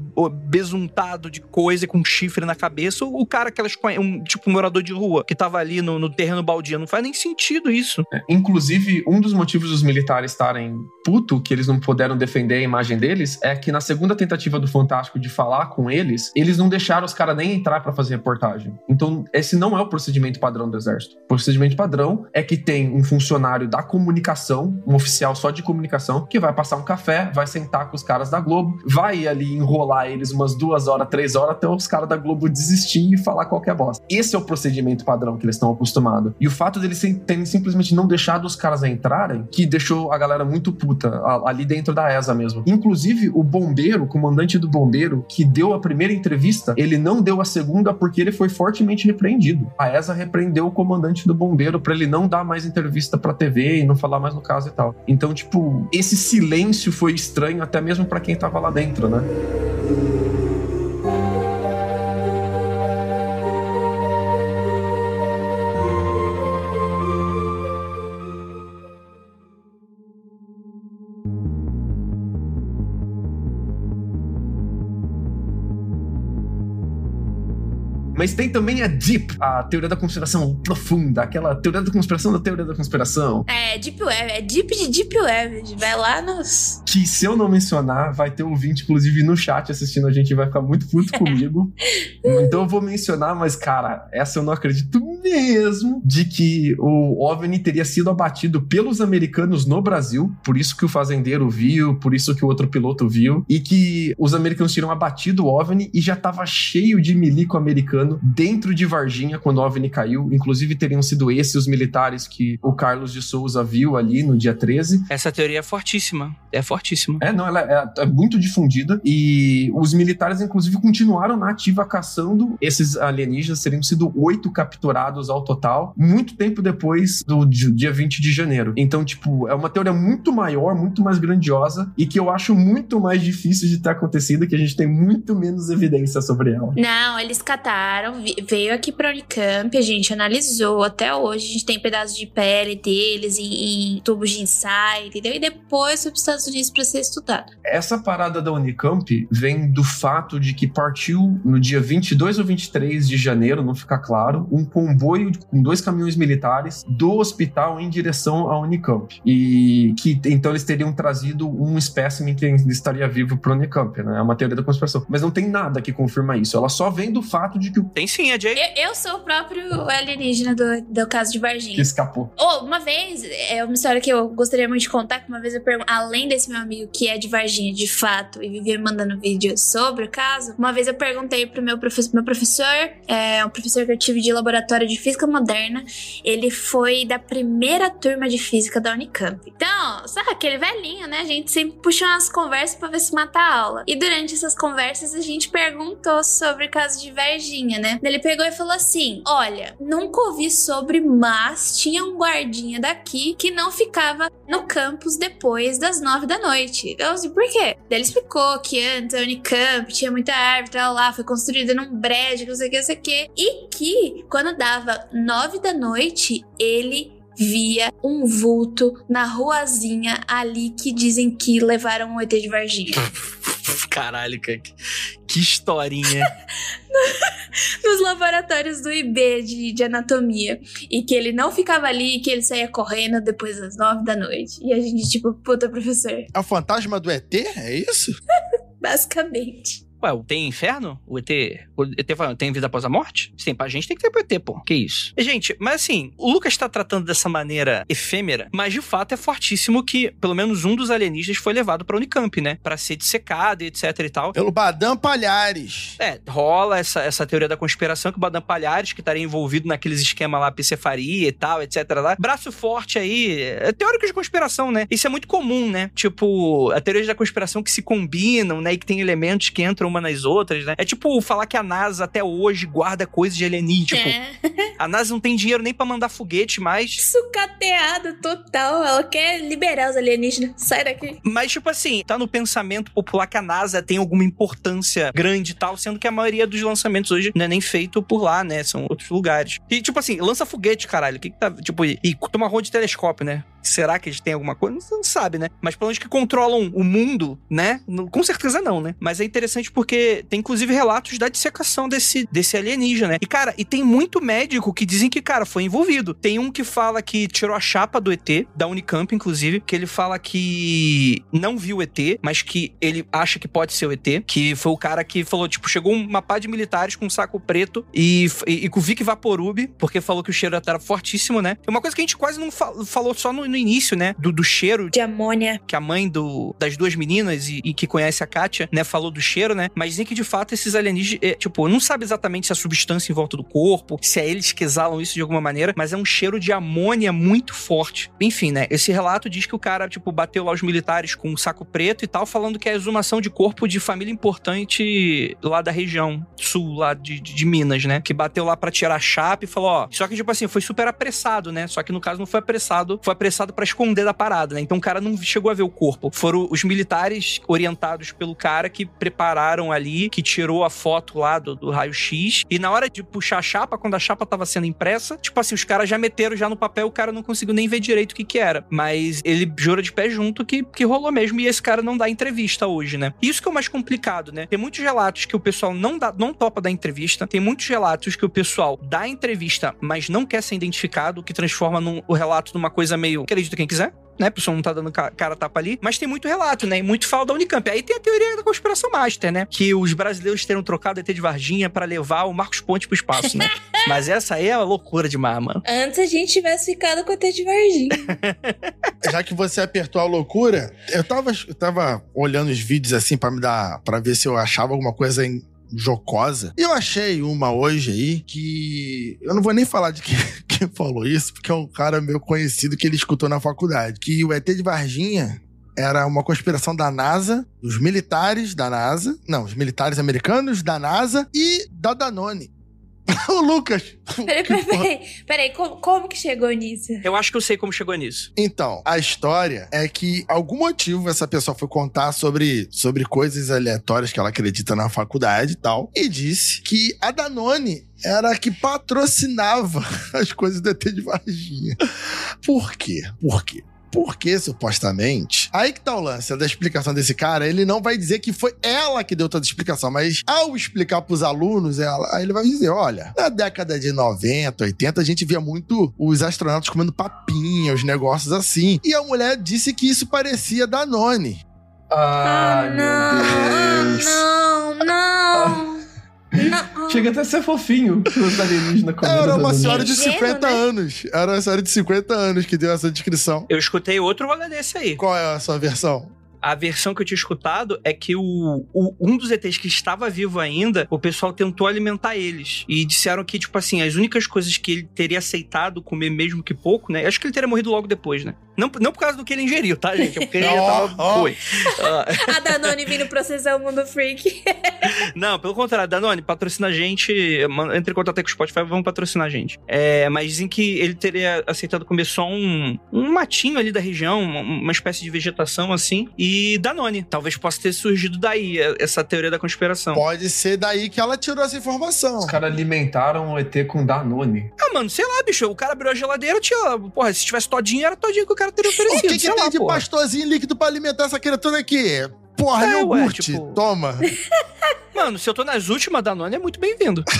besuntado de coisa com chifre na cabeça, ou o cara que elas conhecem, um, tipo, um morador de rua, que tava ali no, no terreno baldio. Não faz nem sentido isso. É, inclusive, um dos motivos dos militares estarem puto que eles não puderam defender a imagem deles, é que na segunda tentativa do Fantástico de falar com eles, eles não deixaram os caras nem entrar para fazer reportagem. Então, esse não é o procedimento padrão do Exército. O procedimento padrão é que tem um funcionário da comunicação, um oficial só de comunicação, que vai passar um café, vai sentar com os caras da Globo, vai ali enrolar eles umas duas horas, três horas, até os caras da Globo desistir e falar qualquer bosta. Esse é o procedimento padrão que eles estão acostumados. E o fato deles terem simplesmente não deixado os caras entrarem, que deixou a galera muito puta ali dentro da ESA mesmo. Inclusive, o bombeiro, o comandante do bombeiro, que deu a primeira entrevista, ele não deu a segunda porque ele foi fortemente repreendido. A ESA repreendeu o comandante do bombeiro para ele não dar mais entrevista pra TV e não falar mais no caso e tal. Então, tipo, esse silêncio foi estranho até mesmo para quem tava lá dentro, né? Mas tem também a Deep, a teoria da conspiração profunda, aquela teoria da conspiração da teoria da conspiração. É, Deep Web, é Deep de Deep Web. Vai lá nos. Que se eu não mencionar, vai ter um ouvinte, inclusive, no chat assistindo a gente, vai ficar muito puto (laughs) comigo. então eu vou mencionar, mas, cara, essa eu não acredito mesmo de que o OVNI teria sido abatido pelos americanos no Brasil, por isso que o fazendeiro viu, por isso que o outro piloto viu, e que os americanos tinham abatido o OVNI e já tava cheio de milico americano dentro de Varginha quando o OVNI caiu. Inclusive, teriam sido esses os militares que o Carlos de Souza viu ali no dia 13. Essa teoria é fortíssima. É fortíssima. É, não, ela é, é muito difundida. E os militares, inclusive, continuaram na ativa caçando esses alienígenas. Teriam sido oito capturados ao total, muito tempo depois do dia 20 de janeiro. Então, tipo, é uma teoria muito maior, muito mais grandiosa e que eu acho muito mais difícil de ter acontecido, que a gente tem muito menos evidência sobre ela. Não, eles cataram veio aqui pra Unicamp, a gente analisou até hoje, a gente tem pedaços de pele deles em, em tubos de ensaio, entendeu? E depois foi pros Estados Unidos pra ser estudado. Essa parada da Unicamp vem do fato de que partiu no dia 22 ou 23 de janeiro, não fica claro, um comboio com dois caminhões militares do hospital em direção à Unicamp. E que então eles teriam trazido um espécime que estaria vivo pro Unicamp, né? É uma teoria da conspiração. Mas não tem nada que confirma isso. Ela só vem do fato de que o tem sim, a Jay. Eu, eu, sou o próprio alienígena do, do caso de Varginha. Que escapou. Oh, uma vez, é uma história que eu gostaria muito de contar, que uma vez eu pergunto, além desse meu amigo que é de Varginha, de fato, e vivia mandando vídeos sobre o caso, uma vez eu perguntei pro meu, profe meu professor, é um professor que eu tive de laboratório de física moderna, ele foi da primeira turma de física da Unicamp. Então, sabe aquele velhinho, né? A gente sempre puxa umas conversas pra ver se mata a aula. E durante essas conversas a gente perguntou sobre o caso de Varginha né? Ele pegou e falou assim: Olha, nunca ouvi sobre, mas tinha um guardinha daqui que não ficava no campus depois das nove da noite. Eu assim, por quê? Daí ele explicou que antes a Unicamp tinha muita árvore, tal, lá, foi construída num brejo, não sei o que, não sei o que. E que quando dava nove da noite, ele via um vulto na ruazinha ali que dizem que levaram um ET de Varginha. (laughs) Caralho, que, que historinha. (laughs) Nos laboratórios do IB de, de anatomia. E que ele não ficava ali, que ele saía correndo depois das nove da noite. E a gente, tipo, puta, professor. É o fantasma do ET? É isso? (laughs) Basicamente. Ué, tem inferno? O ET, o ET tem vida após a morte? Se tem pra gente, tem que ter pro ET, pô. Que isso? Gente, mas assim, o Lucas tá tratando dessa maneira efêmera, mas de fato é fortíssimo que pelo menos um dos alienígenas foi levado pra Unicamp, né? Pra ser dissecado e etc e tal. Pelo Badam Palhares. É, rola essa, essa teoria da conspiração que o Badam Palhares, que estaria envolvido naqueles esquemas lá, picefaria e tal, etc lá. Braço forte aí, é teórico de conspiração, né? Isso é muito comum, né? Tipo, a teoria da conspiração que se combinam, né? E que tem elementos que entram uma nas outras, né? É tipo falar que a NASA até hoje guarda coisas de alienígena. Tipo, é. a NASA não tem dinheiro nem para mandar foguete mais. Sucateada total. Ela quer liberar os alienígenas. Sai daqui. Mas, tipo assim, tá no pensamento popular que a NASA tem alguma importância grande e tal, sendo que a maioria dos lançamentos hoje não é nem feito por lá, né? São outros lugares. E, tipo assim, lança foguete, caralho. O que, que tá. Tipo, e, e toma rua de telescópio, né? Será que eles têm alguma coisa? Não, sabe, né? Mas pelo menos que controlam o mundo, né? Com certeza não, né? Mas é interessante porque tem inclusive relatos da dissecação desse, desse alienígena, né? E cara, e tem muito médico que dizem que, cara, foi envolvido. Tem um que fala que tirou a chapa do ET, da Unicamp, inclusive, que ele fala que não viu o ET, mas que ele acha que pode ser o ET, que foi o cara que falou, tipo, chegou uma pá de militares com um saco preto e, e, e com o Vic Vaporub, porque falou que o cheiro era fortíssimo, né? É uma coisa que a gente quase não fa- falou só no, no início, né? Do, do cheiro De amônia. que a mãe do, das duas meninas e, e que conhece a Katia, né, falou do cheiro, né? Mas dizem que de fato esses alienígenas, é, tipo, não sabe exatamente se é a substância em volta do corpo, se é eles que exalam isso de alguma maneira, mas é um cheiro de amônia muito forte. Enfim, né? Esse relato diz que o cara, tipo, bateu lá os militares com um saco preto e tal, falando que é a exumação de corpo de família importante lá da região sul, lá de, de, de Minas, né? Que bateu lá pra tirar a chapa e falou, ó. Só que, tipo assim, foi super apressado, né? Só que no caso não foi apressado, foi apressado pra esconder da parada, né? Então o cara não chegou a ver o corpo. Foram os militares orientados pelo cara que prepararam ali, que tirou a foto lá do, do raio-x. E na hora de puxar a chapa, quando a chapa tava sendo impressa, tipo assim, os caras já meteram já no papel, o cara não conseguiu nem ver direito o que que era. Mas ele jura de pé junto que, que rolou mesmo. E esse cara não dá entrevista hoje, né? Isso que é o mais complicado, né? Tem muitos relatos que o pessoal não, dá, não topa dar entrevista. Tem muitos relatos que o pessoal dá entrevista, mas não quer ser identificado, que transforma num- o relato numa coisa meio. Acredita quem quiser? Né? A pessoa não tá dando ca- cara a tapa ali. Mas tem muito relato, né? E muito fala da Unicamp. Aí tem a teoria da conspiração master, né? Que os brasileiros terão trocado ET de Varginha pra levar o Marcos Ponte pro espaço, né? (laughs) mas essa aí é uma loucura demais, mano. Antes a gente tivesse ficado com o ET de Varginha. (laughs) Já que você apertou a loucura, eu tava, eu tava olhando os vídeos assim pra me dar. para ver se eu achava alguma coisa em jocosa. E eu achei uma hoje aí que. Eu não vou nem falar de quem, quem falou isso, porque é um cara meu conhecido que ele escutou na faculdade. Que o ET de Varginha era uma conspiração da NASA, dos militares da NASA, não, os militares americanos da NASA e da Danone. (laughs) o Lucas. (laughs) Peraí, peraí, peraí. Peraí, como, como que chegou nisso? Eu acho que eu sei como chegou nisso. Então, a história é que, algum motivo, essa pessoa foi contar sobre, sobre coisas aleatórias que ela acredita na faculdade e tal, e disse que a Danone era a que patrocinava (laughs) as coisas do ET de Varginha. Por quê? Por quê? Porque, supostamente, aí que tá o lance da explicação desse cara, ele não vai dizer que foi ela que deu toda a explicação, mas ao explicar pros alunos, ela, aí ele vai dizer, olha, na década de 90, 80, a gente via muito os astronautas comendo papinha, os negócios assim, e a mulher disse que isso parecia Danone. Ai, não, meu Deus. não, não. (laughs) Não. Chega até a ser fofinho os alienígenas comendo. Era uma senhora de Ingênuo, 50 né? anos. Era uma senhora de 50 anos que deu essa descrição. Eu escutei outro rolê desse aí. Qual é a sua versão? A versão que eu tinha escutado é que o, o- um dos ETs que estava vivo ainda, o pessoal tentou alimentar eles. E disseram que, tipo assim, as únicas coisas que ele teria aceitado comer mesmo que pouco, né? Acho que ele teria morrido logo depois, né? Não, não por causa do que ele ingeriu, tá, gente? É porque ele (laughs) já tava. Foi. (laughs) Ah, A Danone vindo processar o mundo freak. (laughs) Não, pelo contrário, Danone, patrocina a gente. Entre em contato com o Spotify, vamos patrocinar a gente. É, mas dizem que ele teria aceitado comer só um, um matinho ali da região, uma, uma espécie de vegetação assim, e Danone. Talvez possa ter surgido daí é, essa teoria da conspiração. Pode ser daí que ela tirou essa informação. Os caras alimentaram o ET com Danone. Ah, mano, sei lá, bicho. O cara abriu a geladeira, tinha. Porra, se tivesse todinho, era todinho que o cara teria O oferecido. que, que sei tem lá, de porra. pastorzinho líquido pra alimentar essa criatura aqui? Porra, É, ué, iogurte. tipo- Toma. (laughs) Mano, se eu tô nas últimas, Danone é muito bem-vindo. (laughs)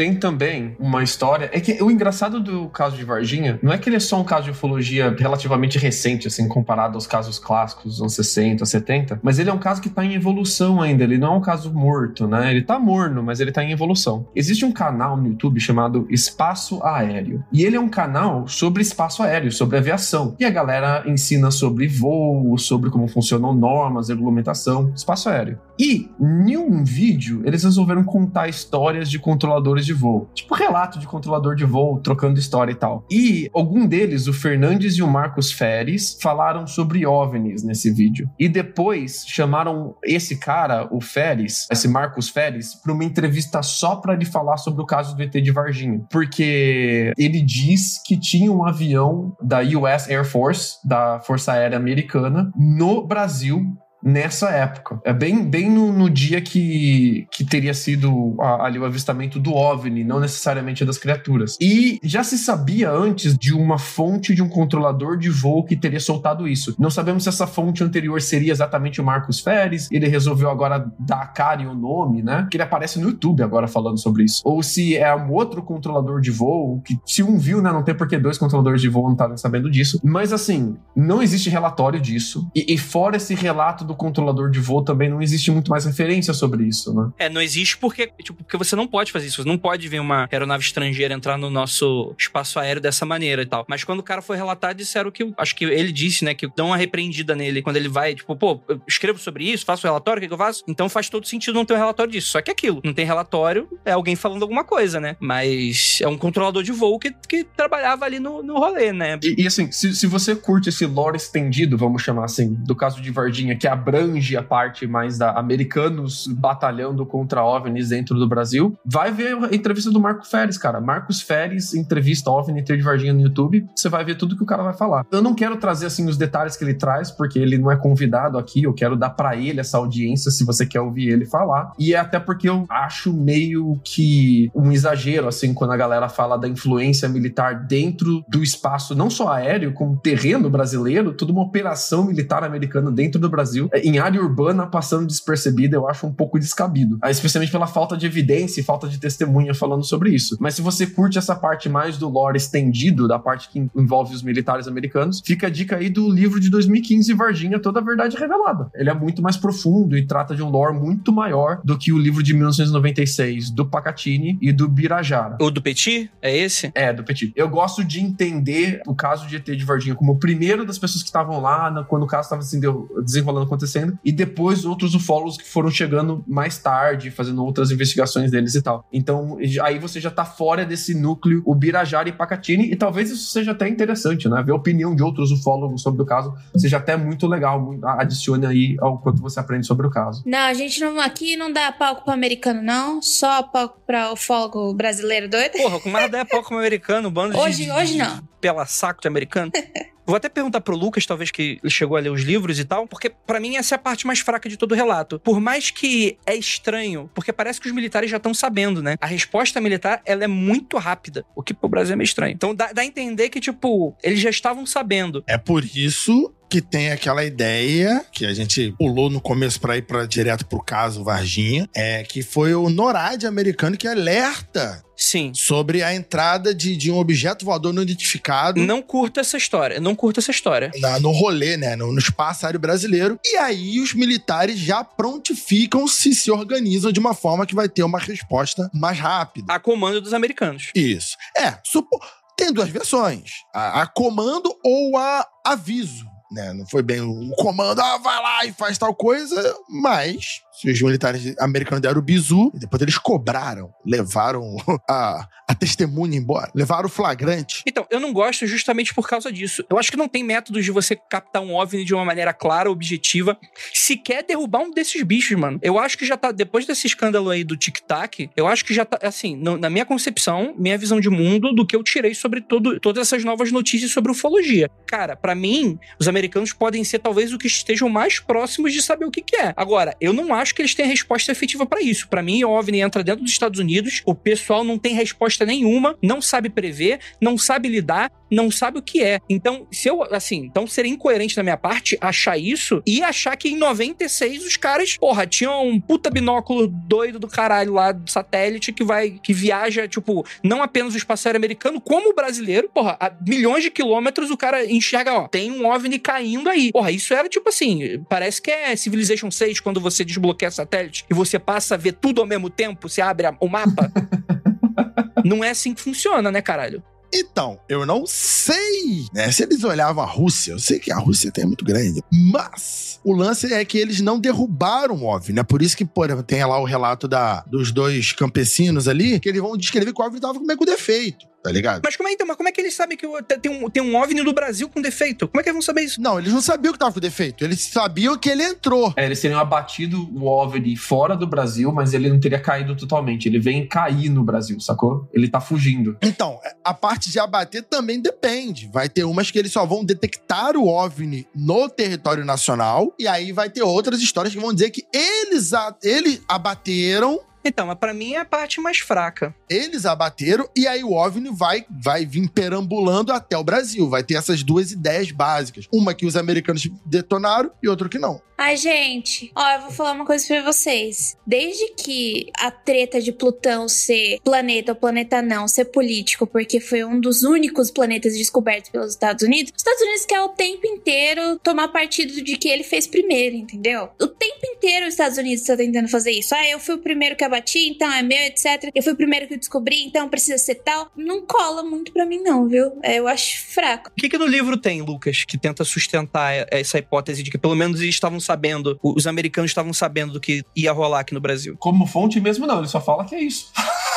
Tem também uma história. É que o engraçado do caso de Varginha não é que ele é só um caso de ufologia relativamente recente, assim, comparado aos casos clássicos dos anos 60, 70, mas ele é um caso que tá em evolução ainda. Ele não é um caso morto, né? Ele tá morno, mas ele tá em evolução. Existe um canal no YouTube chamado Espaço Aéreo. E ele é um canal sobre espaço aéreo, sobre aviação. E a galera ensina sobre voo, sobre como funcionam normas, regulamentação, espaço aéreo. E, em um vídeo, eles resolveram contar histórias de controladores de voo. Tipo relato de controlador de voo, trocando história e tal. E algum deles, o Fernandes e o Marcos Feres, falaram sobre OVNIs nesse vídeo. E depois chamaram esse cara, o Feres, esse Marcos Feres, para uma entrevista só para ele falar sobre o caso do ET de Varginha. Porque ele diz que tinha um avião da US Air Force, da Força Aérea Americana, no Brasil nessa época. É bem, bem no, no dia que, que teria sido a, ali o avistamento do OVNI, não necessariamente das criaturas. E já se sabia antes de uma fonte de um controlador de voo que teria soltado isso. Não sabemos se essa fonte anterior seria exatamente o Marcos Feres, ele resolveu agora dar a cara e o nome, né? Que ele aparece no YouTube agora falando sobre isso. Ou se é um outro controlador de voo, que se um viu, né? Não tem por que dois controladores de voo não estarem sabendo disso. Mas assim, não existe relatório disso. E, e fora esse relato do controlador de voo, também não existe muito mais referência sobre isso, né? É, não existe porque, tipo, porque você não pode fazer isso. Você não pode ver uma aeronave estrangeira entrar no nosso espaço aéreo dessa maneira e tal. Mas quando o cara foi relatar, disseram que. Acho que ele disse, né? Que dão uma repreendida nele quando ele vai, tipo, pô, eu escrevo sobre isso, faço relatório, o que, que eu faço? Então faz todo sentido não ter um relatório disso. Só que é aquilo, não tem relatório, é alguém falando alguma coisa, né? Mas é um controlador de voo que, que trabalhava ali no, no rolê, né? E, e assim, se, se você curte esse lore estendido, vamos chamar assim, do caso de Vardinha, que abrange a parte mais da americanos batalhando contra OVNIs dentro do Brasil, vai ver a entrevista do Marco Feres, cara. Marcos Feres, entrevista OVNI de Vardinha no YouTube, você vai ver tudo que o cara vai falar. Eu não quero trazer assim os detalhes que ele traz, porque ele não é convidado aqui, eu quero dar para ele essa audiência se você quer ouvir ele falar. E é até porque eu acho meio que um exagero assim quando a galera fala da influência militar dentro do espaço não só aéreo, como terreno brasileiro, toda uma operação militar americana dentro do Brasil, em área urbana passando despercebida, eu acho um pouco descabido. Ah, especialmente pela falta de evidência e falta de testemunha falando sobre isso. Mas se você curte essa parte mais do lore estendido, da parte que envolve os militares americanos, fica a dica aí do livro de 2015, Varginha, Toda a Verdade Revelada. Ele é muito mais profundo e trata de um lore muito maior do que o livro de 1996 do Pacatini e do Birajara. O do Petit? É esse? É, do Petit. Eu gosto de entender o caso de ET de Varginha como o primeiro das pessoas que estavam lá quando o caso estava desenrolando, acontecendo, e depois outros ufólogos que foram chegando mais tarde, fazendo outras investigações deles e tal. Então, aí você já tá fora desse núcleo, o Birajara e Pacatini, e talvez isso seja até interessante, né? Ver a opinião de outros ufólogos sobre o caso seja até muito legal, adicione aí ao quanto você aprende sobre o caso. Não, a gente não, aqui não dá palco pro americano, não, só palco pra ufólogo brasileiro doido. Porra, com mais dá palco pro americano, bando hoje, de... Hoje não. Pela saco de americano. (laughs) Vou até perguntar pro Lucas, talvez que ele chegou a ler os livros e tal, porque para mim essa é a parte mais fraca de todo o relato. Por mais que é estranho, porque parece que os militares já estão sabendo, né? A resposta militar, ela é muito rápida, o que pro Brasil é meio estranho. Então dá, dá a entender que, tipo, eles já estavam sabendo. É por isso que tem aquela ideia que a gente pulou no começo para ir para direto pro caso Varginha, é que foi o NORAD americano que alerta Sim. Sobre a entrada de, de um objeto voador não identificado. Não curta essa história. Não curta essa história. Na, no rolê, né? No, no espaço aéreo brasileiro. E aí os militares já prontificam se se organizam de uma forma que vai ter uma resposta mais rápida. A comando dos americanos. Isso. É, supo... tem duas versões. A, a comando ou a aviso. Né? Não foi bem o comando, ah, vai lá e faz tal coisa, mas se os militares americanos deram o bizu, depois eles cobraram, levaram (laughs) a testemunha embora, levaram o flagrante. Então, eu não gosto justamente por causa disso. Eu acho que não tem métodos de você captar um OVNI de uma maneira clara, objetiva, se quer derrubar um desses bichos, mano. Eu acho que já tá, depois desse escândalo aí do tic-tac, eu acho que já tá, assim, na minha concepção, minha visão de mundo, do que eu tirei sobre todo, todas essas novas notícias sobre ufologia. Cara, para mim, os americanos podem ser talvez o que estejam mais próximos de saber o que, que é. Agora, eu não acho que eles têm resposta efetiva para isso. Para mim, o OVNI entra dentro dos Estados Unidos, o pessoal não tem resposta nenhuma, não sabe prever, não sabe lidar, não sabe o que é. Então, se eu, assim, então seria incoerente da minha parte achar isso e achar que em 96 os caras, porra, tinham um puta binóculo doido do caralho lá do satélite que vai, que viaja, tipo, não apenas o espaço aéreo americano, como o brasileiro, porra, a milhões de quilômetros o cara enxerga, ó, tem um OVNI caindo aí. Porra, isso era tipo assim, parece que é Civilization 6 quando você desbloqueia satélite e você passa a ver tudo ao mesmo tempo, você abre a, o mapa. (laughs) (laughs) não é assim que funciona, né, caralho? Então, eu não sei né, se eles olhavam a Rússia. Eu sei que a Rússia tem muito grande. Mas o lance é que eles não derrubaram o OVNI, né? Por isso que, por exemplo, tem lá o relato da, dos dois campesinos ali, que eles vão descrever que o OVNI tava meio com defeito. Tá ligado? Mas como é então? Mas como é que eles sabem que o- tem um, tem um OVNI no Brasil com defeito? Como é que eles vão saber isso? Não, eles não sabiam que tava com defeito. Eles sabiam que ele entrou. É, eles teriam abatido o OVNI fora do Brasil, mas ele não teria caído totalmente. Ele vem cair no Brasil, sacou? Ele tá fugindo. Então, a parte de abater também depende. Vai ter umas que eles só vão detectar o OVNI no território nacional, e aí vai ter outras histórias que vão dizer que eles, a- eles abateram, Então, mas pra mim é a parte mais fraca. eles abateram, e aí o OVNI vai, vai vir perambulando até o Brasil. Vai ter essas duas ideias básicas. Uma que os americanos detonaram e outra que não. Ai, gente, ó, eu vou falar uma coisa pra vocês. Desde que a treta de Plutão ser planeta ou planeta não, ser político, porque foi um dos únicos planetas descobertos pelos Estados Unidos, os Estados Unidos quer o tempo inteiro tomar partido de que ele fez primeiro, entendeu? O tempo inteiro os Estados Unidos tá tentando fazer isso. Ah, eu fui o primeiro que abati, então é meu, etc. Eu fui o primeiro que descobri, então precisa ser tal. Não cola muito pra mim, não, viu? É, Eu acho fraco. O que, que no livro tem, Lucas, que tenta sustentar essa hipótese de que pelo menos eles estavam sabendo, os americanos estavam sabendo do que ia rolar aqui no Brasil? Como fonte mesmo, não. Ele só fala que é isso. (laughs)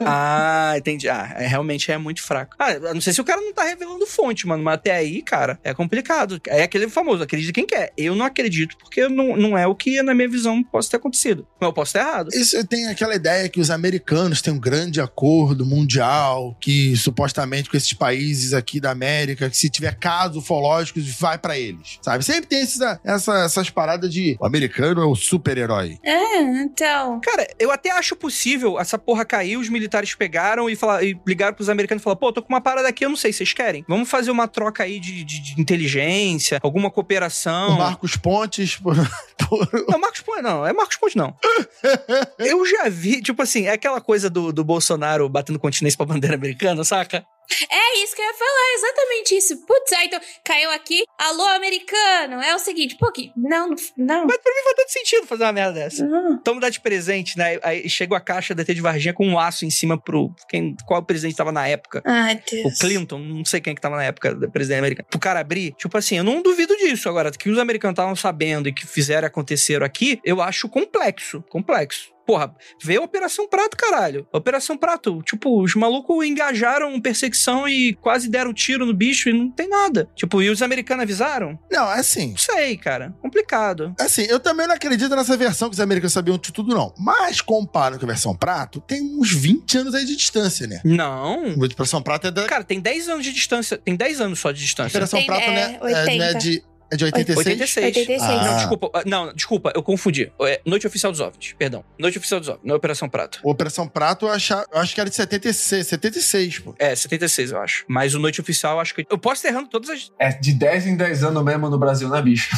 Ah, entendi. Ah, é, realmente é muito fraco. Ah, não sei se o cara não tá revelando fonte, mano, mas até aí, cara, é complicado. É aquele famoso, acredita quem quer. Eu não acredito porque não, não é o que, na minha visão, possa ter acontecido. Mas eu posso estar errado. Isso tem aquela ideia que os americanos têm um grande acordo mundial, que supostamente com esses países aqui da América, que se tiver casos ufológicos, vai pra eles. Sabe? Sempre tem essa, essa- essas paradas de o americano é o super-herói. É, então. Cara, eu até acho possível essa porra cair, os militares pegaram e, falar, e ligaram pros americanos e falaram: pô, tô com uma parada aqui, eu não sei, vocês querem? Vamos fazer uma troca aí de, de- de inteligência, alguma cooperação. O Marcos Pontes. por- (laughs) Não, Marcos Ponte não, é Marcos Ponte não. (laughs) eu já vi, tipo assim, é aquela coisa do, do Bolsonaro batendo continência pra bandeira americana, saca? É isso que eu ia falar, exatamente isso. Putz, aí então caiu aqui, alô americano. É o seguinte, pô, que. Não, não. Mas pra mim faz todo sentido fazer uma merda dessa. não. Toma dar de presente, né? Aí chega a caixa da T de Varginha com um laço em cima pro. Quem, qual presidente tava na época? Ai, Deus. O Clinton, não sei quem que tava na época do presidente americano. Pro cara abrir, tipo assim, eu não duvido disso. Agora, que os americanos estavam sabendo e que fizeram acontecer aqui, eu acho complexo. Complexo. Porra, vê a Operação Prato, caralho. Operação Prato, tipo, os malucos engajaram perseguição e quase deram tiro no bicho e não tem nada. Tipo, e os americanos avisaram? Não, é assim. Não sei, cara. Complicado. Assim, eu também não acredito nessa versão que os americanos sabiam de tudo, não. Mas comparando com a versão prato, tem uns 20 anos aí de distância, né? Não. A versão prato é da. Cara, tem 10 anos de distância. Tem 10 anos só de A distância. Operação Tem, Prato, é, né? É, 80. né, de, é de 86? 86. 86. Ah. Não, desculpa. ah, Não, desculpa, eu confundi. É Noite Oficial dos OVNIs, perdão. Noite Oficial dos OVNIs, não é Operação Prato. O Operação Prato, eu, achar, eu acho que era de 76, 76, pô. É, 76, eu acho. Mas o Noite Oficial, eu acho que. Eu posso estar errando todas as. É de 10 em 10 anos mesmo no Brasil, né, bicho?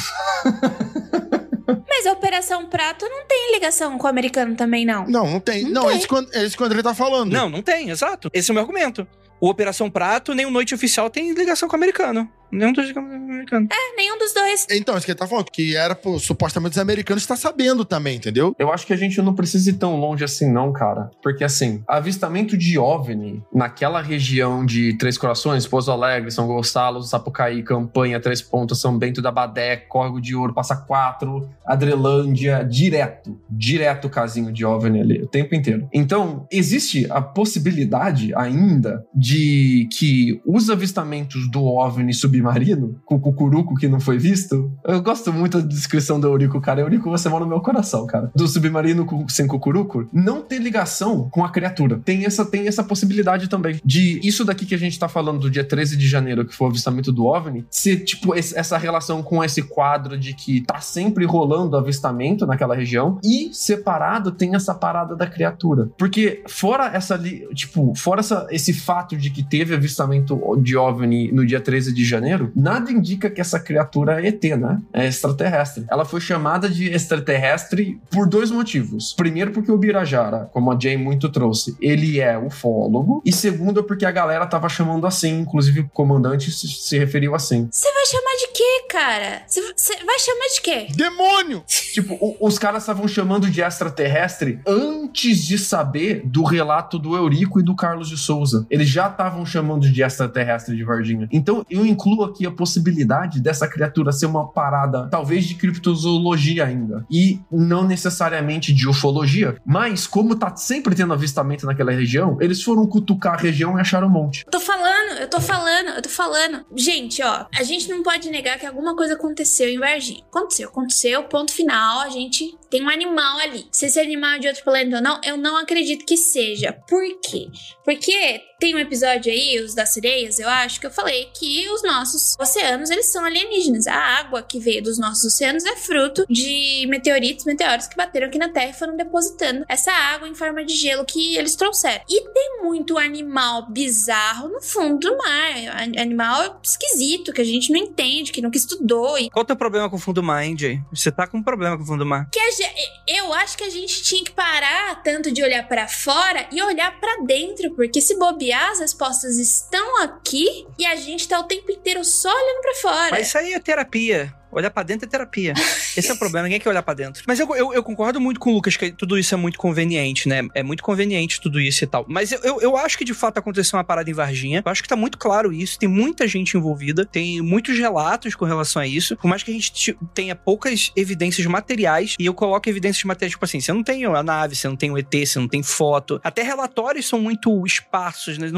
Mas a Operação Prato não tem ligação com o americano também, não. Não, não tem. Não Não, tem. é isso que o And- é isso que o André tá falando. Não, não tem, exato. Esse é o meu argumento. O Operação Prato, nem o Noite Oficial tem ligação com o americano. Nenhum dos ligação com o americano. É, nenhum dos dois. Então, isso que ele tá falando, que era, pô, supostamente os americanos tá sabendo também, entendeu? Eu acho que a gente não precisa ir tão longe assim, não, cara. Porque, assim, avistamento de OVNI naquela região de Três Corações, Pouso Alegre, São Gonçalo, Sapucaí, Campanha, Três Pontas, São Bento da Badé, Córrego de Ouro, Passa Quatro, Adrelândia, direto, direto casinho de OVNI ali, o tempo inteiro. Então, existe a possibilidade ainda de que os avistamentos do OVNI submarino, com o cucuruco que não foi visto, eu gosto muito da descrição do Eurico, cara. Eurico, você mora no meu coração, cara. Do submarino sem cucuruco, não ter ligação com a criatura. Tem essa, tem essa possibilidade também. De isso daqui que a gente tá falando do dia 13 de janeiro, que foi o avistamento do OVNI, ser, tipo, esse- essa relação com esse quadro de que tá sempre rolando avistamento naquela região e separado tem essa parada da criatura. Porque fora essa, tipo, fora essa, esse fato de que teve avistamento de OVNI no dia 13 de janeiro, nada indica que essa criatura é ET, né? É extraterrestre. Ela foi chamada de extraterrestre por dois motivos. Primeiro, porque o Birajara, como a Jane muito trouxe, ele é ufólogo. E segundo, porque a galera tava chamando assim, inclusive o comandante se, se referiu assim. Você vai chamar de quê, cara? Você você vai chamar de quê? Demônio! Tipo, o- os caras estavam chamando de extraterrestre antes de saber do relato do Eurico e do Carlos de Souza. Eles já estavam chamando de extraterrestre de Varginha. Então, eu incluo rolou aqui a possibilidade dessa criatura ser uma parada, talvez de criptozoologia ainda, e não necessariamente de ufologia, mas como tá sempre tendo avistamento naquela região, eles foram cutucar a região e acharam um monte. Tô falando, eu tô falando, eu tô falando. Gente, ó, a gente não pode negar que alguma coisa aconteceu em Varginha. Aconteceu, aconteceu, ponto final, a gente tem um animal ali. Se esse animal é de outro planeta ou não, eu não acredito que seja. Por quê? Porque tem um episódio aí, os das sereias, eu acho, que eu falei que os nossos oceanos, eles são alienígenas. A água que veio dos nossos oceanos é fruto de meteoritos, meteoros que bateram aqui na Terra e foram depositando essa água em forma de gelo que eles trouxeram. E tem muito animal bizarro no fundo do mar. Animal esquisito, que a gente não entende, que nunca estudou. E... Qual o teu problema com o fundo do mar, hein, Jay? Você tá com um problema com o fundo do mar. Que a ge- eu acho que a gente tinha que parar tanto de olhar pra fora e olhar pra dentro, porque se bobear, as respostas estão aqui e a gente tá o tempo inteiro só olhando pra fora. Mas isso aí é terapia. Olhar pra dentro é terapia. (laughs) Esse é o problema, ninguém quer olhar pra dentro. Mas eu, eu, eu concordo muito com o Lucas que tudo isso é muito conveniente, né? É muito conveniente tudo isso e tal. Mas eu, eu, eu acho que de fato aconteceu uma parada em Varginha. Eu acho que tá muito claro isso. Tem muita gente envolvida. Tem muitos relatos com relação a isso. Por mais que a gente tenha poucas evidências materiais, e eu coloco evidências materiais, tipo assim, você não tem a nave, você não tem o ET, você não tem foto. Até relatórios são muito esparsos, né?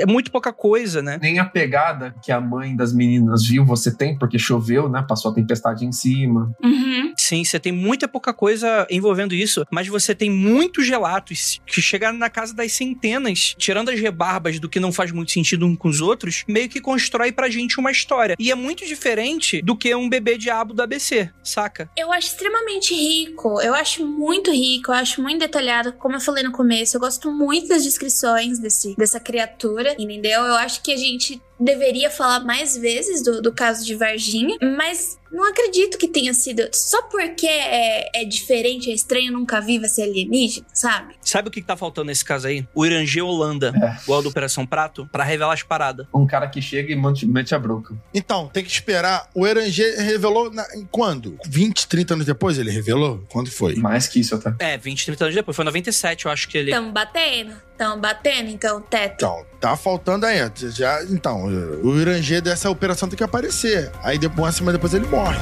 É muito pouca coisa, né? Nem a pegada que a mãe das meninas viu você tem, porque choveu, né? Passou a tempestade em cima. Uhum. Sim, você tem muita pouca coisa envolvendo isso, mas você tem muitos relatos que chegaram na casa das centenas, tirando as rebarbas do que não faz muito sentido um com os outros, meio que constrói pra gente uma história. E é muito diferente do que um bebê diabo do ABC, saca? Eu acho extremamente rico, eu acho muito rico, eu acho muito detalhado. Como eu falei no começo, eu gosto muito das descrições desse, dessa criatura, entendeu? Eu acho que a gente deveria falar mais vezes do, do caso de Varginha, mas não acredito que tenha sido. Só porque é, é diferente, é estranho, nunca vi, vai ser alienígena, sabe? Sabe o que tá faltando nesse caso aí? O Irangê Holanda, É. igual do Operação Prato, pra revelar as paradas. Um cara que chega e mete a bronca. Então, tem que esperar. O Eranger revelou na- em quando? 20, 30 anos depois ele revelou? Quando foi? Mais que isso até. É, 20, 30 anos depois. Foi 97, eu acho que ele. Tamo batendo, tamo batendo, então, teto. Então, tá faltando aí. Já, então, o Eranger dessa operação tem que aparecer. Aí depois, uma semana depois ele morre.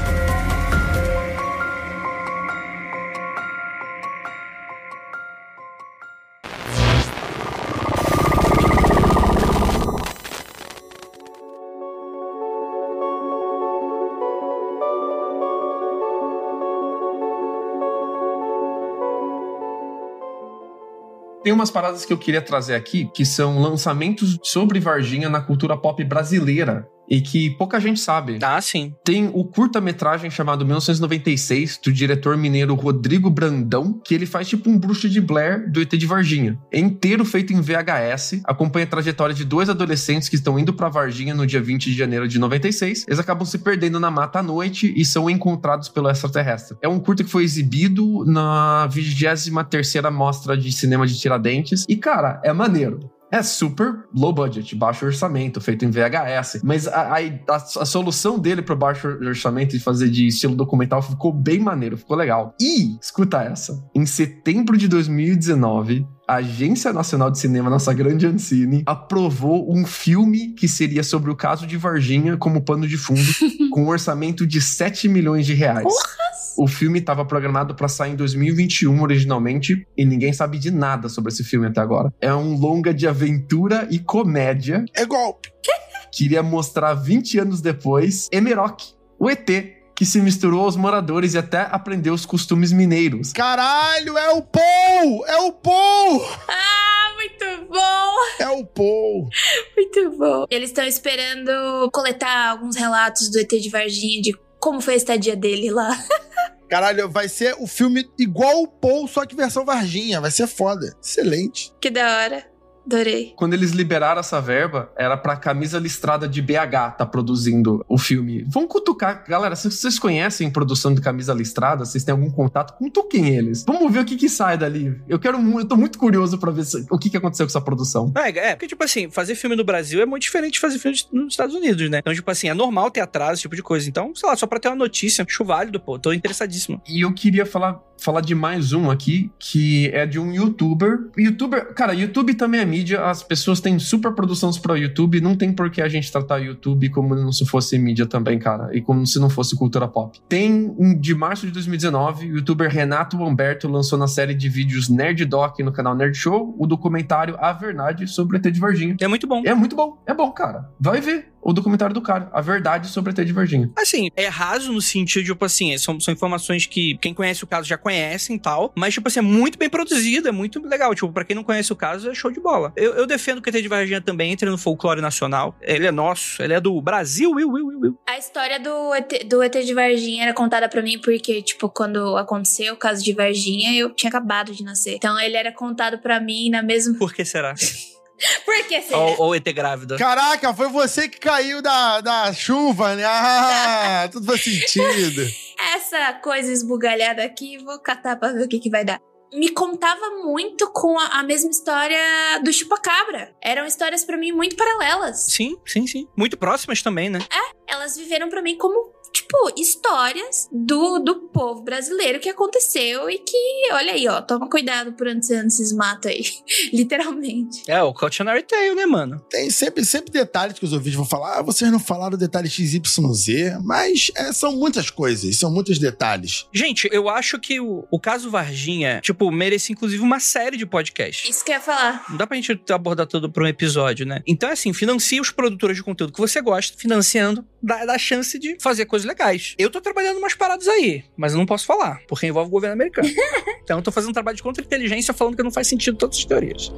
Tem umas paradas que eu queria trazer aqui, que são lançamentos sobre Varginha na cultura pop brasileira. E que pouca gente sabe. Ah, sim. Tem o curta-metragem chamado 1996, do diretor mineiro Rodrigo Brandão, que ele faz tipo um bruxo de Blair do ET de Varginha. É inteiro feito em VHS, acompanha a trajetória de dois adolescentes que estão indo pra Varginha no dia 20 de janeiro de 96. Eles acabam se perdendo na mata à noite e são encontrados pelo extraterrestre. É um curta que foi exibido na 23ª Mostra de Cinema de Tiradentes. E, cara, é maneiro. É super low budget, baixo orçamento, feito em VHS. Mas a, a, a- solução dele pro baixo orçamento de fazer de estilo documental ficou bem maneiro, ficou legal. E, escuta essa, em setembro de 2019, a Agência Nacional de Cinema, nossa grande Ancine, aprovou um filme que seria sobre o caso de Varginha como pano de fundo, (laughs) com um orçamento de 7 milhões de reais. O filme estava programado para sair em 2021 originalmente e ninguém sabe de nada sobre esse filme até agora. É um longa de aventura e comédia. É golpe. Queria mostrar 20 anos depois Emerok, o ET, que se misturou aos moradores e até aprendeu os costumes mineiros. Caralho, é o Paul! É o Paul! (laughs) Ah, muito bom! É o Paul! Muito bom. Eles estão esperando coletar alguns relatos do ET de Varginha, de como foi a estadia dele lá. (laughs) Caralho, vai ser o filme igual o Paul, só que versão Varginha. Vai ser foda. Excelente. Que da hora. Adorei. Quando eles liberaram essa verba, era pra Camisa Listrada de BH tá produzindo o filme. Vamos cutucar, galera, se vocês conhecem produção de Camisa Listrada, vocês têm algum contato, cutuquem eles. Vamos ver o que que sai dali. Eu quero muito, eu tô muito curioso pra ver se- o que que aconteceu com essa produção. É, é, porque, tipo assim, fazer filme no Brasil é muito diferente de fazer filme nos Estados Unidos, né? Então, tipo assim, é normal ter atraso, esse tipo de coisa. Então, sei lá, só pra ter uma notícia, acho válido, pô. Tô interessadíssimo. E eu queria falar, falar de mais um aqui, que é de um youtuber. Youtuber, cara, YouTube também é mídia, as pessoas têm super produções para o YouTube, não tem por que a gente tratar o YouTube como se fosse mídia também, cara, e como se não fosse cultura pop. Tem, de março de 2019, o youtuber Renato Humberto lançou na série de vídeos Nerd Doc no canal Nerd Show o documentário A Verdade sobre ET de Varginha. É muito bom. É muito bom, é bom, cara. Vai ver o documentário do cara, A Verdade sobre ET de Varginha. Assim, é raso no sentido, tipo assim, são, são informações que quem conhece o caso já conhece e tal, mas, tipo assim, é muito bem produzido, é muito legal. Tipo, pra quem não conhece o caso, é show de bola. Eu, eu defendo que o ET de Varginha também entre no folclore nacional. Ele é nosso, ele é do Brasil, will, will, will, will. A história do ET, do ET de Varginha era contada pra mim porque, tipo, quando aconteceu o caso de Varginha, eu tinha acabado de nascer. Então ele era contado pra mim na mesma. Por que será? (laughs) (laughs) Por que será? ou, ou ET grávida. Caraca, foi você que caiu da, da chuva, né? Ah, (laughs) tudo faz sentido. Essa coisa esbugalhada aqui, vou catar pra ver o que, que vai dar. Me contava muito com a, a mesma história do Chupacabra. Eram histórias pra mim muito paralelas. Sim, sim, sim. Muito próximas também, né? Elas viveram pra mim como, tipo, histórias do, do povo brasileiro que aconteceu e que, olha aí, ó, toma cuidado por onde você anda esses matos aí. (laughs) Literalmente. É, o Cautionary Tale, né, mano? Tem sempre, sempre detalhes que os ouvintes vão falar. Ah, vocês não falaram detalhe XYZ, mas é, são muitas coisas, são muitos detalhes. Gente, eu acho que o, o caso Varginha, tipo, merece inclusive uma série de podcasts. Isso que eu ia falar. Não dá pra gente abordar tudo por um episódio, né? Então, assim, financia os produtores de conteúdo que você gosta, financiando, dá, dá chance de fazer coisas legais. Eu tô trabalhando umas paradas aí, mas eu não posso falar, porque envolve o governo americano. (laughs) então, eu tô fazendo um trabalho de contra-inteligência falando que não faz sentido todas as teorias.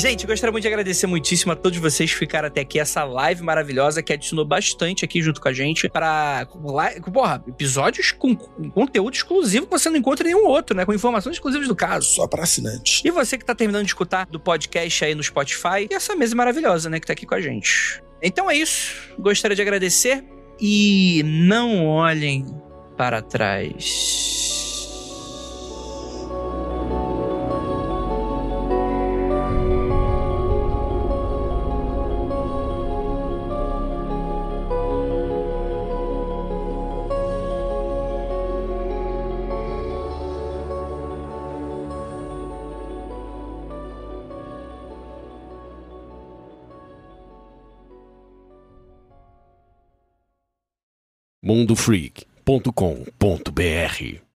Gente, gostaria muito de agradecer muitíssimo a todos vocês que ficaram até aqui. Essa live maravilhosa que adicionou bastante aqui junto com a gente para, porra, episódios com, com conteúdo exclusivo que você não encontra em nenhum outro, né? Com informações exclusivas do caso. Só pra assinantes. E você que tá terminando de escutar do podcast aí no Spotify, e essa mesa maravilhosa, né, que tá aqui com a gente. Então é isso. Gostaria de agradecer e não olhem para trás. mundofreak.com.br